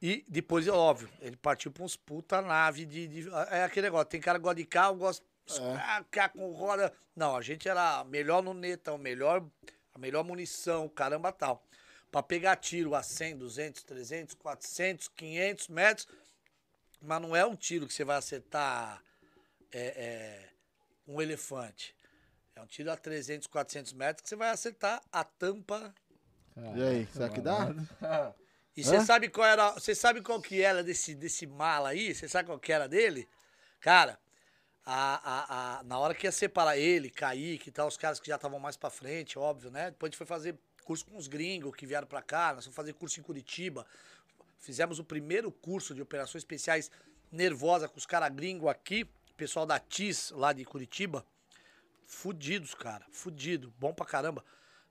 E depois, é óbvio, ele partiu pra uns puta nave de, de, É aquele negócio, tem cara que gosta de carro, gosta. É. Ah, com roda. Não, a gente era melhor no netão, melhor, a melhor munição, caramba tal. Pra pegar tiro a 100, 200, 300, 400, 500 metros. Mas não é um tiro que você vai acertar é, é, um elefante. É um tiro a 300, 400 metros que você vai acertar a tampa. e aí, será que dá? (laughs) E você sabe qual era, você sabe qual que era desse, desse mala aí? Você sabe qual que era dele? Cara, a, a, a, na hora que ia separar ele, Kaique e tal, os caras que já estavam mais pra frente, óbvio, né? Depois a gente foi fazer curso com os gringos que vieram pra cá, nós fomos fazer curso em Curitiba. Fizemos o primeiro curso de operações especiais nervosa com os caras gringos aqui, pessoal da TIS lá de Curitiba. Fudidos, cara, fudido, bom pra caramba.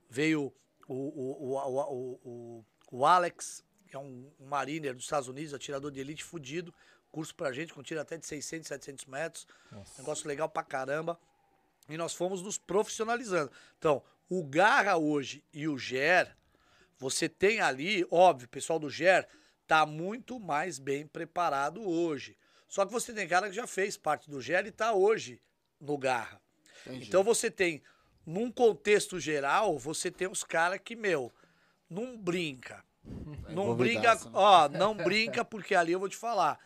Veio o, o, o, o, o Alex, que é um, um mariner dos Estados Unidos, atirador de elite fudido. Curso pra gente, com tiro até de 600, 700 metros. Nossa. Negócio legal pra caramba. E nós fomos nos profissionalizando. Então, o Garra hoje e o GER, você tem ali, óbvio, o pessoal do GER tá muito mais bem preparado hoje. Só que você tem cara que já fez parte do GER e tá hoje no Garra. Entendi. Então você tem, num contexto geral, você tem os caras que, meu, não brinca. É não brinca, né? ó, (laughs) não brinca, porque ali eu vou te falar.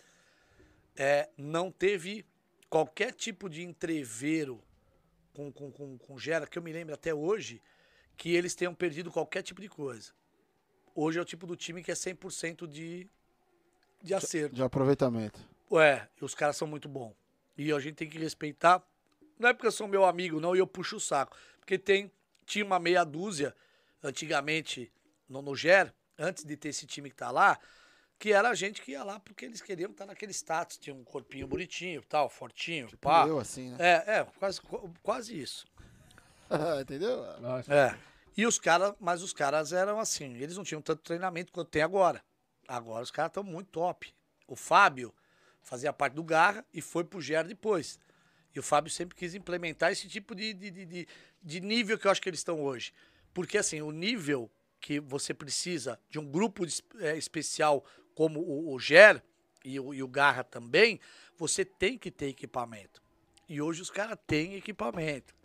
É, não teve qualquer tipo de entreveiro com, com, com, com Gera, que eu me lembro até hoje, que eles tenham perdido qualquer tipo de coisa. Hoje é o tipo do time que é 100% de, de acerto. De aproveitamento. Ué, os caras são muito bons. E a gente tem que respeitar. Não é porque eu sou meu amigo, não, e eu puxo o saco. Porque tem, tinha uma meia dúzia, antigamente, no, no GER, antes de ter esse time que tá lá, que era a gente que ia lá porque eles queriam estar naquele status, tinha um corpinho bonitinho, tal, fortinho, tipo pá. Eu, assim, né? É, é, quase, quase isso. (laughs) Entendeu? É. E os caras, mas os caras eram assim, eles não tinham tanto treinamento quanto tem agora. Agora os caras estão muito top. O Fábio fazia parte do Garra e foi pro GER depois. E o Fábio sempre quis implementar esse tipo de, de, de, de nível que eu acho que eles estão hoje. Porque assim, o nível que você precisa de um grupo é, especial como o, o GER e o, e o Garra também, você tem que ter equipamento. E hoje os caras têm equipamento.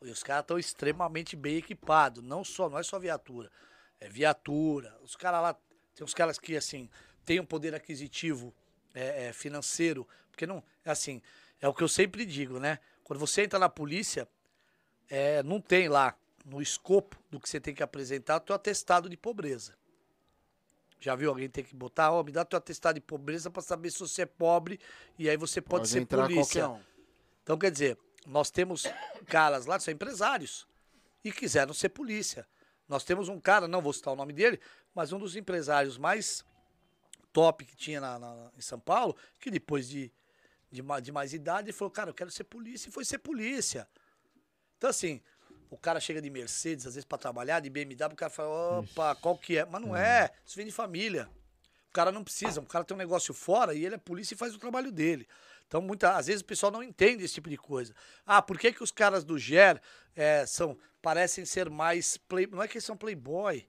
E os caras estão extremamente bem equipados. Não só, não é só viatura. É viatura. Os caras lá, tem uns caras que, assim, têm um poder aquisitivo é, é, financeiro. Porque não, é assim, é o que eu sempre digo, né? Quando você entra na polícia, é, não tem lá no escopo do que você tem que apresentar o teu atestado de pobreza. Já viu alguém ter que botar, ó, oh, me dá teu atestado de pobreza para saber se você é pobre e aí você pode, pode ser polícia. Um. Então quer dizer, nós temos caras lá que são empresários e quiseram ser polícia. Nós temos um cara, não vou citar o nome dele, mas um dos empresários mais top que tinha na, na, em São Paulo, que depois de, de, de mais idade, ele falou, cara, eu quero ser polícia, e foi ser polícia. Então, assim, o cara chega de Mercedes, às vezes, para trabalhar, de BMW, o cara fala, opa, qual que é? Mas não é. é, isso vem de família. O cara não precisa, o cara tem um negócio fora e ele é polícia e faz o trabalho dele. Então, muita, às vezes o pessoal não entende esse tipo de coisa. Ah, por que, que os caras do GER é, são, parecem ser mais. Play, não é que eles são playboy.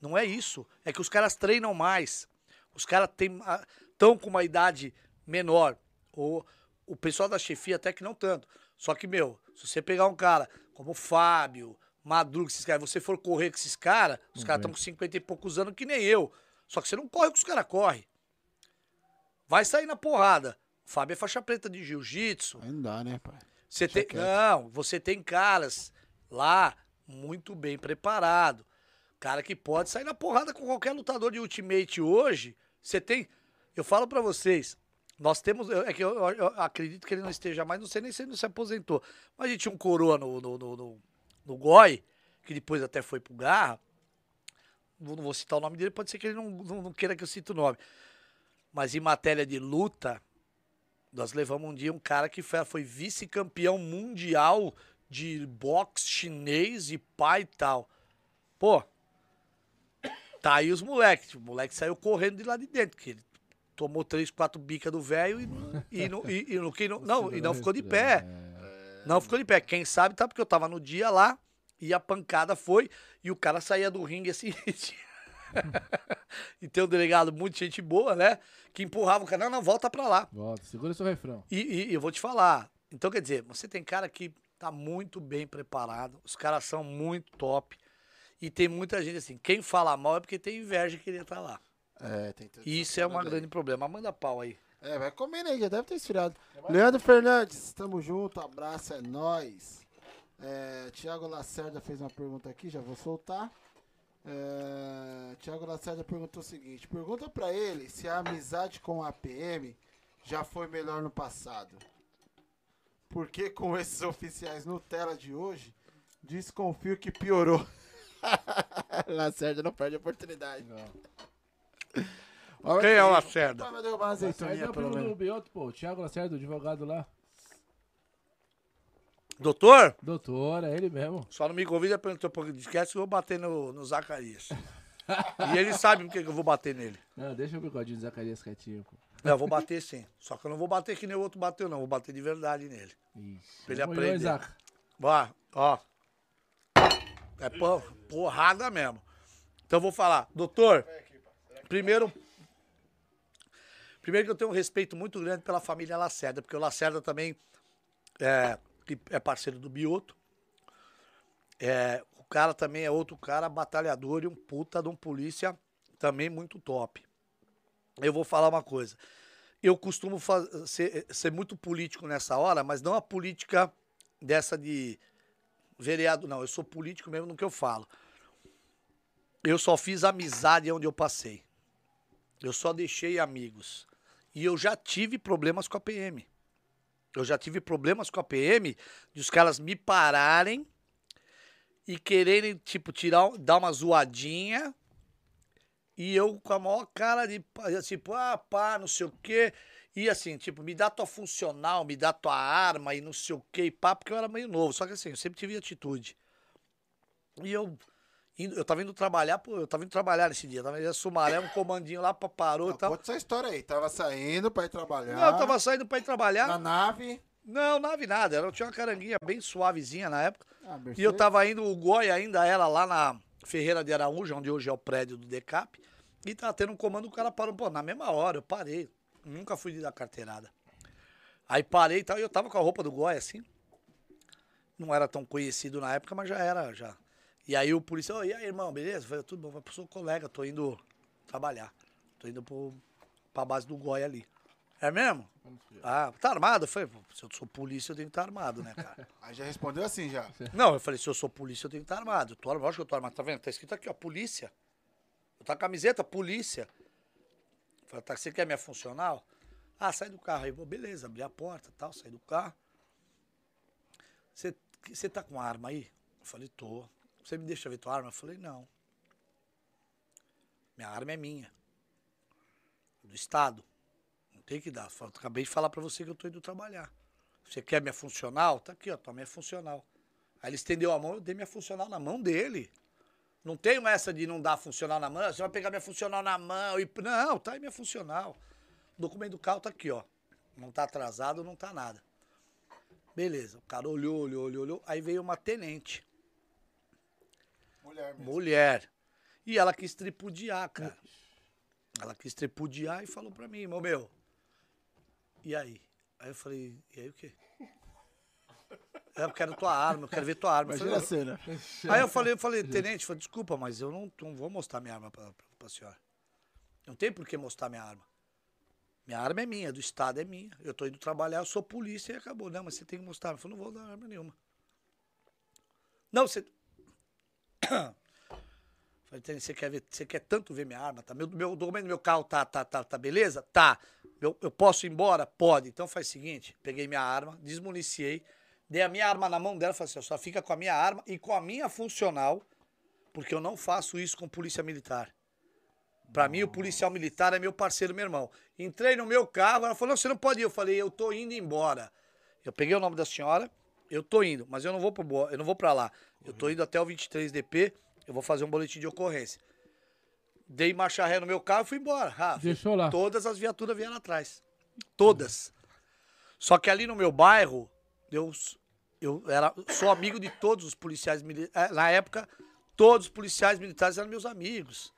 Não é isso. É que os caras treinam mais. Os caras estão com uma idade menor. O, o pessoal da chefia até que não tanto. Só que, meu, se você pegar um cara como o Fábio, Madruga, esses caras, você for correr com esses caras, os caras estão com 50 e poucos anos que nem eu. Só que você não corre com os caras correm. Vai sair na porrada. O Fábio é faixa preta de jiu-jitsu. Não dá, né, pai? Você tem, quieto. não, você tem caras lá muito bem preparado. Cara que pode sair na porrada com qualquer lutador de Ultimate hoje. Você tem. Eu falo pra vocês. Nós temos. É que eu, eu- acredito que ele não esteja mais. Não sei nem se ele não se aposentou. Mas a gente tinha um coroa no, no, no, no, no Goi, que depois até foi pro Garra. Não vou citar o nome dele, pode ser que ele não, não, não queira que eu cite o nome. Mas em matéria de luta, nós levamos um dia um cara que foi, foi vice-campeão mundial de boxe chinês e pai e tal. Pô, tá aí os moleques. O moleque saiu correndo de lá de dentro, que ele tomou três, quatro bicas do velho e, não- e, não- e, e, não- que não, (laughs) não, e não ficou de pé. Não ficou de pé. Quem sabe tá porque eu tava no dia lá e a pancada foi e o cara saía do ringue assim. (laughs) (laughs) e tem um delegado muito gente boa, né? Que empurrava o cara. Não, não, volta pra lá. Volta, segura seu refrão. E, e- eu vou te falar. Então, quer dizer, você tem cara que tá muito bem preparado. Os caras são muito top. E tem muita gente assim. Quem fala mal é porque tem inveja que queria estar lá. É, tem tudo isso é um grande problema. Manda pau aí. É, vai comendo aí, já deve ter esfriado. Leandro Fernandes, tamo junto, abraço, é nóis. É, Tiago Lacerda fez uma pergunta aqui, já vou soltar. É, Tiago Lacerda perguntou o seguinte: pergunta pra ele se a amizade com a PM já foi melhor no passado. Porque com esses oficiais Nutella de hoje, desconfio que piorou. (laughs) Lacerda não perde a oportunidade. Olha Quem é o. Lacerda? Vai derrubar uma Lacerda é o pelo primo do menos. Bioto, pô. O Thiago Lacerda, o advogado lá. Doutor? Doutor, é ele mesmo. Só não me convida pra entrar um pouco de esquece que eu vou bater no, no Zacarias. e ele sabe por que que eu vou bater nele. Não, deixa o bigodinho do Zacarias quietinho, pô. Não, eu vou bater sim. Só que eu não vou bater que nem o outro bateu, não. Vou bater de verdade nele. Ixi. Pra ele Vamos, aprender. Isaac. Ó, ó. É por- porrada mesmo. Então eu vou falar, doutor. Primeiro. Primeiro que eu tenho um respeito muito grande pela família Lacerda, porque o Lacerda também é, é parceiro do Bioto. É, o cara também é outro cara batalhador e um puta de um polícia também muito top. Eu vou falar uma coisa. Eu costumo faz- ser, ser muito político nessa hora, mas não a política dessa de vereado, não. Eu sou político mesmo no que eu falo. Eu só fiz amizade onde eu passei. Eu só deixei amigos. E eu já tive problemas com a PM. Eu já tive problemas com a PM de os caras me pararem e quererem, tipo, tirar, dar uma zoadinha. E eu com a maior cara de, tipo, ah, pá, não sei o quê. E assim, tipo, me dá tua funcional, me dá tua arma e não sei o quê, e pá, porque eu era meio novo. Só que assim, eu sempre tive atitude. E eu, indo, eu tava indo trabalhar, pô, eu tava indo trabalhar nesse dia. Tava indo a Sumaré, um comandinho lá, pá, parou e Não, tal. Conta essa história aí. Tava saindo pra ir trabalhar. Não, eu tava saindo pra ir trabalhar. na nave. Não, nave nada. Eu tinha uma caranguinha bem suavezinha na época. Ah, E eu tava indo, o Goi ainda era lá na Ferreira de Araújo, onde hoje é o prédio do Decap. E tava tendo um comando, o cara parou, pô, na mesma hora, eu parei. Nunca fui de dar carteirada. Aí parei e tal, e eu tava com a roupa do Goi, assim. Não era tão conhecido na época, mas já era, já. E aí o policial, "Ô, e aí, irmão, beleza? Eu falei, tudo bom, vai pro seu colega, tô indo trabalhar. Tô indo pro, pra base do Goi ali. É mesmo? Ah, tá armado? Eu falei, "Pô, se eu sou polícia, eu tenho que estar armado, né, cara? (laughs) Aí já respondeu assim já. Não, eu falei, se eu sou polícia, eu tenho que estar armado. Eu tô armado, lógico que eu tô armado. Tá vendo? Tá escrito aqui, ó, polícia. Eu tô com a camiseta, polícia. Eu falei, tá, você quer minha funcional? Ah, sai do carro aí. Vou, beleza, abri a porta e tal, saí do carro. Você tá com arma aí? Eu falei, tô. Você me deixa ver tua arma? Eu falei, não. Minha arma é minha. Do Estado. Não tem que dar. Eu acabei de falar pra você que eu tô indo trabalhar. Você quer minha funcional? Tá aqui, ó, tá minha funcional. Aí ele estendeu a mão, eu dei minha funcional na mão dele. Não tenho essa de não dar funcional na mão. Você vai pegar minha funcional na mão e. Não, tá aí minha funcional. O documento do carro tá aqui, ó. Não tá atrasado, não tá nada. Beleza. O cara olhou, olhou, olhou, olhou. Aí veio uma tenente. Mulher mesmo. Mulher. E ela quis tripudiar, cara. Ela quis tripudiar e falou pra mim, meu, meu. E aí? Aí eu falei, e aí o quê? (laughs) É, eu quero tua arma, eu quero ver tua arma. Imagina a falei, cena. Aí eu falei, eu falei, tenente, falei, desculpa, mas eu não, não vou mostrar minha arma pra, pra, pra senhora. Não tem por que mostrar minha arma. Minha arma é minha, do Estado é minha. Eu tô indo trabalhar, eu sou polícia e acabou. Não, mas você tem que mostrar. Eu falei, não vou dar arma nenhuma. Não, você. (coughs) Falei, você quer, ver, você quer tanto ver minha arma? Tá? Meu, meu documento do meu carro tá, tá, tá, tá beleza? Tá. Eu, eu posso ir embora? Pode. Então faz o seguinte: peguei minha arma, desmuniciei, dei a minha arma na mão dela, falei assim: só fica com a minha arma e com a minha funcional, porque eu não faço isso com polícia militar. Pra mim, o policial militar é meu parceiro, meu irmão. Entrei no meu carro, ela falou: não, você não pode ir. Eu falei: eu tô indo embora. Eu peguei o nome da senhora, eu tô indo, mas eu não vou pro, eu não vou pra lá. Eu tô indo até o 23DP eu vou fazer um boletim de ocorrência. Dei marcha ré no meu carro e fui embora. Ah, Deixou lá. Todas as viaturas vieram atrás. Todas. Só que ali no meu bairro, eu, eu era, sou amigo de todos os policiais militares. É, na época, todos os policiais militares eram meus amigos.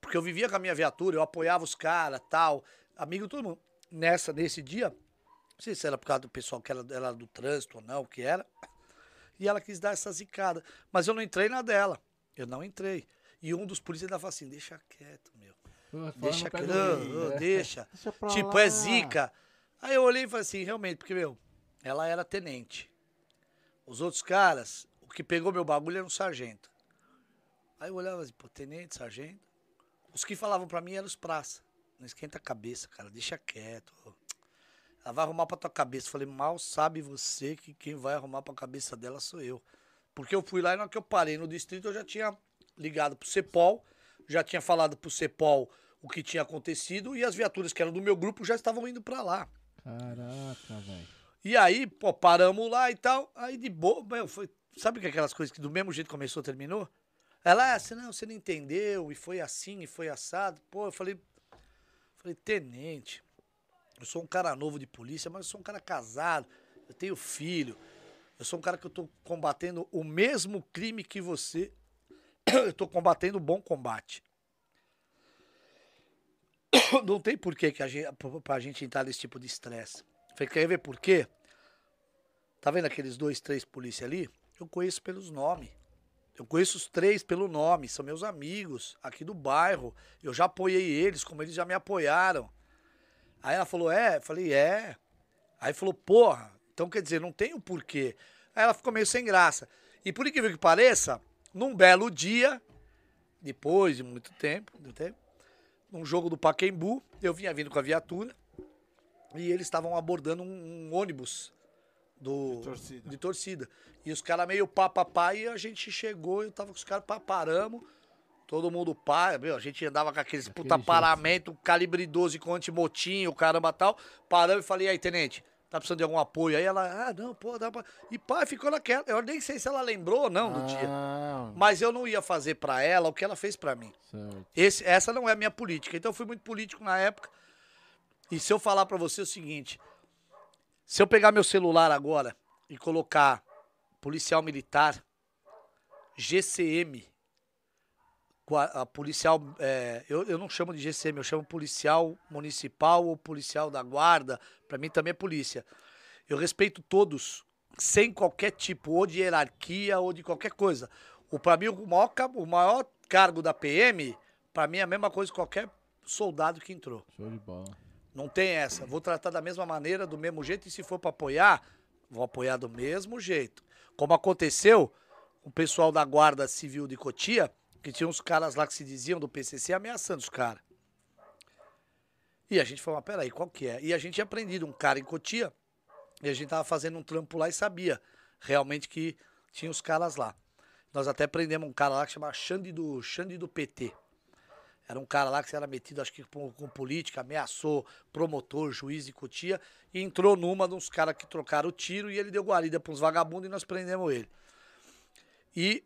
Porque eu vivia com a minha viatura, eu apoiava os caras, tal. Amigo de todo mundo. Nessa, nesse dia, não sei se era por causa do pessoal que era, era do trânsito ou não, o que era. E ela quis dar essa zicada. Mas eu não entrei na dela. Eu não entrei. E um dos polícias ainda falou assim: deixa quieto, meu. Deixa quieto, né? deixa. (laughs) deixa tipo, lá. é zica. Aí eu olhei e falei assim: realmente, porque, meu, ela era tenente. Os outros caras, o que pegou meu bagulho era um sargento. Aí eu olhava assim: pô, tenente, sargento. Os que falavam pra mim eram os praça. Não esquenta a cabeça, cara, deixa quieto. Ela vai arrumar pra tua cabeça. Eu falei, mal sabe você que quem vai arrumar pra cabeça dela sou eu. Porque eu fui lá e na hora que eu parei no distrito, eu já tinha ligado pro CEPOL, já tinha falado pro CEPOL o que tinha acontecido e as viaturas que eram do meu grupo já estavam indo para lá. Caraca, velho. E aí, pô, paramos lá e tal. Aí de boa, meu, foi. Sabe que aquelas coisas que do mesmo jeito começou, terminou? Ela, ah, você não, você não entendeu, e foi assim, e foi assado. Pô, eu falei. Falei, tenente, eu sou um cara novo de polícia, mas eu sou um cara casado, eu tenho filho. Eu sou um cara que eu tô combatendo o mesmo crime que você. (coughs) Eu tô combatendo o bom combate. (coughs) Não tem porquê que a gente, pra gente entrar nesse tipo de estresse. Falei, quer ver por quê? Tá vendo aqueles dois, três polícia ali? Eu conheço pelos nomes. Eu conheço os três pelo nome, são meus amigos aqui do bairro. Eu já apoiei eles, como eles já me apoiaram. Aí ela falou: É? Eu falei: É. Aí falou: Porra, então, quer dizer, não tem o um porquê. Aí ela ficou meio sem graça. E por incrível que pareça, num belo dia, depois de muito tempo, num jogo do Paquembu, eu vinha vindo com a viatura e eles estavam abordando um, um, ônibus do, de, torcida. de torcida. E os caras meio pá, pá, pá, e a gente chegou, eu tava com os caras, paramos, todo mundo pá, meu, a gente andava com aqueles Aquele puta jeito. paramento, calibre 12 com antimotinho, caramba tal, paramos e falei, aí, tenente, tá precisando de algum apoio. Aí ela, ah, não, pô, dá pra. E pá, ficou naquela. Eu nem sei se ela lembrou ou não do ah. dia. Mas eu não ia fazer para ela o que ela fez para mim. Esse, essa não é a minha política. Então eu fui muito político na época. E se eu falar para você o seguinte: se eu pegar meu celular agora e colocar policial militar, GCM, a policial, é, eu, eu não chamo de GCM, eu chamo policial municipal ou policial da guarda, para mim também é polícia. Eu respeito todos, sem qualquer tipo, ou de hierarquia ou de qualquer coisa. O para mim o maior, o maior cargo da PM, para mim é a mesma coisa que qualquer soldado que entrou. Show de bola. Não tem essa. Vou tratar da mesma maneira, do mesmo jeito, e se for para apoiar, vou apoiar do mesmo jeito. Como aconteceu, o pessoal da Guarda Civil de Cotia, tinha uns caras lá que se diziam do PCC ameaçando os caras. E a gente falou, mas peraí, qual que é? E a gente tinha aprendido um cara em Cotia, e a gente tava fazendo um trampo lá e sabia realmente que tinha os caras lá. Nós até prendemos um cara lá que chamava Xande do, Xande do PT. Era um cara lá que era metido, acho que com, com política, ameaçou promotor, juiz de Cotia, e entrou numa de uns caras que trocaram o tiro e ele deu guarida para uns vagabundos e nós prendemos ele. E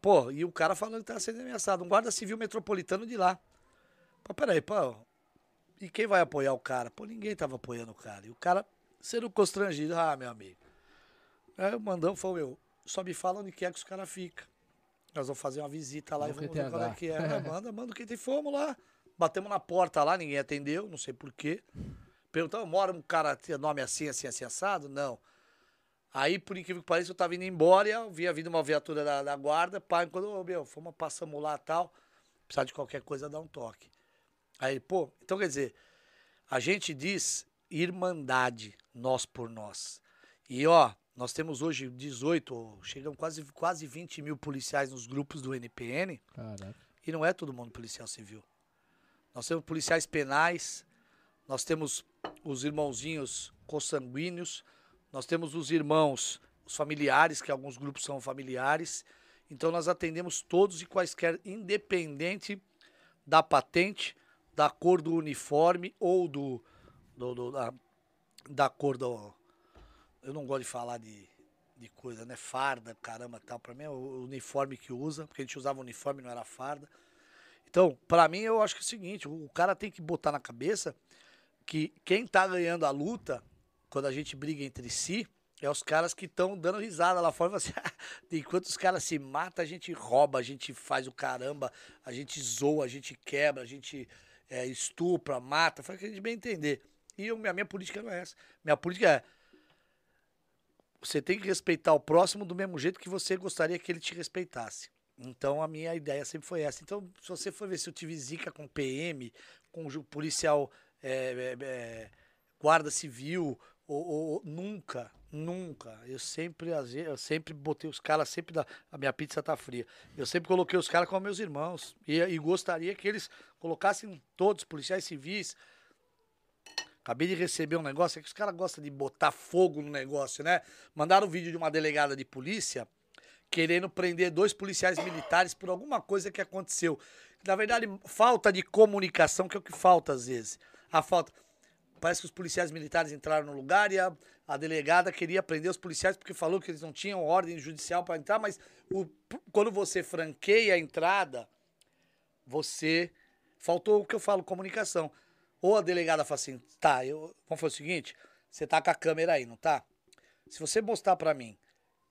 Pô, e o cara falando que tá sendo ameaçado. Um guarda civil metropolitano de lá. Pô, peraí, pô. E quem vai apoiar o cara? Pô, ninguém tava apoiando o cara. E o cara sendo constrangido. Ah, meu amigo. Aí o mandão falou, meu, só me fala onde quer que os caras ficam. Nós vamos fazer uma visita lá e vamos ver qual é que é. é. manda, manda quem tem. Fomos lá. Batemos na porta lá, ninguém atendeu, não sei porquê. Perguntamos, mora um cara, nome assim, assim, assim, assado? Não. Aí, por incrível que pareça, eu tava indo embora e eu via vindo uma viatura da, da guarda. Pai, quando, oh, meu, fomos, passamos lá e tal. Precisar de qualquer coisa, dá um toque. Aí, pô, então quer dizer, A gente diz irmandade, nós por nós. E ó, nós temos hoje 18, chegam quase, quase 20 mil policiais nos grupos do NPN. Caraca. E não é todo mundo policial civil. Nós temos policiais penais, nós temos os irmãozinhos consanguíneos, nós temos os irmãos, os familiares, que alguns grupos são familiares. Então nós atendemos todos e quaisquer, independente da patente, da cor do uniforme ou do, do, do da, da cor do. Eu não gosto de falar de, de coisa, né? Farda, caramba, tal. Pra mim é o uniforme que usa, porque a gente usava uniforme, não era farda. Então, para mim, eu acho que é o seguinte: o cara tem que botar na cabeça que quem tá ganhando a luta, quando a gente briga entre si, é os caras que estão dando risada lá fora. Assim, (laughs) enquanto os caras se matam, a gente rouba, a gente faz o caramba, a gente zoa, a gente quebra, a gente é, estupra, mata. Faz o que a gente bem entender. E eu, a minha política não é essa. Minha política é. Você tem que respeitar o próximo do mesmo jeito que você gostaria que ele te respeitasse. Então a minha ideia sempre foi essa. Então, se você for ver se eu tive zica com PM, com policial é, é, é, guarda civil, ou, ou, nunca, nunca. Eu sempre, eu sempre botei os caras, sempre da, a minha pizza tá fria. Eu sempre coloquei os caras como meus irmãos. E, e gostaria que eles colocassem todos, policiais civis. Acabei de receber um negócio, é que os caras gostam de botar fogo no negócio, né? Mandaram um vídeo de uma delegada de polícia querendo prender dois policiais militares por alguma coisa que aconteceu. Na verdade, falta de comunicação, que é o que falta às vezes. A falta. Parece que os policiais militares entraram no lugar e a, a delegada queria prender os policiais porque falou que eles não tinham ordem judicial para entrar, mas o, quando você franqueia a entrada, você. Faltou o que eu falo, comunicação. Ou a delegada fala assim, tá, eu, vamos fazer o seguinte, você tá com a câmera aí, não tá? Se você mostrar para mim,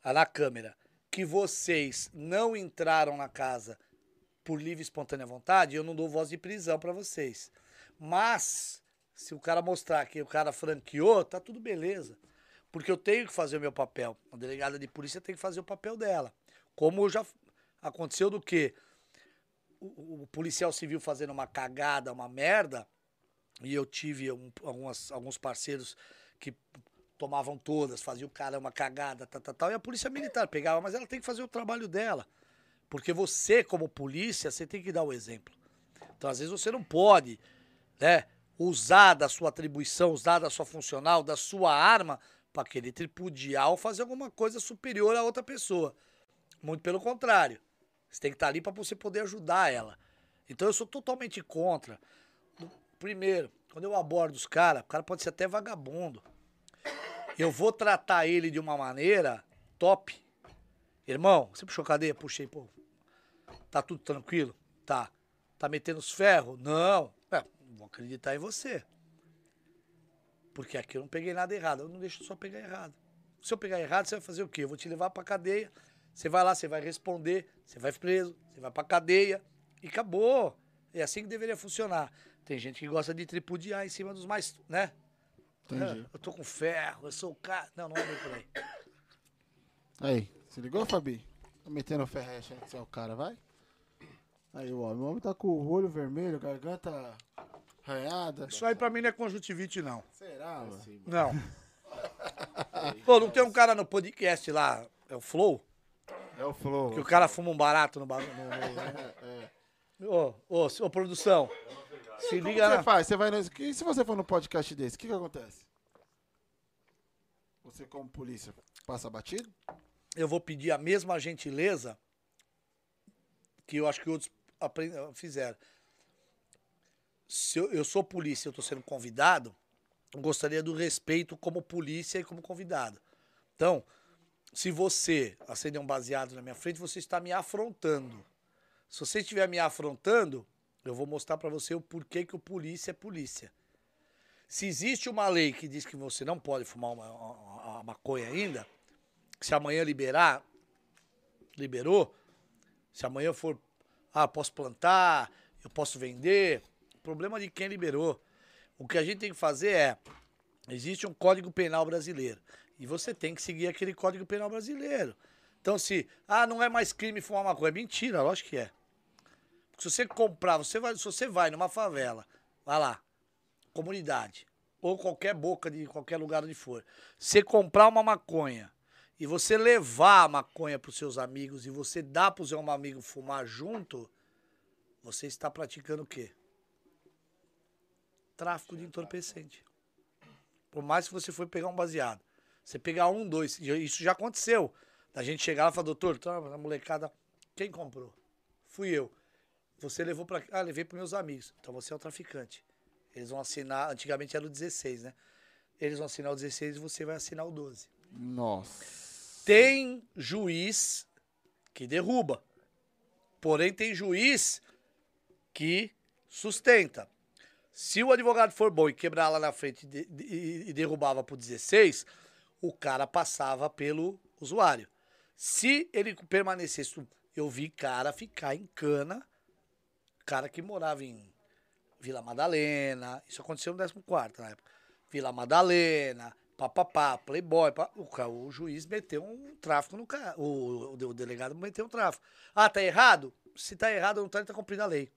na câmera, que vocês não entraram na casa por livre e espontânea vontade, eu não dou voz de prisão para vocês. Mas se o cara mostrar que o cara franqueou, tá tudo beleza. Porque eu tenho que fazer o meu papel. A delegada de polícia tem que fazer o papel dela. Como já aconteceu do que o, o policial civil fazendo uma cagada, uma merda, e eu tive um, algumas, alguns parceiros que tomavam todas, faziam o cara uma cagada, tal, tal, tal, e a polícia militar pegava, mas ela tem que fazer o trabalho dela. Porque você, como polícia, você tem que dar o exemplo. Então, às vezes, você não pode, né? Usar da sua atribuição, usar da sua funcional, da sua arma, para querer tripudiar ou fazer alguma coisa superior a outra pessoa. Muito pelo contrário. Você tem que estar tá ali para você poder ajudar ela. Então eu sou totalmente contra. Primeiro, quando eu abordo os caras, o cara pode ser até vagabundo. Eu vou tratar ele de uma maneira top. Irmão, você puxou cadeia? Puxei, pô. Tá tudo tranquilo? Tá. Tá metendo os ferros? Não vou acreditar em você. Porque aqui eu não peguei nada errado. Eu não deixo só pegar errado. Se eu pegar errado, você vai fazer o quê? Eu vou te levar pra cadeia. Você vai lá, você vai responder, você vai preso, você vai pra cadeia e acabou. É assim que deveria funcionar. Tem gente que gosta de tripudiar em cima dos mais, né? Entendi. Eu tô com ferro, eu sou o cara. Não, não é bem por aí. Aí, se ligou, Fabi? Tá metendo ferro achando que você é o cara, vai? Aí o homem, o homem tá com o olho vermelho, garganta Arranhada. Isso aí pra mim não é conjuntivite, não. Será, mano? Não. (laughs) Pô, não tem um cara no podcast lá, é o Flow? É o Flow. Que o cara fuma um barato no bagulho. é. Ô, ô, ô, produção. Se liga Como você faz? Você vai no... E se você for no podcast desse, o que que acontece? Você como polícia, passa batido? Eu vou pedir a mesma gentileza que eu acho que outros fizeram se eu, eu sou polícia eu estou sendo convidado, eu gostaria do respeito como polícia e como convidado. Então, se você acender um baseado na minha frente, você está me afrontando. Se você estiver me afrontando, eu vou mostrar para você o porquê que o polícia é polícia. Se existe uma lei que diz que você não pode fumar uma, uma, uma maconha ainda, se amanhã liberar, liberou. Se amanhã for, ah, posso plantar, eu posso vender, problema de quem liberou. O que a gente tem que fazer é: existe um Código Penal brasileiro. E você tem que seguir aquele Código Penal brasileiro. Então, se, ah, não é mais crime fumar maconha, é mentira, lógico que é. Porque se você comprar, você vai, se você vai numa favela, vai lá, comunidade, ou qualquer boca de qualquer lugar onde for, você comprar uma maconha e você levar a maconha para os seus amigos e você dar para o seu amigo fumar junto, você está praticando o quê? Tráfico de entorpecente. Por mais que você for pegar um baseado. Você pegar um, dois, isso já aconteceu. Da gente chegar lá e falar, doutor, tá, a molecada, quem comprou? Fui eu. Você levou para. Ah, levei para meus amigos. Então você é o traficante. Eles vão assinar. Antigamente era o 16, né? Eles vão assinar o 16 e você vai assinar o 12. Nossa. Tem juiz que derruba. Porém, tem juiz que sustenta. Se o advogado for bom e quebrar lá na frente de, de, e derrubava pro 16, o cara passava pelo usuário. Se ele permanecesse, eu vi cara ficar em cana, cara que morava em Vila Madalena, isso aconteceu no 14 na época. Vila Madalena, papapá, playboy, pá, o, o, juiz meteu um tráfico no cara, o, o, delegado meteu um tráfico. Ah, tá errado? Se tá errado, não tá, ele tá cumprindo a lei.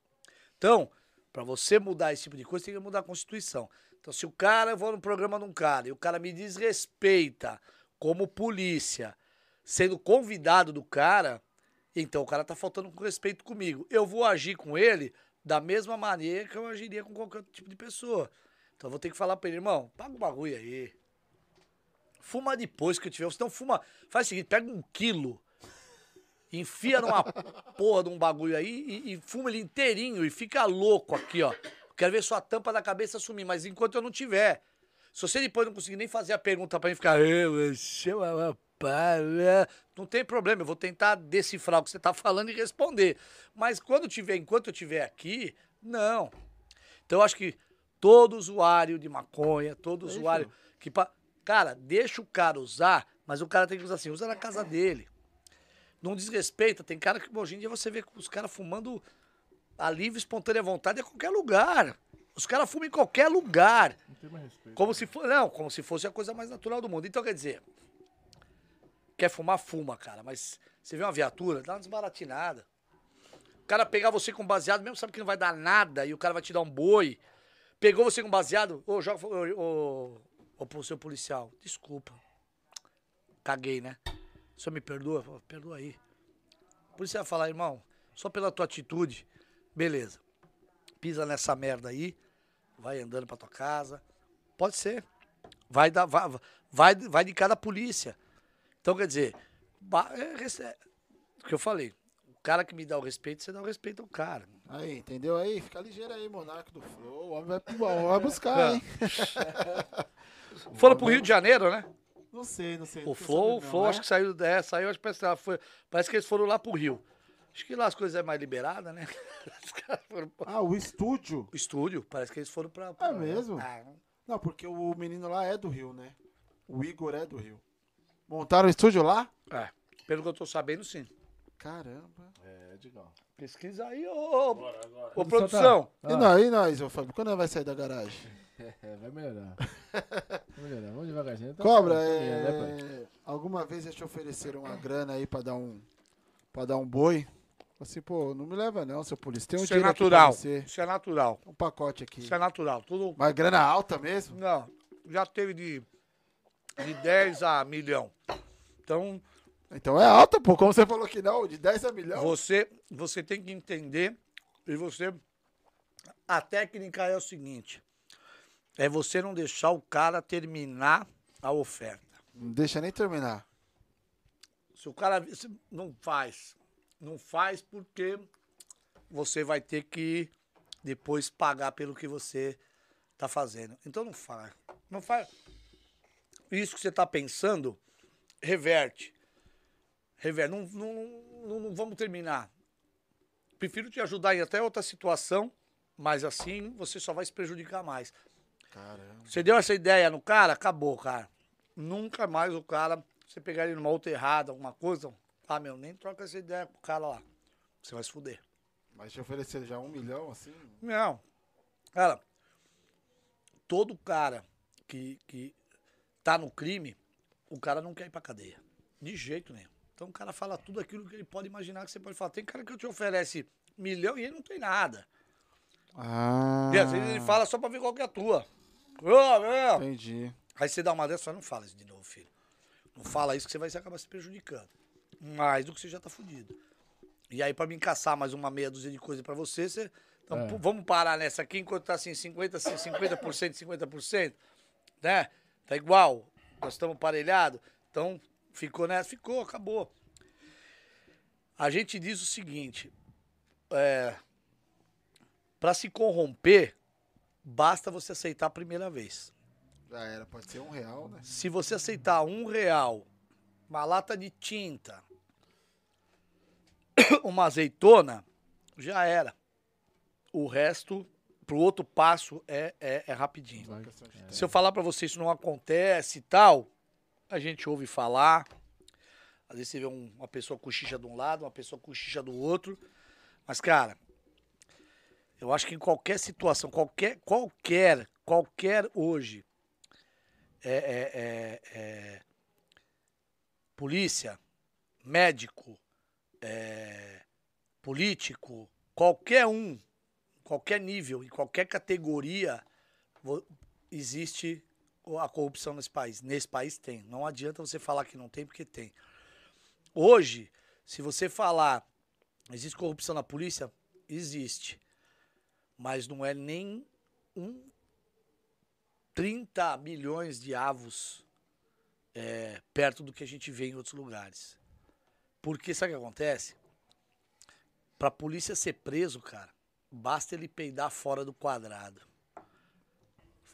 Então, para você mudar esse tipo de coisa, tem que mudar a Constituição. Então, se o cara, eu vou no programa de um cara e o cara me desrespeita como polícia, sendo convidado do cara, então o cara tá faltando com respeito comigo. Eu vou agir com ele da mesma maneira que eu agiria com qualquer tipo de pessoa. Então eu vou ter que falar pra ele, irmão, paga o bagulho aí. Fuma depois que eu tiver. Você não fuma. Faz o seguinte, pega um quilo, enfia numa porra de um bagulho aí e, e fuma ele inteirinho e fica louco aqui, ó. Quero ver sua tampa da cabeça sumir, mas enquanto eu não tiver. Se você depois não conseguir nem fazer a pergunta pra mim ficar. Não tem problema, eu vou tentar decifrar o que você tá falando e responder. Mas quando tiver, enquanto eu tiver aqui, não. Então eu acho que todo usuário de maconha, todo é usuário que. Cara, deixa o cara usar, mas o cara tem que usar assim, usa na casa dele. Não desrespeita. Tem cara que hoje em dia você vê os caras fumando a livre, espontânea vontade em qualquer lugar. Os caras fumam em qualquer lugar. Não tem mais respeito. Como né? se for, não, como se fosse a coisa mais natural do mundo. Então, quer dizer, quer fumar, fuma, cara. Mas você vê uma viatura, dá uma desbaratinada. O cara pegar você com baseado, mesmo sabe que não vai dar nada, e o cara vai te dar um boi. Pegou você com baseado, ô, joga, ô, ô, ô, seu policial, desculpa. Caguei, né? O senhor me perdoa? Perdoa aí. O policial vai falar, irmão, só pela tua atitude, Beleza. Pisa nessa merda aí, vai andando pra tua casa. Pode ser. Vai, dar, vai, vai, vai de cada polícia. Então, quer dizer, é, é, o que eu falei. O cara que me dá o respeito, você dá o respeito ao cara. Aí, entendeu aí? Fica ligeiro aí, monarca do Flow. O homem vai, vai buscar, (laughs) hein? Foram pro Rio de Janeiro, né? Não sei, não sei. O Flow, o Flow acho que saiu, é, saiu, acho que parece, foi, parece que eles foram lá pro Rio. Acho que lá as coisas é mais liberadas, né? (laughs) Foram... Ah, o estúdio? O estúdio, parece que eles foram pra. pra... É mesmo? Ah, não, porque o menino lá é do Rio, né? O Igor é do Rio. Montaram o estúdio lá? É. Pelo que eu tô sabendo, sim. Caramba. É, Digão. Pesquisa aí, ô, agora. ô produção. Ah. E nós, e nós, ô Fábio? Quando vai sair da garagem? É, vai melhorar. (laughs) vai melhorar. Vamos devagarzinho. Tá Cobra, é... Né, alguma vez eles te ofereceram uma grana aí pra dar um, pra dar um boi? Assim, pô, não me leva não, seu polícia. Tem um Isso é natural. Isso é natural. Um pacote aqui. Isso é natural. Tudo... Mas grana alta mesmo? Não. Já teve de, de 10 a milhão. Então. Então é alta, pô. Como você falou que não, de 10 a milhão. Você, você tem que entender. E você. A técnica é o seguinte: é você não deixar o cara terminar a oferta. Não deixa nem terminar. Se o cara não faz, não faz porque você vai ter que depois pagar pelo que você está fazendo. Então não faz. Não faz. Isso que você está pensando, reverte. Reverte. Não, não, não, não vamos terminar. Prefiro te ajudar em até outra situação, mas assim você só vai se prejudicar mais. Caramba. Você deu essa ideia no cara, acabou, cara. Nunca mais o cara, você pegar ele numa outra errada, alguma coisa, ah, meu, nem troca essa ideia com o cara lá. Você vai se fuder. Mas te oferecer já um milhão, assim? Não. Cara, todo cara que, que tá no crime, o cara não quer ir pra cadeia. De jeito nenhum. Então o cara fala tudo aquilo que ele pode imaginar que você pode falar. Tem cara que te oferece milhão e ele não tem nada. Ah. E às vezes ele fala só pra ver qual que é a tua. Oh, Entendi. Aí você dá uma dessa, não fala isso de novo, filho. Não fala isso que você vai acabar se prejudicando. Mais do que você já tá fudido. E aí, pra me encaçar mais uma meia dúzia de coisa pra você, você. Então, É. vamos parar nessa aqui enquanto tá assim, 50%, assim, 50%, 50%, né? Tá igual. Nós estamos parelhados. Então, ficou nessa? Ficou, acabou. A gente diz o seguinte: é, para se corromper, basta você aceitar a primeira vez. Já era, pode ser um real, né? Se você aceitar um real, uma lata de tinta, (coughs) uma azeitona, já era. O resto, pro outro passo, é, é, é rapidinho. Vai. Se eu falar pra você isso não acontece e tal, a gente ouve falar. Às vezes você vê um- uma pessoa cochicha de um lado, uma pessoa cochicha do outro. Mas, cara, eu acho que em qualquer situação, qualquer, qualquer, qualquer hoje, é, é- é- é, polícia, médico, é, político, qualquer um, qualquer nível, em qualquer categoria, existe a corrupção nesse país. Nesse país tem. Não adianta você falar que não tem, porque tem. Hoje, se você falar existe corrupção na polícia, existe. Mas não é nem um 30 milhões de avos é, perto do que a gente vê em outros lugares. Porque sabe o que acontece? Pra polícia ser preso, cara, basta ele peidar fora do quadrado.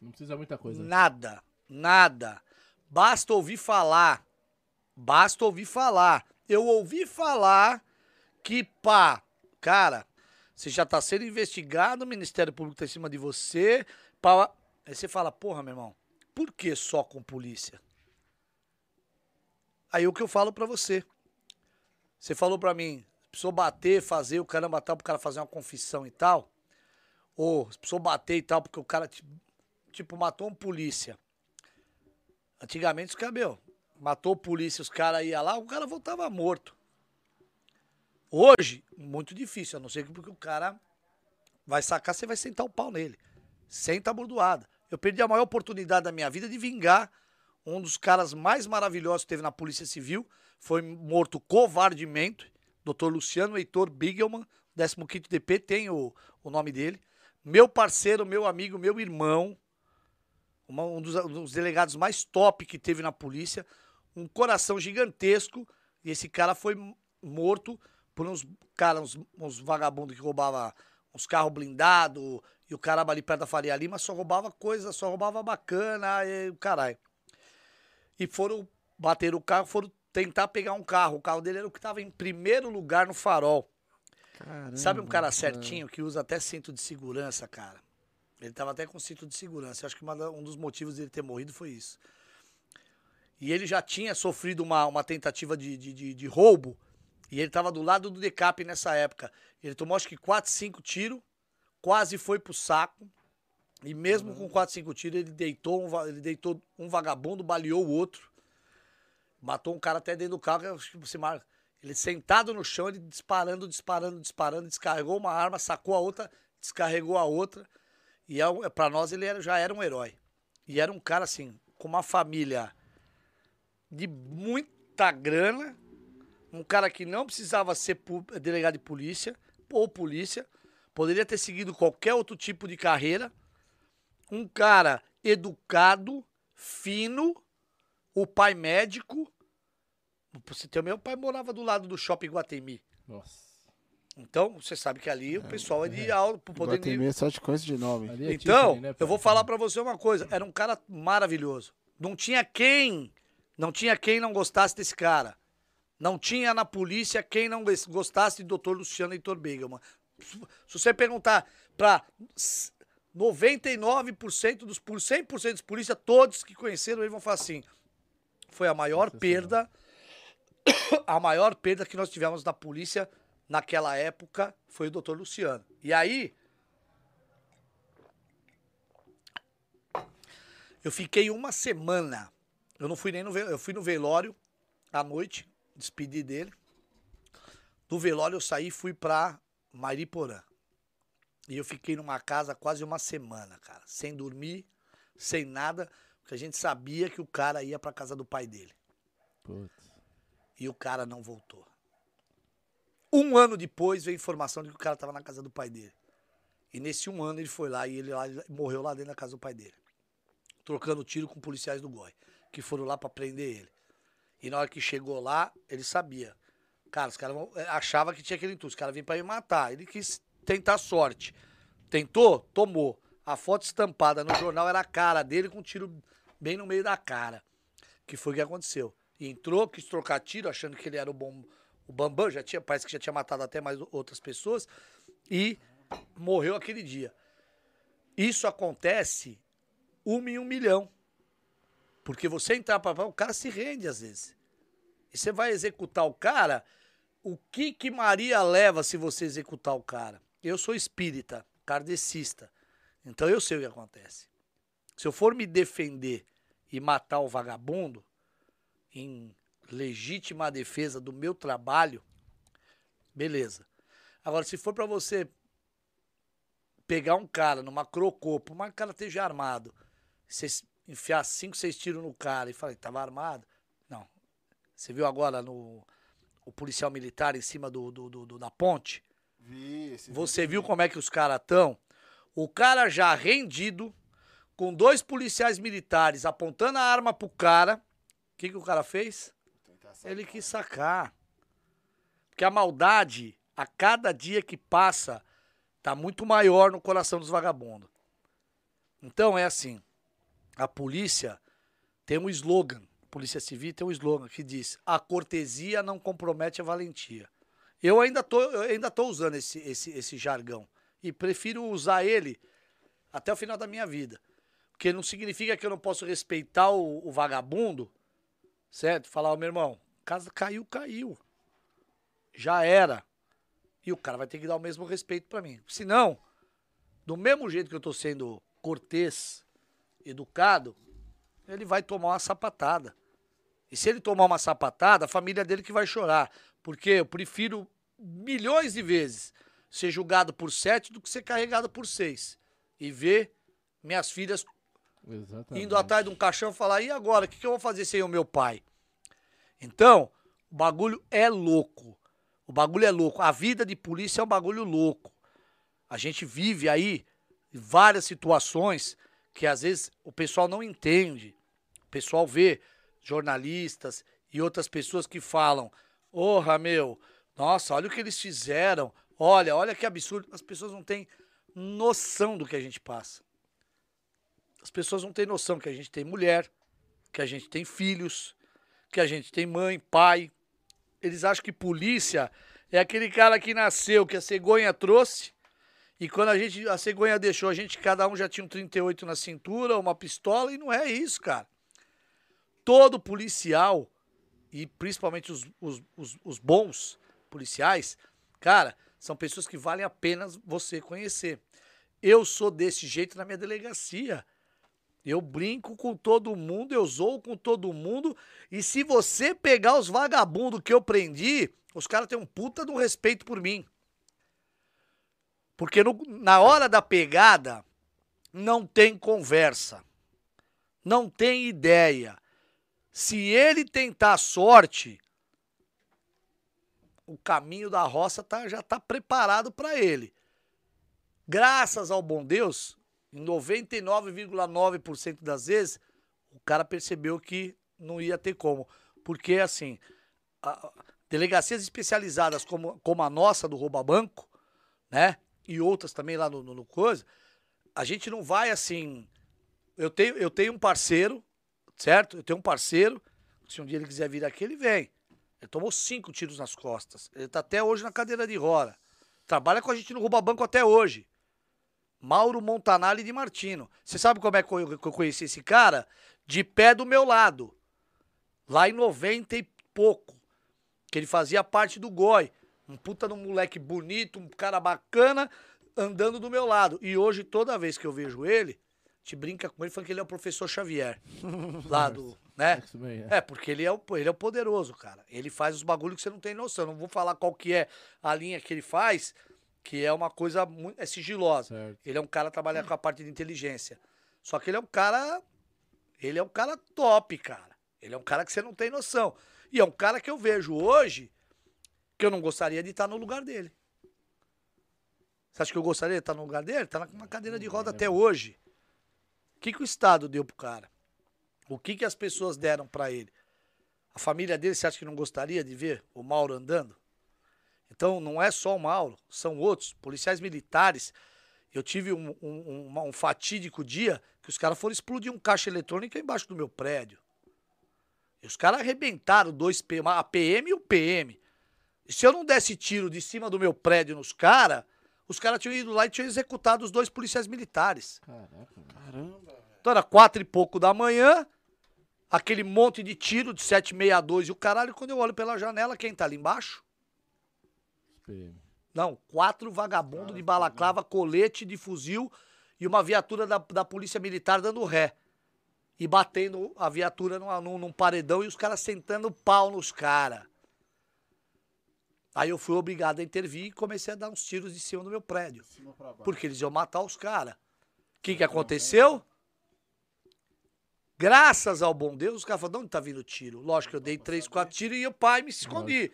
Não precisa muita coisa. Nada, nada. Basta ouvir falar. Basta ouvir falar. Eu ouvi falar que, pá, cara, você já tá sendo investigado, o Ministério Público tá em cima de você. Pá. Aí você fala, porra, meu irmão, por que só com polícia? Aí o que eu falo pra você. Você falou pra mim, precisou bater, fazer o caramba tal, pro cara fazer uma confissão e tal. Ou precisou bater e tal, porque o cara, tipo, matou um polícia. Antigamente os meu, matou polícia, os caras iam lá, o cara voltava morto. Hoje, muito difícil, a não ser que porque o cara vai sacar, você vai sentar o pau nele. Senta a bordoada. Eu perdi a maior oportunidade da minha vida de vingar um dos caras mais maravilhosos que teve na Polícia Civil. Foi morto covardemente. Dr. Luciano Heitor Bigelman, 15º DP, tem o, o nome dele. Meu parceiro, meu amigo, meu irmão. uma- um, dos, um dos delegados mais top que teve na polícia. Um coração gigantesco. E esse cara foi morto por uns caras, uns, uns vagabundos que roubavam uns carros blindados. E o caramba ali perto da Faria Lima só roubava coisa, só roubava bacana e o caralho. E foram bater o carro, foram tentar pegar um carro. O carro dele era o que estava em primeiro lugar no farol. Caramba, Sabe um cara certinho que usa até cinto de segurança, cara? Ele tava até com cinto de segurança. Eu acho que uma um dos motivos dele ter morrido foi isso. E ele já tinha sofrido uma, uma tentativa de, de, de- de roubo. E ele tava do lado do decap nessa época. Ele tomou acho que 4, 5 tiros. Quase foi pro saco. E mesmo com 4, 5 tiros, ele deitou, um, ele deitou um vagabundo, baleou o outro. Matou um cara até dentro do carro. acho que você marca. Ele sentado no chão, ele disparando, disparando, disparando, descarregou uma arma, sacou a outra, descarregou a outra. E é, um- para nós ele era- já era um herói. E era um cara assim, com uma família de muita grana, um cara que não precisava ser delegado de polícia ou polícia, poderia ter seguido qualquer outro tipo de carreira. Um cara educado, fino, o pai médico. Você ter meu pai morava do lado do shopping Guatemi. Nossa. Então, você sabe que ali o pessoal é de alto, pro poder Guatemi é só de coisa de nome. É Então, né, eu vou falar pra você uma coisa. Era um cara maravilhoso. Não tinha quem, não tinha quem não gostasse desse cara. Não tinha na polícia quem não gos- gostasse de Dr. Luciano Heitor Begelman. Se você perguntar pra s- 99% dos, por 100% dos polícia, todos que conheceram ele vão falar assim, foi a maior perda, (coughs) a maior perda que nós tivemos na polícia naquela época foi o Dr. Luciano. E aí, Eu fiquei uma semana. Eu não fui nem no. Eu fui no velório à noite, despedi dele. Do velório eu saí e fui pra Mariporã. E eu fiquei numa casa quase uma semana, cara. Sem dormir, sem nada. Porque a gente sabia que o cara ia pra casa do pai dele. Putz. E o cara não voltou. Um ano depois veio a informação de que o cara tava na casa do pai dele. E nesse um ano ele foi lá e ele, lá, ele morreu lá dentro da casa do pai dele. Trocando tiro com policiais do GOI. Que foram lá pra prender ele. E na hora que chegou lá, ele sabia. Cara, os caras achavam que tinha aquele intuito. Os caras vinham pra me matar. Ele quis tentar sorte. Tentou? Tomou. A foto estampada no jornal era a cara dele com um tiro bem no meio da cara. Que foi o que aconteceu. E entrou, quis trocar tiro, achando que ele era o bom. O Bambam já tinha, parece que já tinha matado até mais outras pessoas. E morreu aquele dia. Isso acontece uma em um milhão. Porque você entrar para o cara se rende às vezes. E você vai executar o cara, o que que Maria leva se você executar o cara? Eu sou espírita, kardecista. Então eu sei o que acontece. Se eu for me defender e matar o vagabundo em legítima defesa do meu trabalho, beleza. Agora, se for para você pegar um cara numa crocô, mais que o cara esteja armado, você enfiar cinco, seis tiros no cara e que tava armado, não. Você viu agora no o policial militar em cima do, do, do, do da ponte? Vi, Você viu como é que os caras estão? O cara já rendido, com dois policiais militares apontando a arma pro cara. O que, que o cara fez? Ele quis sacar. Porque a maldade, a cada dia que passa, tá muito maior no coração dos vagabundos. Então é assim: a polícia tem um slogan, a Polícia Civil tem um slogan que diz: a cortesia não compromete a valentia. Eu ainda tô, eu ainda tô usando esse, esse, esse jargão. E prefiro usar ele até o final da minha vida. Porque não significa que eu não posso respeitar o, o vagabundo, certo? Falar, oh, meu irmão, casa caiu, caiu. Já era. E o cara vai ter que dar o mesmo respeito para mim. Senão, do mesmo jeito que eu tô sendo cortês, educado, ele vai tomar uma sapatada. E se ele tomar uma sapatada, a família dele que vai chorar. Porque eu prefiro milhões de vezes ser julgado por sete do que ser carregado por seis. E ver minhas filhas Exatamente. indo atrás de um caixão e falar: e agora? O que, que eu vou fazer sem o meu pai? Então, o bagulho é louco. O bagulho é louco. A vida de polícia é um bagulho louco. A gente vive aí várias situações que às vezes o pessoal não entende. O pessoal vê jornalistas e outras pessoas que falam: Porra, meu, nossa, olha o que eles fizeram. Olha, olha que absurdo. As pessoas não têm noção do que a gente passa. As pessoas não têm noção que a gente tem mulher, que a gente tem filhos, que a gente tem mãe, pai. Eles acham que polícia é aquele cara que nasceu, que a cegonha trouxe. E quando a gente a cegonha deixou, a gente cada um já tinha um 38 na cintura, uma pistola e não é isso, cara. Todo policial e principalmente os, os, os, os bons policiais, cara, são pessoas que valem a pena você conhecer. Eu sou desse jeito na minha delegacia. Eu brinco com todo mundo, eu zoo com todo mundo. E se você pegar os vagabundos que eu prendi, os caras têm um puta do respeito por mim. Porque no, na hora da pegada, não tem conversa. Não tem ideia. Se ele tentar sorte, o caminho da roça tá, já está preparado para ele. Graças ao bom Deus, em 99,9% das vezes, o cara percebeu que não ia ter como. Porque, assim, delegacias especializadas como, como a nossa do Rouba Banco, né? E outras também lá no, no, no coisa, a gente não vai assim. Eu tenho, eu tenho um parceiro certo? Eu tenho um parceiro, se um dia ele quiser vir aqui, ele vem. Ele tomou cinco tiros nas costas. Ele tá até hoje na cadeira de roda. Trabalha com a gente no Rouba Banco até hoje. Mauro Montanari de Martino. Você sabe como é que eu, que eu conheci esse cara? De pé do meu lado. Lá em 90 e pouco. Que ele fazia parte do GOI. Um puta de um moleque bonito, um cara bacana, andando do meu lado. E hoje, toda vez que eu vejo ele, gente brinca com ele falando que ele é o professor Xavier. (laughs) lá do. Né? É. é, porque ele é, o, ele é o poderoso, cara. Ele faz os bagulhos que você não tem noção. Não vou falar qual que é a linha que ele faz, que é uma coisa muito é sigilosa. Certo. Ele é um cara que trabalha com a parte de inteligência. Só que ele é um cara. Ele é um cara top, cara. Ele é um cara que você não tem noção. E é um cara que eu vejo hoje que eu não gostaria de estar no lugar dele. Você acha que eu gostaria de estar no lugar dele? Tá na cadeira de roda até hoje. O que, que o Estado deu pro cara? O que, que as pessoas deram para ele? A família dele, você acha que não gostaria de ver o Mauro andando? Então, não é só o Mauro, são outros. Policiais militares. Eu tive um, um, um fatídico dia que os caras foram explodir um caixa eletrônico embaixo do meu prédio. E os caras arrebentaram dois PM, a PM e o PM. Se eu não desse tiro de cima do meu prédio nos caras, os caras tinham ido lá e tinham executado os dois policiais militares. Caraca. Caramba. Então era quatro e pouco da manhã, aquele monte de tiro de 762 e o caralho, quando eu olho pela janela, quem tá ali embaixo? Não, quatro vagabundos de balaclava, colete de fuzil e uma viatura da, da polícia militar dando ré. E batendo a viatura numa- num, num paredão e os caras sentando pau nos caras. Aí eu fui obrigado a intervir e comecei a dar uns tiros de cima do meu prédio. Porque eles iam matar os caras. O que, que aconteceu? Graças ao bom Deus, os caras falaram, de onde tá vindo o tiro? Lógico que eu dei três, quatro tiros e o pai me escondi.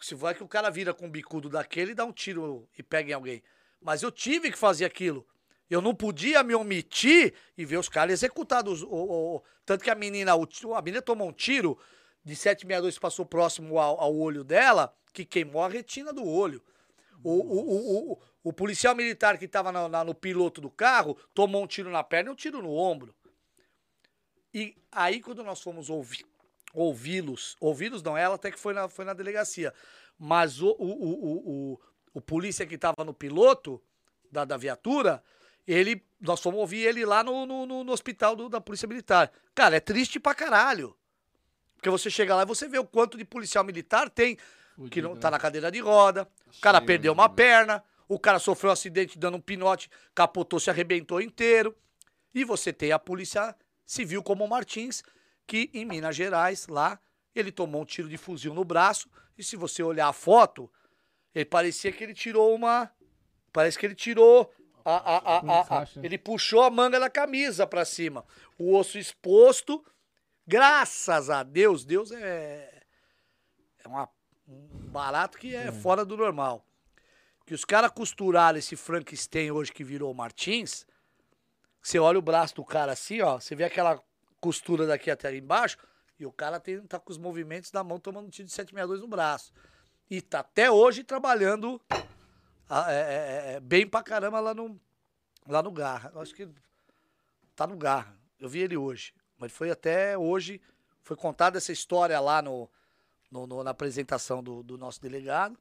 Se vai que o cara vira com um bicudo daquele e dá um tiro e pega em alguém. Mas eu tive que fazer aquilo. Eu não podia me omitir e ver os caras executados. O- o- o- tanto que a menina, o a menina tomou um tiro de 762 que passou próximo ao, ao olho dela, que queimou a retina do olho. O, o, o, o, policial militar que estava no piloto do carro tomou um tiro na perna e um tiro no ombro. E aí, quando nós fomos ouvi- ouvi-los, ouvi-los não, ela até que foi na, foi na delegacia, mas o, o, o, o, polícia que estava no piloto da, da viatura, ele, nós fomos ouvir ele lá no, no, no- no hospital do- da Polícia Militar. Cara, é triste pra caralho. Porque você chega lá e você vê o quanto de policial militar tem que não Fudido, tá né? na cadeira de roda, o cara cheio, perdeu né, uma velho? perna, o cara sofreu um acidente dando um pinote, capotou, se arrebentou inteiro. E você tem a polícia civil como o Martins, que em Minas Gerais, lá, ele tomou um tiro de fuzil no braço, e se você olhar a foto, ele parecia que ele tirou uma. Parece que ele tirou. A, a, a, ele puxou a manga da camisa pra cima. O osso exposto. Graças a Deus, Deus é. É uma- um barato que é fora do normal. Que os caras costuraram esse Frankenstein hoje que virou o Martins. Você olha o braço do cara assim, ó. Você vê aquela costura daqui até ali embaixo. E o cara tem, tá com os movimentos da mão tomando um tiro de 762 no braço. E tá até hoje trabalhando ah, é, é, é, bem pra caramba lá no, lá no Garra. Eu acho que tá no Garra. Eu vi ele hoje. Mas foi até hoje. Foi contada essa história lá no, no- no- na apresentação do, do nosso delegado,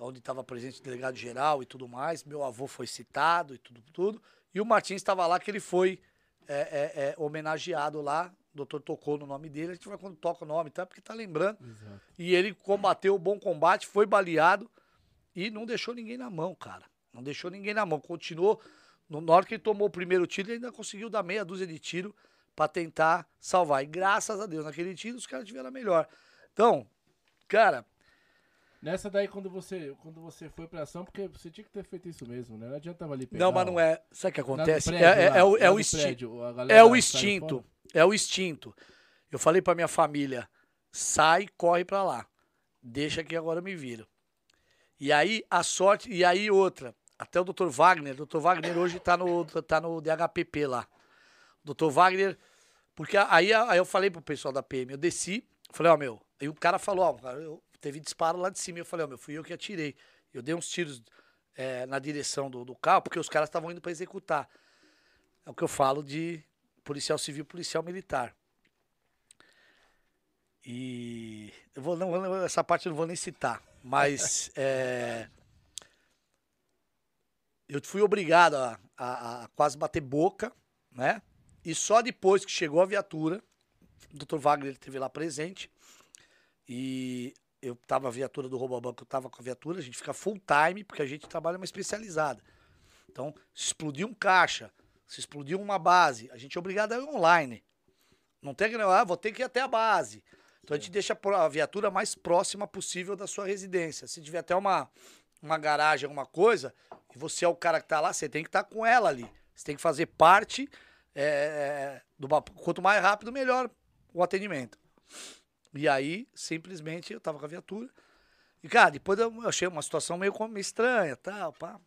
onde estava presente o delegado geral e tudo mais. Meu avô foi citado e tudo, tudo. E o Martins estava lá que ele foi é, é, é, homenageado lá. O doutor tocou no nome dele. A gente vai quando toca o nome, tá? Porque tá lembrando. Exato. E ele combateu o bom combate, foi baleado e não deixou ninguém na mão, cara. Não deixou ninguém na mão. Continuou. No, na hora que ele tomou o primeiro tiro, ele ainda conseguiu dar meia dúzia de tiro pra tentar salvar. E graças a Deus, naquele tiro, os caras tiveram a melhor. Então, cara, Nessa daí, quando você, quando você foi pra ação, porque você tinha que ter feito isso mesmo, né? Não adiantava ali pegar. não, mas não é. Sabe o que acontece? prédio, é, é- lá, é o, é o prédio, É o saiu instinto. É o instinto. Eu falei pra minha família: sai, corre pra lá. Deixa que agora eu me viro. E aí, a sorte. E aí, outra. Até o Dr. Wagner. O Dr. Wagner hoje tá no, tá no DHPP lá. O Dr. Wagner. Porque aí, aí eu falei pro pessoal da PM, eu desci, falei, ó, meu. Aí o cara falou, ó, cara, eu, teve disparo lá de cima. Eu falei, ó, meu, fui eu que atirei. Eu dei uns tiros é, na direção do, do carro, porque os caras estavam indo pra executar. É o que eu falo de policial civil, policial militar. E eu vou não, essa parte eu não vou nem citar, mas (laughs) é, eu fui obrigado a, a- a quase bater boca, né? E só depois que chegou a viatura, o Dr. Wagner esteve lá presente e eu tava a viatura do roubo banco, eu tava com a viatura, a gente fica full time porque a gente trabalha uma especializada. Então, se explodir um caixa, se explodir uma base, a gente é obrigado a ir online. Não tem que, ah, vou ter que ir até a base. Então a gente deixa a pro- a viatura mais próxima possível da sua residência. Se tiver até uma, uma garagem, alguma coisa, e você é o cara que tá lá, você tem que estar tá com ela ali. Você tem que fazer parte é, do quanto mais rápido, melhor o atendimento. E aí, simplesmente, eu tava com a viatura. E, cara, depois eu achei uma situação meio, meio estranha, tal, pá.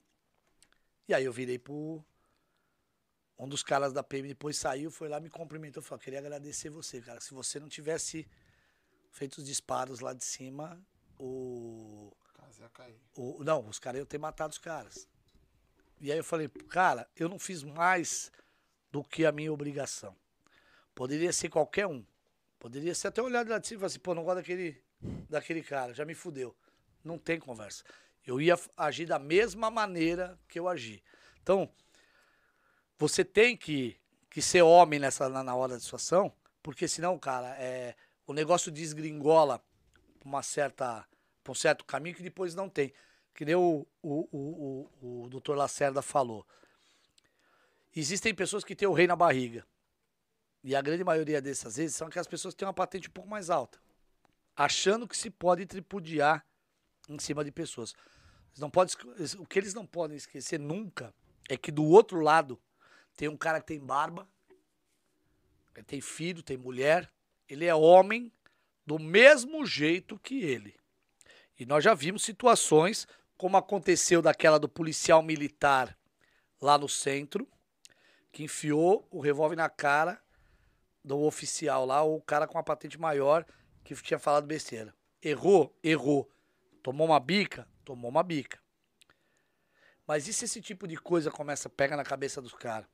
E aí eu virei pro. Um dos caras da PM depois saiu, foi lá, me cumprimentou. Falou: queria agradecer você, cara. Se você não tivesse feito os disparos lá de cima, o. o não, os caras iam ter matado os caras. E aí eu falei, cara, eu não fiz mais do que a minha obrigação. Poderia ser qualquer um. Poderia ser até olhar de cima e falar assim, pô, não gosto daquele, daquele cara, já me fudeu. Não tem conversa. Eu ia agir da mesma maneira que eu agi. Então, você tem que, que ser homem nessa, na, na hora da situação, porque senão, cara, é, o negócio desgringola uma certa, um certo caminho que depois não tem. Que nem o, o, o, o, o doutor Lacerda falou. Existem pessoas que têm o rei na barriga. E a grande maioria dessas vezes são aquelas pessoas que têm uma patente um pouco mais alta. Achando que se pode tripudiar em cima de pessoas. não pode, o que eles não podem esquecer nunca é que do outro lado tem um cara que tem barba, tem filho, tem mulher, ele é homem do mesmo jeito que ele. E nós já vimos situações como aconteceu daquela do policial militar lá no centro, que enfiou o revólver na cara do oficial lá, ou o cara com a patente maior que tinha falado besteira. Errou? Errou. Tomou uma bica? Tomou uma bica. Mas e se esse tipo de coisa começa, pega na cabeça dos caras?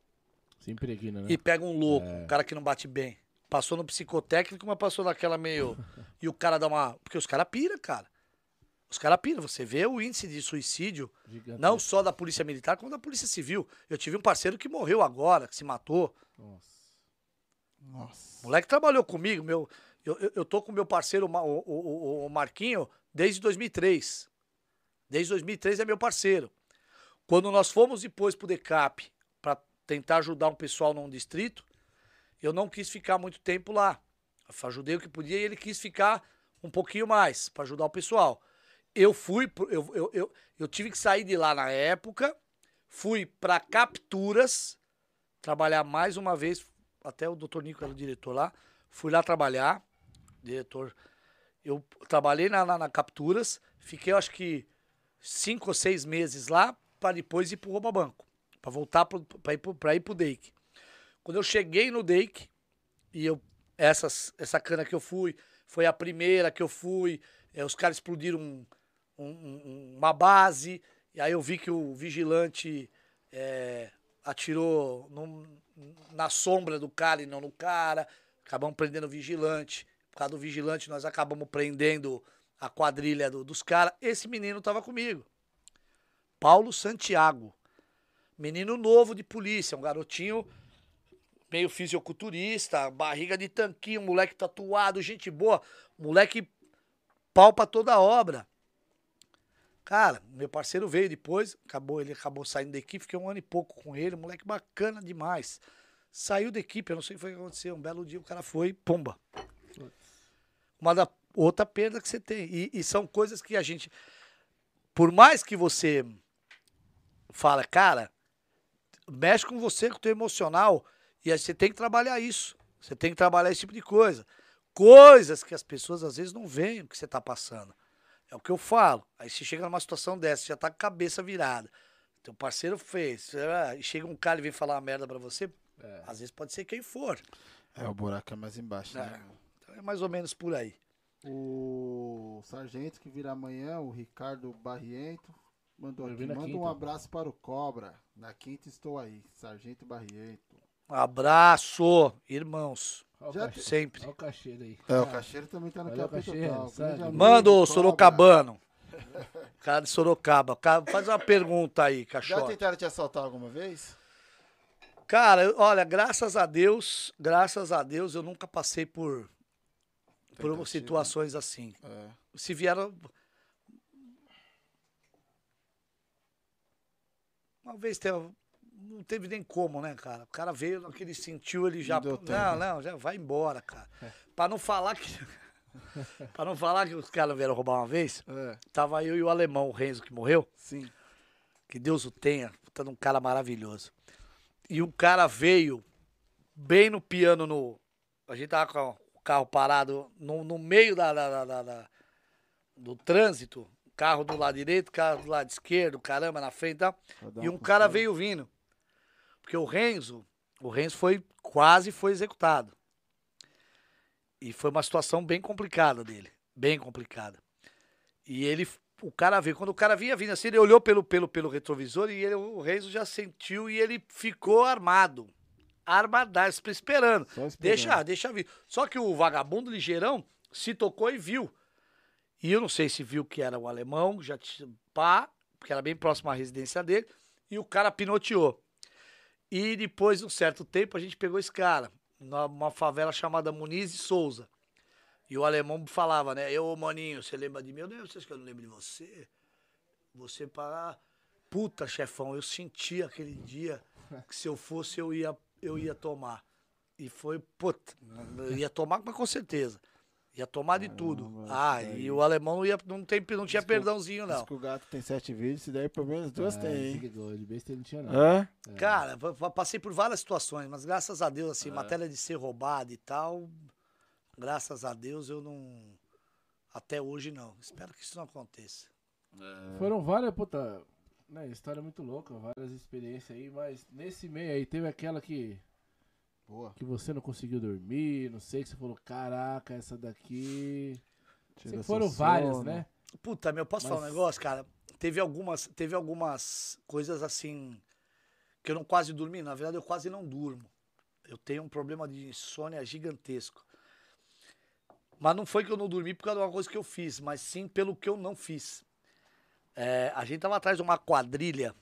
Se impregna, né? E pega um louco, é. um cara que não bate bem. Passou no psicotécnico, mas passou naquela meio. (laughs) e o cara dá uma. Porque os caras pira, cara. Os caras piram. Você vê o índice de suicídio, não só da Polícia Militar, como da Polícia Civil. Eu tive um parceiro que morreu agora, que se matou. Nossa. Nossa. O moleque trabalhou comigo, meu. Eu, eu, eu tô com meu parceiro, o, o, o Marquinho, desde 2003. Desde 2003 é meu parceiro. Quando nós fomos depois pro DECAP para tentar ajudar um pessoal num distrito, eu não quis ficar muito tempo lá. Eu ajudei o que podia e ele quis ficar um pouquinho mais para ajudar o pessoal. Eu fui, eu, eu, eu, eu tive que sair de lá na época, fui para capturas, trabalhar mais uma vez, até o doutor Nico era o diretor lá. Fui lá trabalhar, diretor. Eu trabalhei na, na, na Capturas, fiquei acho que cinco ou seis meses lá, para depois ir pro Rouba Banco, para voltar para ir, pra ir pro Dake. Quando eu cheguei no Dake, e eu, essas, essa cana que eu fui, foi a primeira que eu fui, é, os caras explodiram um, um, uma base, e aí eu vi que o vigilante é, atirou num, na sombra do cara e não no cara. Acabamos prendendo o vigilante. Por causa do vigilante, nós acabamos prendendo a quadrilha do, dos caras. Esse menino tava comigo. Paulo Santiago. Menino novo de polícia, um garotinho meio fisiculturista, barriga de tanquinho, moleque tatuado, gente boa, moleque pau pra toda a obra. Cara, meu parceiro veio depois, acabou, ele acabou saindo da equipe, fiquei um ano e pouco com ele, moleque bacana demais. Saiu da equipe, eu não sei o que foi que aconteceu. Um belo dia o cara foi, pumba. Uma da, outra perda que você tem. E, e são coisas que a gente. Por mais que você fala, cara, mexe com você, com o teu emocional, e aí você tem que trabalhar isso. Você tem que trabalhar esse tipo de coisa. Coisas que as pessoas às vezes não veem o que você está passando. É o que eu falo. Aí você chega numa situação dessa, já tá com a cabeça virada. Teu parceiro fez. E chega um cara e vem falar uma merda pra você. É. Às vezes pode ser quem for. É, o buraco é mais embaixo, é. né? Então é mais ou menos por aí. O sargento que vira amanhã, o Ricardo Barriento, mandou aqui. Manda um abraço para o Cobra. Na quinta estou aí. Sargento Barriento. Abraço, irmãos. Já sempre. Olha o cacheiro aí. É, o cacheiro também tá no capítulo. Manda o Sorocabano. Cara de Sorocaba. Faz uma pergunta aí, cachorro. Já tentaram te assaltar alguma vez? Cara, olha, graças a Deus, graças a Deus, eu nunca passei por, por situações assim. É. Se vieram. Uma vez teve, não teve nem como, né, cara? O cara veio, naquele sentiu, ele já. Não, não, não, já vai embora, cara. É. Pra não falar que. (laughs) pra não falar que os caras vieram roubar uma vez, É, tava eu e o alemão, o Renzo, que morreu. sim. Que Deus o tenha. Puta, um cara maravilhoso. E o cara veio bem no piano no. A gente tava com o carro parado no, no meio da, da- da- da- do trânsito. Carro do lado direito, carro do lado esquerdo, caramba, na frente e tal. E um cara veio vindo. Porque o Renzo, o Renzo foi quase foi executado. E foi uma situação bem complicada dele, bem complicada. E ele, o cara veio, quando o cara vinha vindo assim, ele olhou pelo, pelo, pelo retrovisor e ele, o Renzo já sentiu e ele ficou armado. Armadaço, esperando. Esperando. Deixa, deixa vir. Só que o vagabundo ligeirão se tocou e viu. E eu não sei se viu que era o alemão, já tinha pá, porque era bem próximo à residência dele, e o cara pinoteou. E depois de um certo tempo a gente pegou esse cara, numa favela chamada Muniz e Souza. E o alemão falava, né? Eu, maninho, você lembra de mim? Eu não sei se eu não lembro de você. Você para. Puta, chefão, eu senti aquele dia (laughs) que se eu fosse eu ia, eu ia tomar. E foi, puta, eu ia tomar, mas com certeza. Ia tomar de tudo. Ah, e aí. o alemão não, ia, não, tem, não tinha Diz que o- perdãozinho, Diz não. que o gato tem sete vídeos, se daí pelo menos duas Ah, tem, hein? de besta ele não tinha não. Hã? Cara, pa- pa- passei por várias situações, mas graças a Deus, assim, matéria de ser roubado e tal, graças a Deus eu não. Até hoje não. Espero que isso não aconteça. Foram várias, puta, né, história muito louca, várias experiências aí, mas nesse meio aí teve aquela que, Boa. que você não conseguiu dormir, não sei, que você falou, caraca, essa daqui... Tira foram várias, né? Puta, meu, posso falar um Mas- negócio, cara? Teve algumas, teve algumas coisas assim que eu não quase dormi. Na verdade, eu quase não durmo. Eu tenho um problema de insônia gigantesco. Mas não foi que eu não dormi por causa de uma coisa que eu fiz, mas sim pelo que eu não fiz. É, a gente tava atrás de uma quadrilha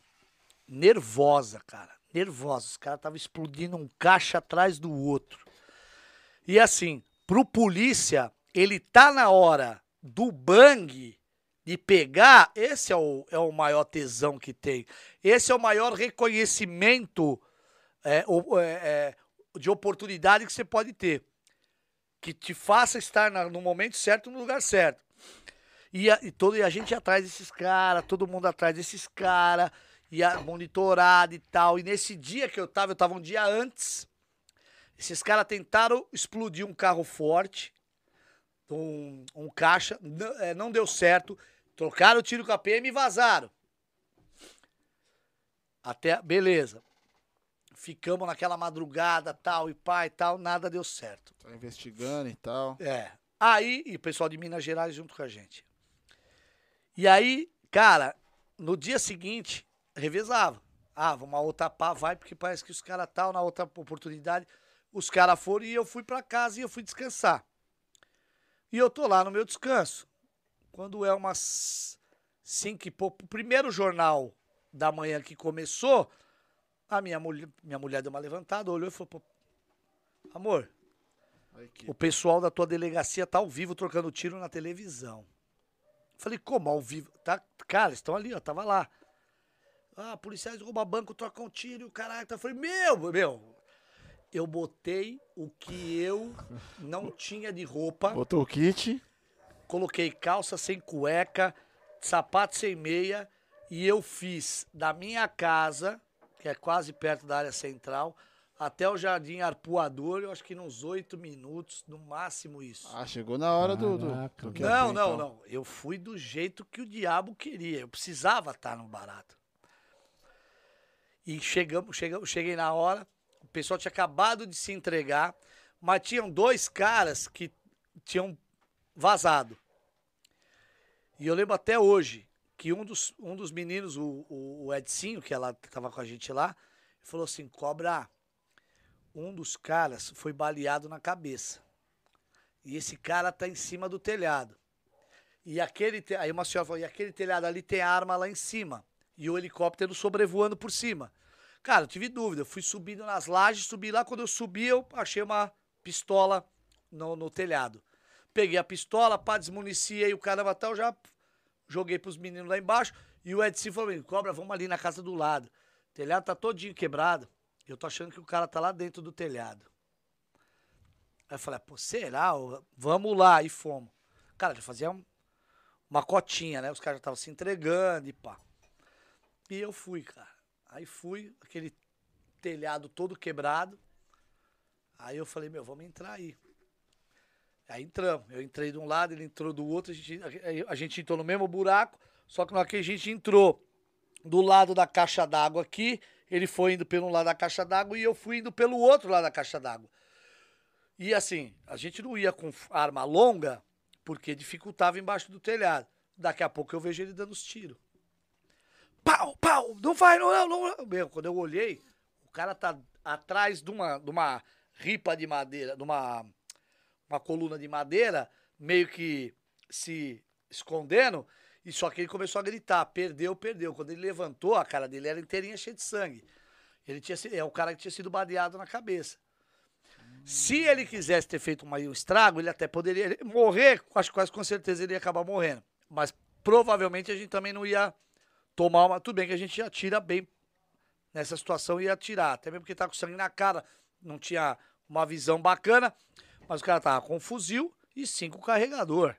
nervosa, cara. Nervosa. Os caras estavam explodindo um caixa atrás do outro. E assim, pro polícia, ele tá na hora do bang de pegar, esse é o, é o maior tesão que tem. Esse é o maior reconhecimento é, é, é, de oportunidade que você pode ter. Que te faça estar na- no momento certo, no lugar certo. E a, e todo, e a gente atrás desses caras, todo mundo atrás desses caras, ia monitorado e tal. E nesse dia que eu tava, eu tava um dia antes, esses caras tentaram explodir um carro forte, um, um caixa, não, é, não deu certo, trocaram o tiro com a PM e vazaram. Até, beleza. Ficamos naquela madrugada, tal, e pai, tal, nada deu certo. Tá investigando e tal. É. Aí, e o pessoal de Minas Gerais junto com a gente. E aí, cara, no dia seguinte, revezava. Ah, uma outra pá, vai, porque parece que os caras tal, na outra oportunidade, os caras foram e eu fui pra casa e eu fui descansar. E eu tô lá no meu descanso. Quando é umas cinco e pouco, o primeiro jornal da manhã que começou, a minha mulher, minha mulher deu uma levantada, olhou e falou, "Pô, amor, o pessoal da tua delegacia tá ao vivo trocando tiro na televisão. Falei, como ao vivo? Tá, cara, estão ali, ó, tava lá. Ah, policiais roubam banco, trocam tiro, e o caralho. Eu falei, meu, meu. Eu botei o que eu não tinha de roupa, Botou o kit. coloquei calça sem cueca, sapato sem meia, e eu fiz da minha casa, que é quase perto da área central, até o Jardim Arpoador, eu acho que nos oito minutos, no máximo isso. Ah, chegou na hora do. do, do que Não, não, então. não. Eu fui do jeito que o diabo queria. Eu precisava estar no barato. E chegamos, chegamos, cheguei na hora. O pessoal tinha acabado de se entregar, mas tinham dois caras que tinham vazado. E eu lembro até hoje que um dos, um dos meninos, o, o, o Edcinho, que ela estava com a gente lá, falou assim: Cobra, um dos caras foi baleado na cabeça. E esse cara tá em cima do telhado. E aquele. Aí uma senhora falou: e aquele telhado ali tem arma lá em cima. E o helicóptero sobrevoando por cima. Cara, eu tive dúvida. Eu fui subindo nas lajes, subi lá. Quando eu subi, eu achei uma pistola no, no telhado. Peguei a pistola, pá, desmuniciei o caramba tal, já joguei pros meninos lá embaixo. E o Edson falou: Cobra, vamos ali na casa do lado. O telhado tá todinho quebrado. Eu tô achando que o cara tá lá dentro do telhado. Aí eu falei, pô, será? Vamos lá. E fomos. Cara, já fazia uma cotinha, né? Os caras já estavam se entregando e pá. E eu fui, cara. Aí fui, aquele telhado todo quebrado. Aí eu falei, meu, vamos entrar aí. Aí entramos. Eu entrei de um lado, ele entrou do outro, a gente, a, a gente entrou no mesmo buraco, só que na que a gente entrou do lado da caixa d'água aqui, ele foi indo pelo lado da caixa d'água e eu fui indo pelo outro lado da caixa d'água. E assim, a gente não ia com arma longa, porque dificultava embaixo do telhado. Daqui a pouco eu vejo ele dando os tiros. Pau, pau, não vai, não, não, não. Meu, quando eu olhei, o cara tá atrás de uma, de uma ripa de madeira, de uma, uma coluna de madeira, meio que se escondendo, e só que ele começou a gritar, perdeu, perdeu. Quando ele levantou, a cara dele era inteirinha cheia de sangue. Ele tinha é o cara que tinha sido badeado na cabeça. Se ele quisesse ter feito um estrago, ele até poderia morrer, acho quase com certeza ele ia acabar morrendo. Mas provavelmente a gente também não ia tomar uma. Tudo bem que a gente atira bem nessa situação ia atirar, até mesmo porque tá com sangue na cara, não tinha uma visão bacana, mas o cara tava com um fuzil e cinco carregador.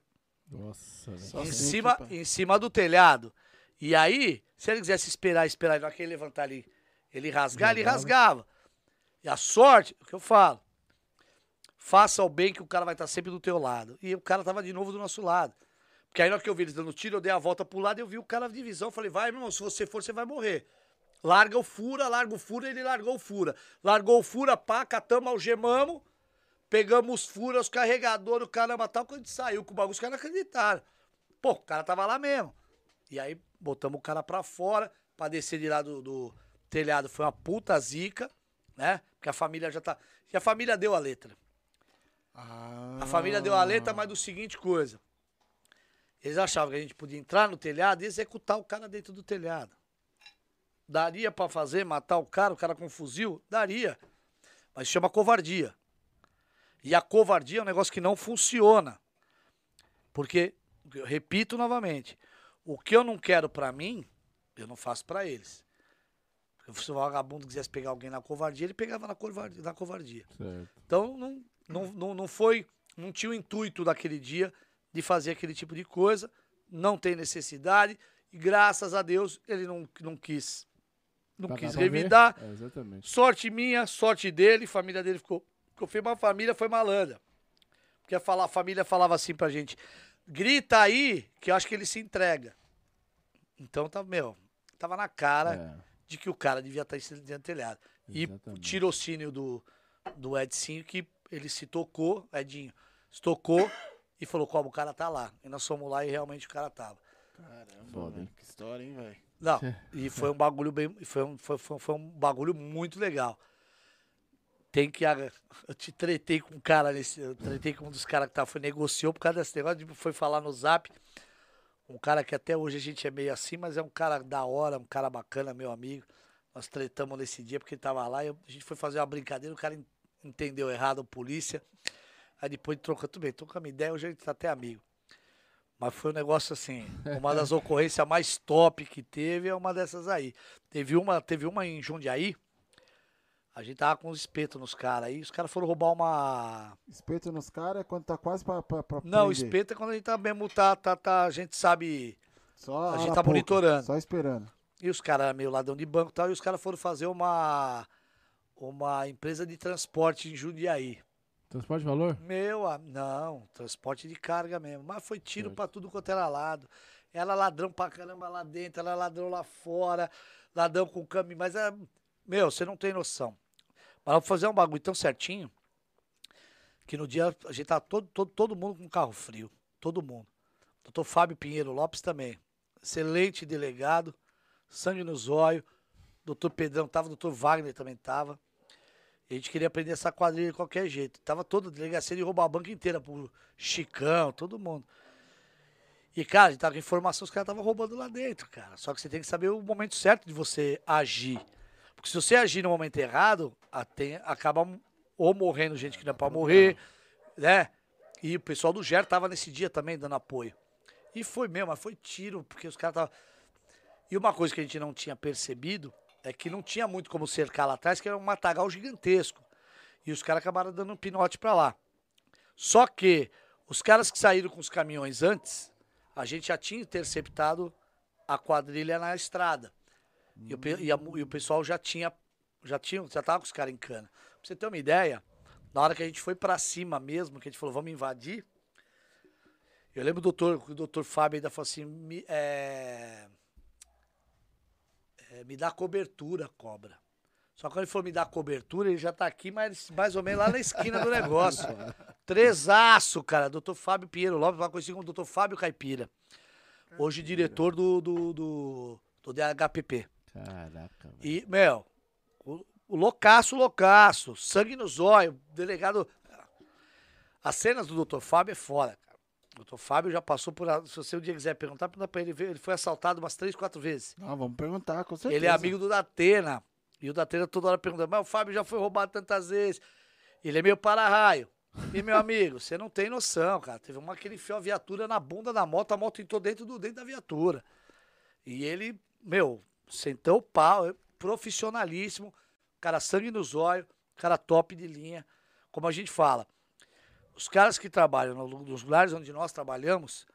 Nossa, em cima, em cima do telhado. E aí, se ele quisesse esperar, esperar, na que ele levantar ali, ele rasgar, ele rasgava. E a sorte, o que eu falo, faça o bem que o cara vai estar sempre do teu lado. E o cara tava de novo do nosso lado. Porque aí na hora que eu vi eles dando tiro, eu dei a volta pro lado e eu vi o cara de visão. Falei, vai, meu irmão, se você for, você vai morrer. Larga o fura, larga o fura, ele largou o fura. Largou o fura, pá, catamos, algemamos. Pegamos os furos, os carregadores, o caramba tal. Quando a gente saiu com o bagulho, os caras acreditaram. Pô, o cara tava lá mesmo. E aí botamos o cara pra fora, pra descer de lá do, do telhado. Foi uma puta zica, né? Porque a família já tá. E a família deu a letra. Ah. A família deu a letra, mas do seguinte coisa. Eles achavam que a gente podia entrar no telhado e executar o cara dentro do telhado. Daria para fazer, matar o cara, o cara com um fuzil? Daria. Mas chama covardia. E a covardia é um negócio que não funciona. Porque, eu repito novamente, o que eu não quero para mim, eu não faço para eles. Se o vagabundo quisesse pegar alguém na covardia, ele pegava na covardia. Na covardia. Então, não, não, não, não foi. Não tinha o intuito daquele dia de fazer aquele tipo de coisa. Não tem necessidade. E graças a Deus ele não, não quis. Não pra quis revidar. É, sorte minha, sorte dele, família dele ficou porque uma família foi malandra. Porque a família falava assim pra gente: grita aí, que eu acho que ele se entrega. Então, tá, meu, tava na cara é. de que o cara devia estar tá em telhado. E o tirocínio do, do Edinho, que ele se tocou, Edinho, se tocou e falou: como o cara tá lá. E nós fomos lá e realmente o cara tava. Caramba, Foda, hein? que história, hein, velho? Não, e foi um bagulho bem. Foi um, foi, foi, foi um bagulho muito legal tem que. Eu te tretei com um cara nesse. Eu tretei com um dos caras que tava, foi, negociou por causa desse negócio, foi falar no zap. Um cara que até hoje a gente é meio assim, mas é um cara da hora, um cara bacana, meu amigo. Nós tretamos nesse dia porque ele tava lá e a gente foi fazer uma brincadeira, o cara entendeu errado, a polícia. Aí depois troca, tudo bem, trocamos ideia, hoje a gente tá até amigo. Mas foi um negócio assim, uma das (laughs) ocorrências mais top que teve é uma dessas aí. Teve uma, teve uma em Jundiaí, a gente tava com os espetos nos caras aí, os caras foram roubar uma. Espeto nos caras é quando tá quase pra. pra, pra Não, espeto é quando a gente tá mesmo, tá, tá, tá a gente sabe. Só a gente tá pouca, monitorando. Só esperando. E os caras meio ladrão de banco e tal, e os caras foram fazer uma. Uma empresa de transporte em Jundiaí. Transporte de valor? Meu, não, transporte de carga mesmo. Mas foi tiro pra tudo quanto era lado. Era ladrão pra caramba lá dentro, era ladrão lá fora, ladrão com câmbio, mas é. Meu, você não tem noção. Mas vamos fazer um bagulho tão certinho que no dia a gente tá todo, todo, todo mundo com carro frio. Todo mundo. Doutor Fábio Pinheiro Lopes também. Excelente delegado. Sangue no zóio. Doutor Pedrão tava, doutor Wagner também tava. A gente queria aprender essa quadrilha de qualquer jeito. Tava toda a delegacia de roubar a banca inteira pro Chicão, todo mundo. E, cara, a gente tava com informação, os caras estavam roubando lá dentro, cara. Só que você tem que saber o momento certo de você agir. Porque se você agir no momento errado, tem, acaba ou morrendo gente que não é pra morrer, né? E o pessoal do GER tava nesse dia também dando apoio. E foi mesmo, mas foi tiro, porque os caras estavam. E uma coisa que a gente não tinha percebido é que não tinha muito como cercar lá atrás, que era um matagal gigantesco. E os caras acabaram dando um pinote pra lá. Só que os caras que saíram com os caminhões antes, a gente já tinha interceptado a quadrilha na estrada. E, o, e, a, e, o, pessoal já tinha, já tinha, já tava com os caras em cana. Pra você ter uma ideia, na hora que a gente foi para cima mesmo, que a gente falou, vamos invadir, eu lembro do doutor, o doutor Fábio ainda falou assim, é, é, me dá cobertura, cobra. Só que quando ele for me dar cobertura, ele já tá aqui, mas mais ou menos lá na esquina do negócio. (laughs) Trezaço, cara. Doutor Fábio Pinheiro Lopes, uma coisa como doutor Fábio Caipira. Hoje diretor do, do, do, do DHPP. Caraca. E, meu, o, o loucaço, loucaço. Sangue no zóio, delegado. As cenas do doutor Fábio é fora, cara. Doutor Fábio já passou por. Se você um dia quiser perguntar, pergunta pra ele. Ele foi assaltado umas três, quatro vezes. Ah, vamos perguntar, com certeza. Ele é amigo do Datena. E o Datena toda hora pergunta, mas o Fábio já foi roubado tantas vezes. Ele é meio para-raio. E, meu amigo, você não tem noção, cara. Teve uma que ele enfiou a viatura na bunda da moto, a moto entrou dentro, do, dentro da viatura. E ele, meu, sentou o pau, é profissionalíssimo, cara sangue nos olhos, cara top de linha. Como a gente fala, os caras que trabalham nos lugares onde nós trabalhamos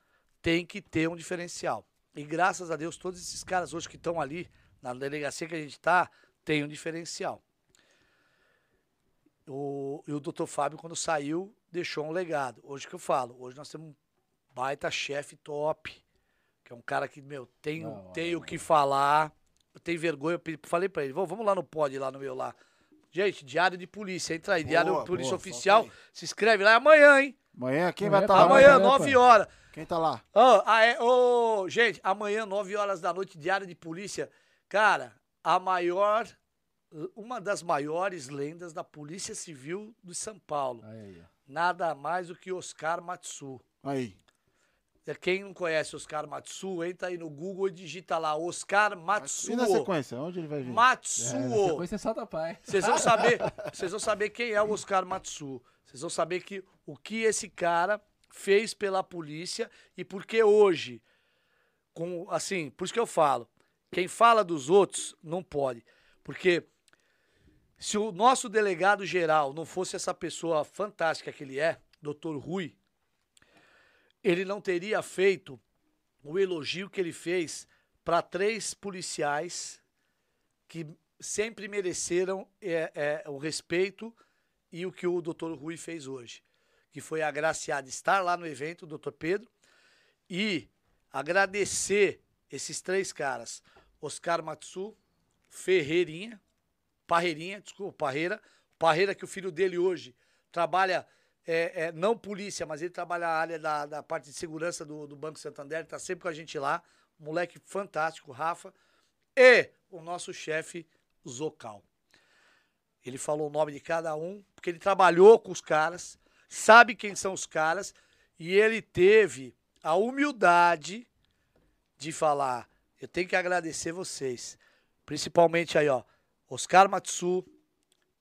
tem que ter um diferencial. E graças a Deus, todos esses caras hoje que estão ali, na delegacia que a gente está, tem um diferencial. O, e o doutor Fábio, quando saiu, deixou um legado. Hoje que eu falo, hoje nós temos um baita chefe top, que é um cara que, meu, tem, não, tem não, o que não. falar, tem vergonha. Eu falei pra ele, vamos lá no pod, lá no meu lá. Gente, diário de polícia, entra aí, boa, diário de polícia boa, oficial, se inscreve lá, é amanhã, hein? Amanhã, quem amanhã vai estar tá lá? Amanhã, 9 horas. Quem tá lá? Oh, ah, é, oh, gente, amanhã, 9 horas da noite, diário de polícia. Cara, a maior uma das maiores lendas da Polícia Civil de São Paulo. Aí, aí. Nada mais do que Oscar Matsu. Aí. É, quem não conhece Oscar Matsu, entra aí no Google e digita lá Oscar Matsuo. E na sequência, onde ele vai vir? Matsuo. É, na sequência é solta pai. Vocês vão (laughs) saber, vocês vão saber quem é o Oscar Matsuo. Vocês vão saber que o que esse cara fez pela polícia e porque hoje com assim, por isso que eu falo, quem fala dos outros não pode, porque se o nosso delegado geral não fosse essa pessoa fantástica que ele é, doutor Rui, ele não teria feito o elogio que ele fez para três policiais que sempre mereceram é, é, o respeito e o que o doutor Rui fez hoje. Que foi agraciar de estar lá no evento, doutor Pedro, e agradecer esses três caras: Oscar Matsu, Ferreirinha, Parreirinha, desculpa, Parreira. Parreira, que o filho dele hoje trabalha, é, é, não polícia, mas ele trabalha a área da, da parte de segurança do, do Banco Santander, está sempre com a gente lá. moleque fantástico, Rafa. E o nosso chefe, Zocal. Ele falou o nome de cada um, porque ele trabalhou com os caras, sabe quem são os caras, e ele teve a humildade de falar: eu tenho que agradecer vocês. Principalmente aí, ó, Oscar Matsu,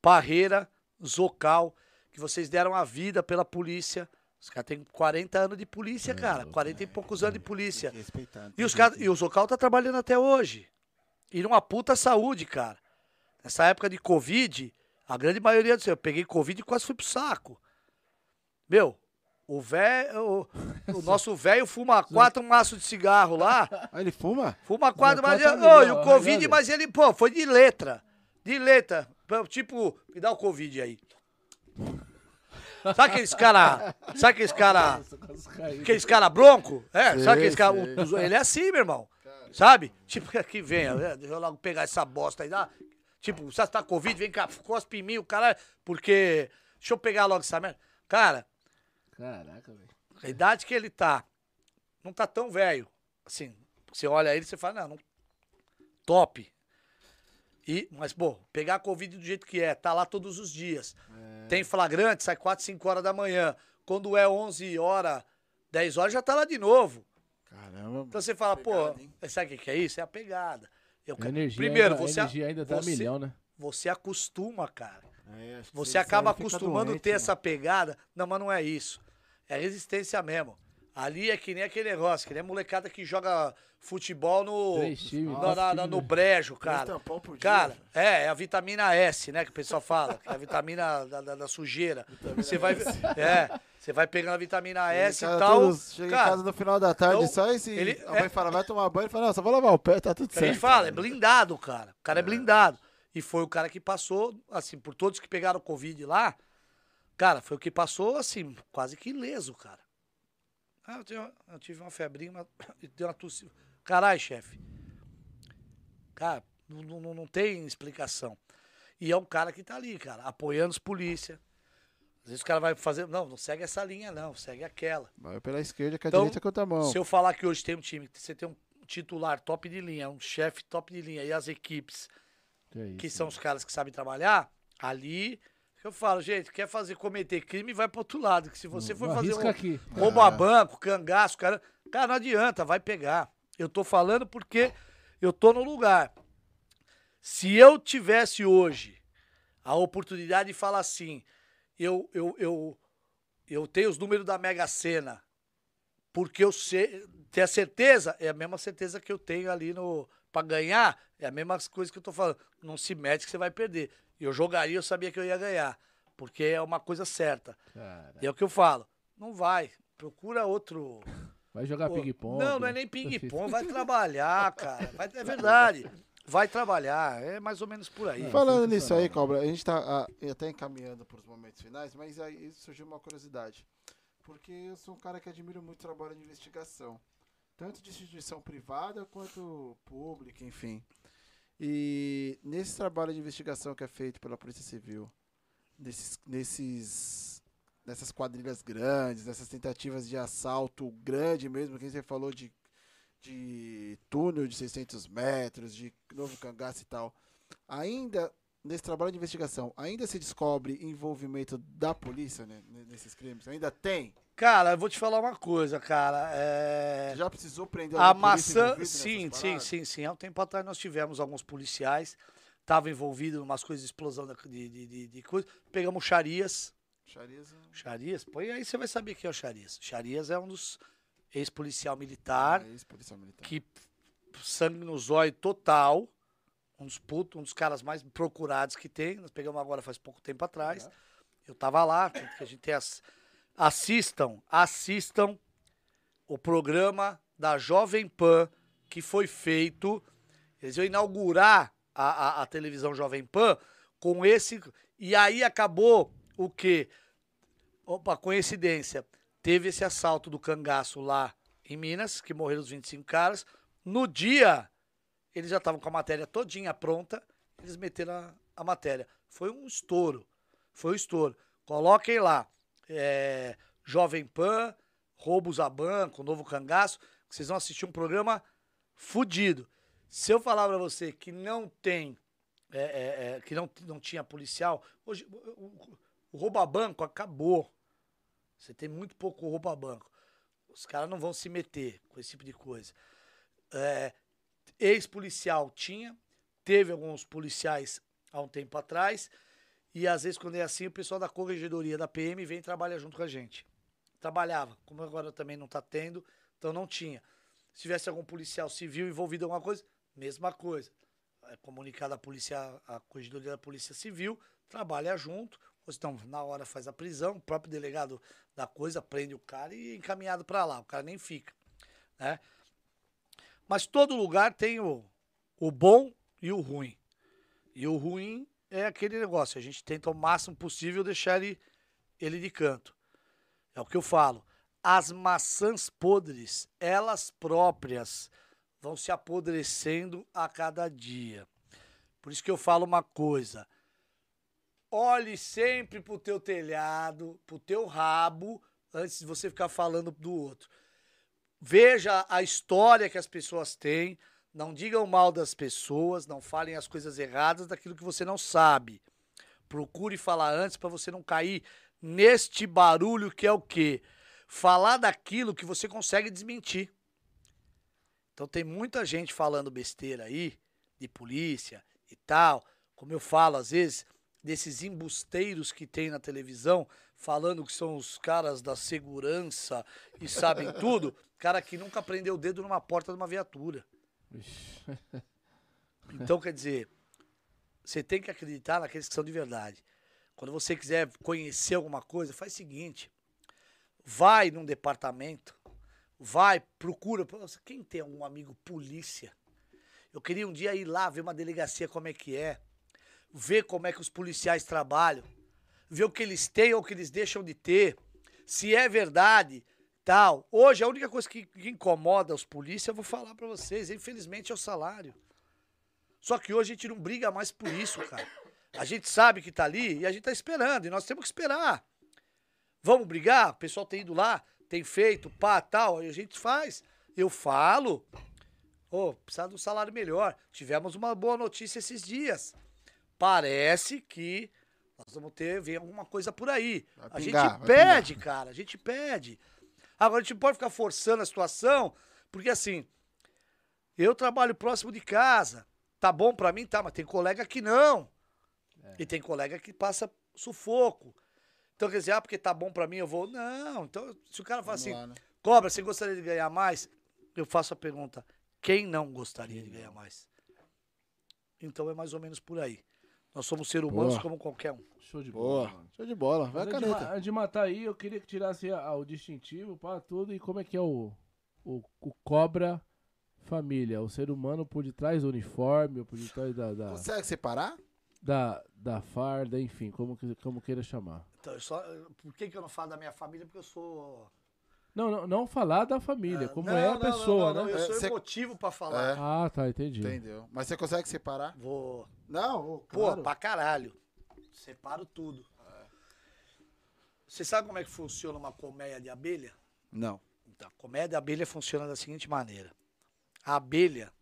Parreira, Zocal, que vocês deram a vida pela polícia. Os caras têm 40 anos de polícia, cara. 40 e poucos anos de polícia. E, os cara, e o Zocal tá trabalhando até hoje. E numa puta saúde, cara. Nessa época de Covid, a grande maioria do eu peguei Covid e quase fui pro saco. Meu, o velho. O, o, (laughs) nosso velho fuma quatro maços de cigarro lá. (laughs) Ah, ele fuma? Fuma quatro, mas. Oh, e o Covid, mas ele, pô, foi de letra. De letra. Tipo, me dá o Covid aí. Sabe aqueles cara. Sabe aqueles cara. Aqueles cara bronco? É, sei, sabe aqueles cara. Ele é assim, meu irmão. Sabe? Tipo, (laughs) aqui vem, deixa eu logo pegar essa bosta aí. Dá. Tipo, você tá Covid, vem cá, cospe em mim, o cara. Porque. Deixa eu pegar logo essa merda. Cara. Caraca, velho. A idade que ele tá. Não tá tão velho. Assim, você olha ele e você fala, não, não. Top. E, mas, pô, pegar a Covid do jeito que é, tá lá todos os dias. É. Tem flagrante, sai 4, 5 horas da manhã. Quando é 11 horas, 10 horas, já tá lá de novo. Caramba. Então você fala, pegada, pô, hein? sabe o que, é isso? É a pegada. Eu, a energia primeiro, ainda, você. A energia ainda tá você, milhão, né? Você acostuma, cara. É, você acaba acostumando doente, ter mano. essa pegada. Não, mas não é isso. É resistência mesmo. Ali é que nem aquele negócio, que nem a molecada que joga futebol no. No, na- na- no brejo, cara. tampão por dia, Cara, velho. é, é a vitamina S, né? Que o pessoal fala. que é a vitamina (laughs) da, da- da sujeira. Você vai. É, você vai pegando a vitamina S e tal. todos- chega cara, em casa no final da tarde, então, só esse. ele- a mãe é- fala, vai tomar banho. Ele fala, não, só vou lavar o pé, tá tudo certo. gente fala, é blindado, cara. O cara é blindado. E foi o cara que passou, assim, por todos que pegaram Covid lá, cara, foi o que passou, assim, quase que ileso, cara. Ah, eu, tenho- eu tive uma febrinha, uma, (coughs) e deu uma tosse. Caralho, chefe. Cara, não, não, não tem explicação. E é um cara que tá ali, cara, apoiando os polícia. Às vezes o cara vai fazer, não, não segue essa linha, não, segue aquela. Vai pela esquerda, com a Então, direita com a mão. Se eu falar que hoje tem um time, que você tem um titular top de linha, um chefe top de linha e as equipes Que, é isso, que são os caras que sabem trabalhar, ali eu falo, gente, quer fazer cometer crime, vai pro outro lado. Que se você for fazer um aqui. roubo a banco, cangaço, cara, cara, não adianta, vai pegar. Eu tô falando porque eu tô no lugar. Se eu tivesse hoje a oportunidade de falar assim, eu, eu, eu, eu tenho os números da Mega Sena, porque eu sei, ter a certeza, é a mesma certeza que eu tenho ali no para ganhar, é a mesma coisa que eu tô falando. Não se mete que você vai perder. Eu jogaria, eu sabia que eu ia ganhar, porque é uma coisa certa. Cara, E é o que eu falo. Não vai, procura outro. vai jogar ping-pong. Não, não é nem ping-pong, vai (laughs) trabalhar, cara. Vai- é verdade. Vai trabalhar, é mais ou menos por aí. Falando sensacional. nisso aí, Cobra, a gente tá ah, até encaminhando para os momentos finais, mas aí surgiu uma curiosidade. Porque eu sou um cara que admiro muito o trabalho de investigação. Tanto de instituição privada quanto pública, enfim. E nesse trabalho de investigação que é feito pela Polícia Civil, nesses, nesses, nessas quadrilhas grandes, nessas tentativas de assalto grande mesmo, que você falou de, de túnel de 600 metros, de novo cangaço e tal, ainda nesse trabalho de investigação, ainda se descobre envolvimento da polícia né, nesses crimes? Ainda tem? Cara, eu vou te falar uma coisa, cara. É... Já precisou prender A maçã, sim, sim, sim, sim. Há um tempo atrás nós tivemos alguns policiais, estavam envolvidos em umas coisas de explosão de, de, de, de coisa. Pegamos Charias. Chariza. Charias? Põe aí, você vai saber quem é o Charias. Charias é um dos ex-policial militar. É ex-policial militar. que sangue no zóio total. Um dos, putos, um dos caras mais procurados que tem. Nós pegamos agora faz pouco tempo atrás. Eu tava lá, tanto que a gente tem as. Assistam, assistam o programa da Jovem Pan que foi feito. Eles iam inaugurar a, a, a televisão Jovem Pan com esse. E aí acabou o quê? Opa, coincidência. Teve esse assalto do cangaço lá em Minas, que morreram os 25 caras. No dia, eles já estavam com a matéria todinha pronta, eles meteram a, a matéria. Foi um estouro. Foi um estouro. Coloquem lá. É, Jovem Pan, Roubos a Banco, Novo Cangaço, que vocês vão assistir um programa fudido. Se eu falar pra você que não tem, é, é, é, que não, não tinha policial, hoje o, o, o roubo a banco acabou. Você tem muito pouco roubo a banco. Os caras não vão se meter com esse tipo de coisa. É, Ex-policial tinha, teve alguns policiais há um tempo atrás, e às vezes, quando é assim, o pessoal da corregedoria da PM vem e trabalha junto com a gente. Trabalhava, como agora também não está tendo, então não tinha. Se tivesse algum policial civil envolvido em alguma coisa, mesma coisa. É comunicado a polícia, a corregedoria da Polícia Civil, trabalha junto, ou então na hora faz a prisão, o próprio delegado da coisa prende o cara e é encaminhado para lá, o cara nem fica, né? Mas todo lugar tem o, o bom e o ruim. E o ruim é aquele negócio, a gente tenta o máximo possível deixar ele, ele de canto. É o que eu falo. As maçãs podres, elas próprias, vão se apodrecendo a cada dia. Por isso que eu falo uma coisa. Olhe sempre pro teu telhado, pro teu rabo, antes de você ficar falando do outro. Veja a história que as pessoas têm, não digam mal das pessoas, não falem as coisas erradas daquilo que você não sabe. Procure falar antes para você não cair neste barulho que é o quê? Falar daquilo que você consegue desmentir. Então tem muita gente falando besteira aí, de polícia e tal. Como eu falo, às vezes, desses embusteiros que tem na televisão, falando que são os caras da segurança e sabem tudo, cara que nunca prendeu o dedo numa porta de uma viatura. (laughs) Então, quer dizer, você tem que acreditar naqueles que são de verdade. Quando você quiser conhecer alguma coisa, faz o seguinte: vai num departamento, vai, procura. Quem tem algum amigo polícia? Eu queria um dia ir lá ver uma delegacia como é que é, ver como é que os policiais trabalham, ver o que eles têm ou o que eles deixam de ter, se é verdade, tal. Hoje a única coisa que, que incomoda os polícias, eu vou falar para vocês, infelizmente é o salário. Só que hoje a gente não briga mais por isso, cara. A gente sabe que tá ali e a gente tá esperando, e nós temos que esperar. Vamos brigar? O pessoal tem ido lá, tem feito, pá, tal, e a gente faz. Eu falo, ô, oh, precisa de um salário melhor. Tivemos uma boa notícia esses dias. Parece que nós vamos ter, ver alguma coisa por aí. Pingar, a gente pede, pingar. cara, a gente pede. Agora a gente pode ficar forçando a situação, porque assim, eu trabalho próximo de casa. Tá bom para mim? Tá, mas tem colega que não. É. E tem colega que passa sufoco. Então, quer dizer, ah, porque tá bom para mim, eu vou. Não, então, se o cara fala assim, lá, né? cobra, você gostaria de ganhar mais? Eu faço a pergunta, quem não gostaria de ganhar mais? Então é mais ou menos por aí. Nós somos seres humanos Boa. como qualquer um. Show de bola. Boa. Show de bola. Vai Mas a caneta. Antes de, matar aí, eu queria que tirasse a, o distintivo para tudo e como é que é o, o, o cobra família, o ser humano por detrás do uniforme, por detrás da. da Consegue separar? Da, da farda, enfim, como, como queira chamar. Então, só, por que, que eu não falo da minha família? Porque eu sou. Não, não, não falar da família, é, como não, é a não, pessoa, não, né? Eu sou é, emotivo pra falar. É. Ah, tá, entendi. Entendeu. Mas você consegue separar? Vou. Não, claro. Pô, pra caralho. Separo tudo. Você sabe como é que funciona uma colmeia de abelha? Não. Então, a colmeia de abelha funciona da seguinte maneira. A abelha,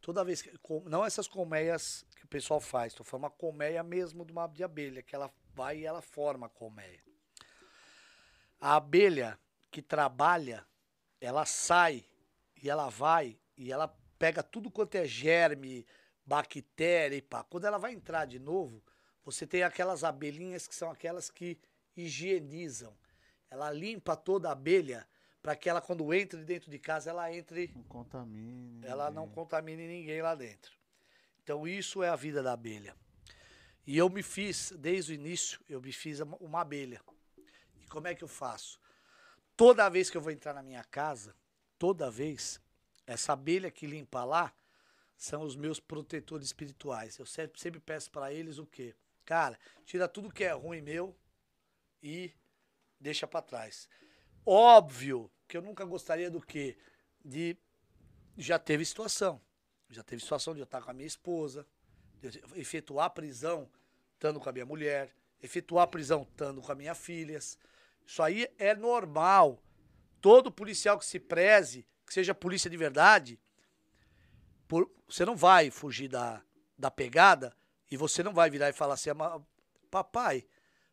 toda vez que. Não essas colmeias que o pessoal faz, estou falando uma colmeia mesmo de uma de abelha, que ela vai e ela forma a colmeia. A abelha que trabalha, ela sai e ela vai e ela pega tudo quanto é germe, bactéria e pá. Quando ela vai entrar de novo, você tem aquelas abelhinhas que são aquelas que higienizam. Ela limpa toda a abelha para que ela, quando entre dentro de casa, ela entre. Não contamine. Ela não contamine ninguém lá dentro. Então, isso é a vida da abelha. E eu me fiz, desde o início, eu me fiz uma abelha. E como é que eu faço? Toda vez que eu vou entrar na minha casa, toda vez, essa abelha que limpa lá são os meus protetores espirituais. Eu sempre, sempre peço para eles o quê? Cara, tira tudo que é ruim meu e deixa para trás. Óbvio que eu nunca gostaria do que de já teve situação. Já teve situação de eu estar com a minha esposa, efetuar prisão estando com a minha mulher, efetuar prisão estando com as minhas filhas. Isso aí é normal. Todo policial que se preze, que seja polícia de verdade, por, você não vai fugir da, da pegada e você não vai virar e falar assim, papai,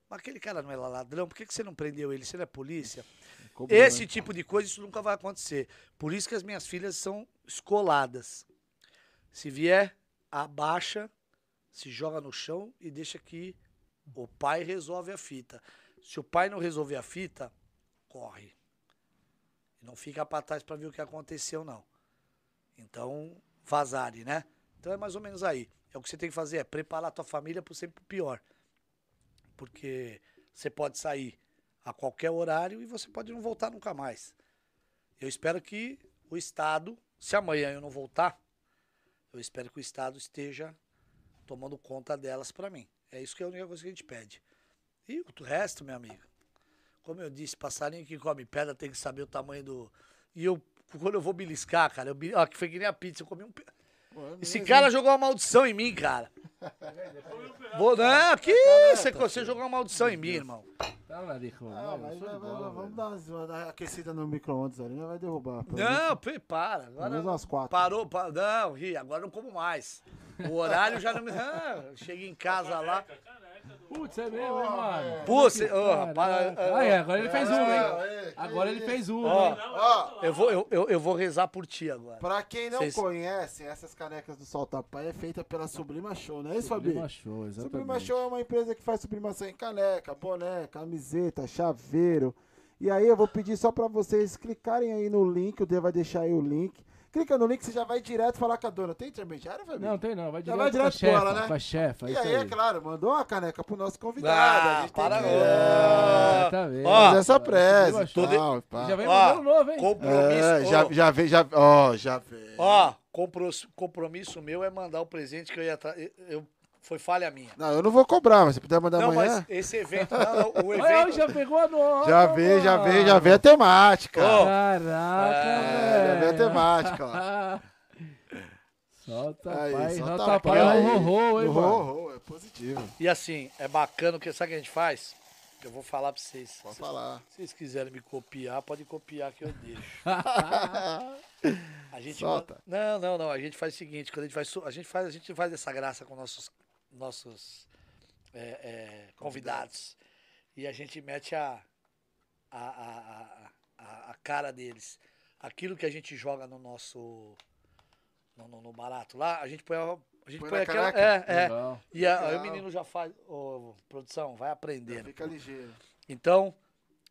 mas aquele cara não é ladrão, por que, que você não prendeu ele? Você não é polícia? Como Esse tipo de coisa, isso nunca vai acontecer. Por isso que as minhas filhas são escoladas. Se vier, abaixa, se joga no chão e deixa que o pai resolve a fita. Se o pai não resolver a fita, corre. Não fica para trás para ver o que aconteceu, não. Então, vazare, né? Então é mais ou menos aí. É o que você tem que fazer, é preparar a tua família para sempre pior. Porque você pode sair a qualquer horário e você pode não voltar nunca mais. Eu espero que o Estado, se amanhã eu não voltar, eu espero que o Estado esteja tomando conta delas para mim. É isso que é a única coisa que a gente pede. E o resto, meu amigo, como eu disse, passarinho que come pedra tem que saber o tamanho do. E eu, quando eu vou beliscar, cara, eu, ó, que foi que nem a pizza, eu comi um. Esse cara jogou uma maldição em mim, cara. (laughs) Vou, não, que isso? Você jogou uma maldição em mim, irmão. Tá lá, Ah, vamos dar uma aquecida no micro-ondas ali, vai derrubar. Não, para. Agora, umas quatro. Parou, parou. Não, Ri, agora não como mais. O horário já não me. (laughs) Ah, chega em casa lá. Putz, é mesmo, hein, mano? Putz, Que ô, caraca. para- Aí, agora ele fez uma, hein? é, Agora ele fez uma, Ó, hein? Ó, eu vou, eu, eu, eu vou rezar por ti agora. pra quem não Vocês- conhece, essas canecas do Solta Pai é feita pela Sublima Show, não é isso, Fabi? Sublima Show, exatamente. Sublima Show é uma empresa que faz sublimação em caneca, boné, camiseta, chaveiro. E aí eu vou pedir só pra vocês clicarem aí no link, o D vai deixar aí o link. Clica no link, você já vai direto falar com a dona. Tem intermediário, Fabi? Não, tem não. Vai Já direto, vai com a direto chefa. ela, né? Com a chefa, E isso aí, aí. é claro, mandou uma caneca pro nosso convidado. Ah, a gente tem para que- não. É, Exatamente. Ó, fazer essa pressa. Tal, pá. Já vem Ó, modelo novo, hein? Compromisso. É, já, já veio, já. Ó, já veio. Ó, compro- compromisso meu é mandar o presente que eu ia. tra- eu- foi falha minha. Não, eu não vou cobrar, mas se puder mandar Não, amanhã. mas esse evento. Não, não, o Olha, evento. já pegou a nova. Já veio, já veio, já veio a temática. Ó, Caraca, É, já veio a velho. temática, ó. Solta Aí, pai, solta solta pai pai, aí. ho, ho, hein, Ho, mano. ho, é positivo. E assim, é bacana, que sabe o que a gente faz? Eu vou falar pra vocês. Pode Se falar. vocês quiserem me copiar, pode copiar que eu deixo. (laughs) A gente Solta. Não, não, não. A gente faz o seguinte, quando a gente faz, a gente faz, a gente faz essa graça com nossos, nossos é, é, convidados. E a gente mete a, a, a, a, a cara deles. Aquilo que a gente joga no nosso. No, no- no barato lá, a gente põe, a, a gente Põe põe, aquela. É, é. Legal. E a- aí o menino já faz. Ô, produção, vai aprendendo. Fica ligeiro. Então,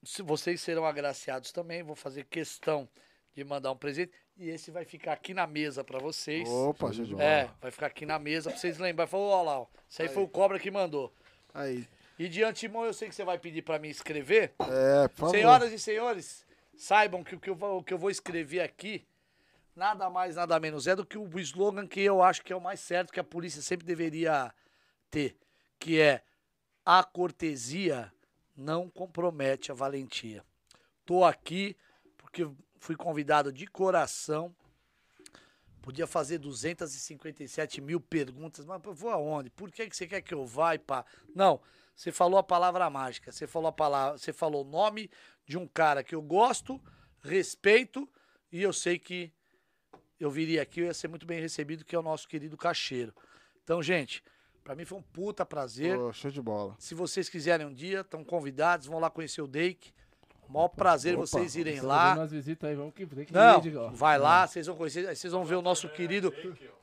se vocês serão agraciados também, vou fazer questão de mandar um presente. E esse vai ficar aqui na mesa pra vocês. Opa, bola. É, vai ficar aqui na mesa pra vocês lembrarem. Falou, ó lá, ó. Isso aí, Aí. foi o Cobra que mandou. Aí. E de antemão eu sei que você vai pedir pra mim escrever. É, por favor. Senhoras e senhores, saibam que o que, eu vou, o que eu vou escrever aqui, nada mais, nada menos é do que o slogan que eu acho que é o mais certo, que a polícia sempre deveria ter, que é a cortesia não compromete a valentia. Tô aqui porque fui convidado de coração. Podia fazer 257 mil perguntas, mas eu vou aonde? Por que, que você quer que eu vá, e pá? Não, você falou a palavra mágica, você falou a palavra, você falou o nome de um cara que eu gosto, respeito e eu sei que eu viria aqui e ia ser muito bem recebido, que é o nosso querido Cacheiro. Então, gente, pra mim foi um puta prazer. Pô, show de bola. Se vocês quiserem um dia, estão convidados, vão lá conhecer o Dake. O maior prazer Opa, vocês irem lá. Nós visita aí, vamos que tem que Não, ir, vai lá, vocês vão conhecer, vocês vão ver o nosso querido.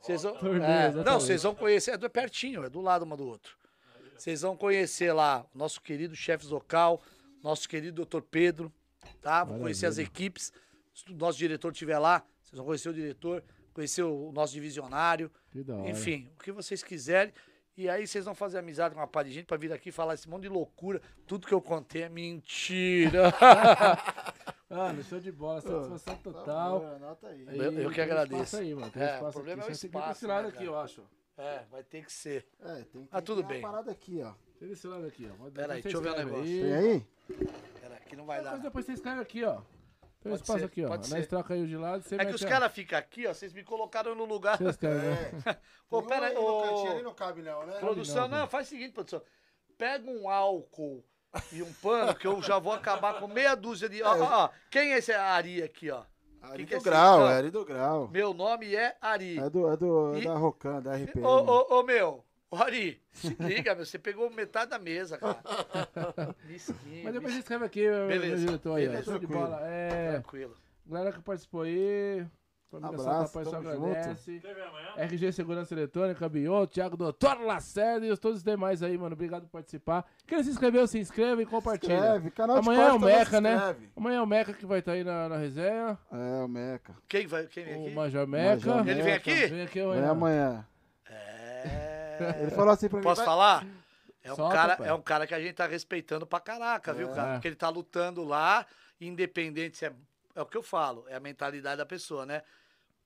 Vocês vão, é, não, vocês vão conhecer, é do- pertinho, é do lado uma do outro. Vocês vão conhecer lá o nosso querido chefe Zocal, nosso querido doutor Pedro, tá? Vão conhecer as equipes. Se o nosso diretor estiver lá, vocês vão conhecer o diretor, conhecer o nosso divisionário, enfim, o que vocês quiserem. E aí vocês vão fazer amizade com uma par de gente pra vir aqui falar esse monte de loucura. Tudo que eu contei é mentira. (laughs) Ah, no show de bola, satisfação total. Tá bom, Anota aí. Eu- eu que agradeço. Espaço aí, mano. Tem É, o espaço problema aqui. é o Só tem que espaço, desse lado né, aqui, eu acho. é, vai ter que ser. É, tem, Ah, tem tudo tem bem. uma parada aqui, ó. Tem desse lado aqui, ó. Pera aí, Depois deixa eu ver um você negócio. Tem aí? Pera, aqui não vai dar. Mas não. depois você escreve aqui, ó. Tem Pode espaço ser, aqui, ó. pode Nós ser. troca aí o de lado, você É que os caras ficam aqui, ó. Vocês me colocaram no lugar. Você escreve, né? (laughs) Pô, pera aí, no cantinho ali não cabe não, né? Produção, não, não, faz o seguinte, produção. Pega um álcool e um pano que eu já vou acabar com meia dúzia de. (laughs) Ó, ó, ó. Quem é esse Ari aqui, ó? Ali que que é do grau, é ali do grau. Meu nome é Ari. É do, é do é E- da Rocan, da RPM. Ô, ô, ô, meu. Ô, Ari, se liga, meu. Você pegou metade da mesa, cara. (laughs) Mas depois escreve aqui, meu Beleza, diretor aí, beleza. Show de Tranquilo. bola. É, Tranquilo. galera que participou aí. Família Abraço, Santa Pai tamo agradece. RG Segurança Eletrônica, Bion, Thiago Doutor Lacerda e todos os demais aí, mano. Obrigado por participar. Quem não se inscreveu, se inscreve e compartilha. Escreve, canal de Amanhã é o Meca, né? Amanhã é o Meca que vai estar aí na, na resenha. É, o Meca. Quem vai? Quem vem O aqui? Major Meca. Major Ele vem aqui? Vem aqui É amanhã. amanhã. É. Ele falou assim pra mim. Posso vai- falar? É um, Solta, cara, pai. é um cara que a gente tá respeitando pra caraca, viu, É. cara? Porque ele tá lutando lá, independente se é. É o que eu falo, é a mentalidade da pessoa, né?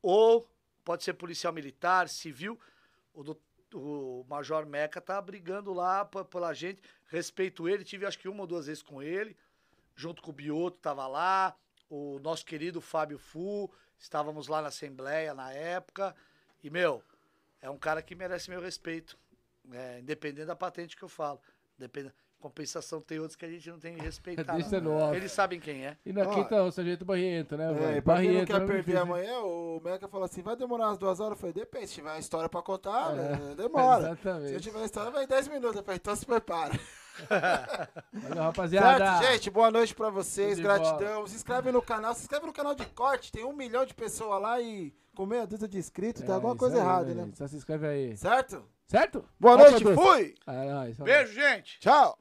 Ou pode ser policial militar, civil. O, do- o Major Meca tá brigando lá pela gente. Respeito ele, tive acho que uma ou duas vezes com ele, junto com o Bioto, tava lá. O nosso querido Fábio Fu, estávamos lá na Assembleia na época. E, meu, é um cara que merece meu respeito. É, independente da patente que eu falo. Depende... Compensação tem outros que a gente não tem que respeitar. Deixa não. no off. Eles sabem quem é. E na Ó. quinta, o Sargento Barriento, né, É, pra quem não Barriento, quer né, perder amanhã, o Meca falou assim: vai demorar umas duas horas? Eu falei: depende, se tiver uma história pra contar, É, né, (laughs) demora. Se eu Exatamente. tiver uma história, vai 10 minutos. Eu falei: então se prepara. (laughs) Valeu, rapaziada. Certo, gente? Boa noite pra vocês, gratidão. Se inscreve no canal, se inscreve no canal de corte. Tem um milhão de pessoas lá e com meia dúzia de inscritos, tem É, alguma isso coisa aí, errada, velho. né? Só se inscreve aí. Certo? Certo? Boa Ó, noite, fui! É nóis, falou. Beijo, gente! Tchau!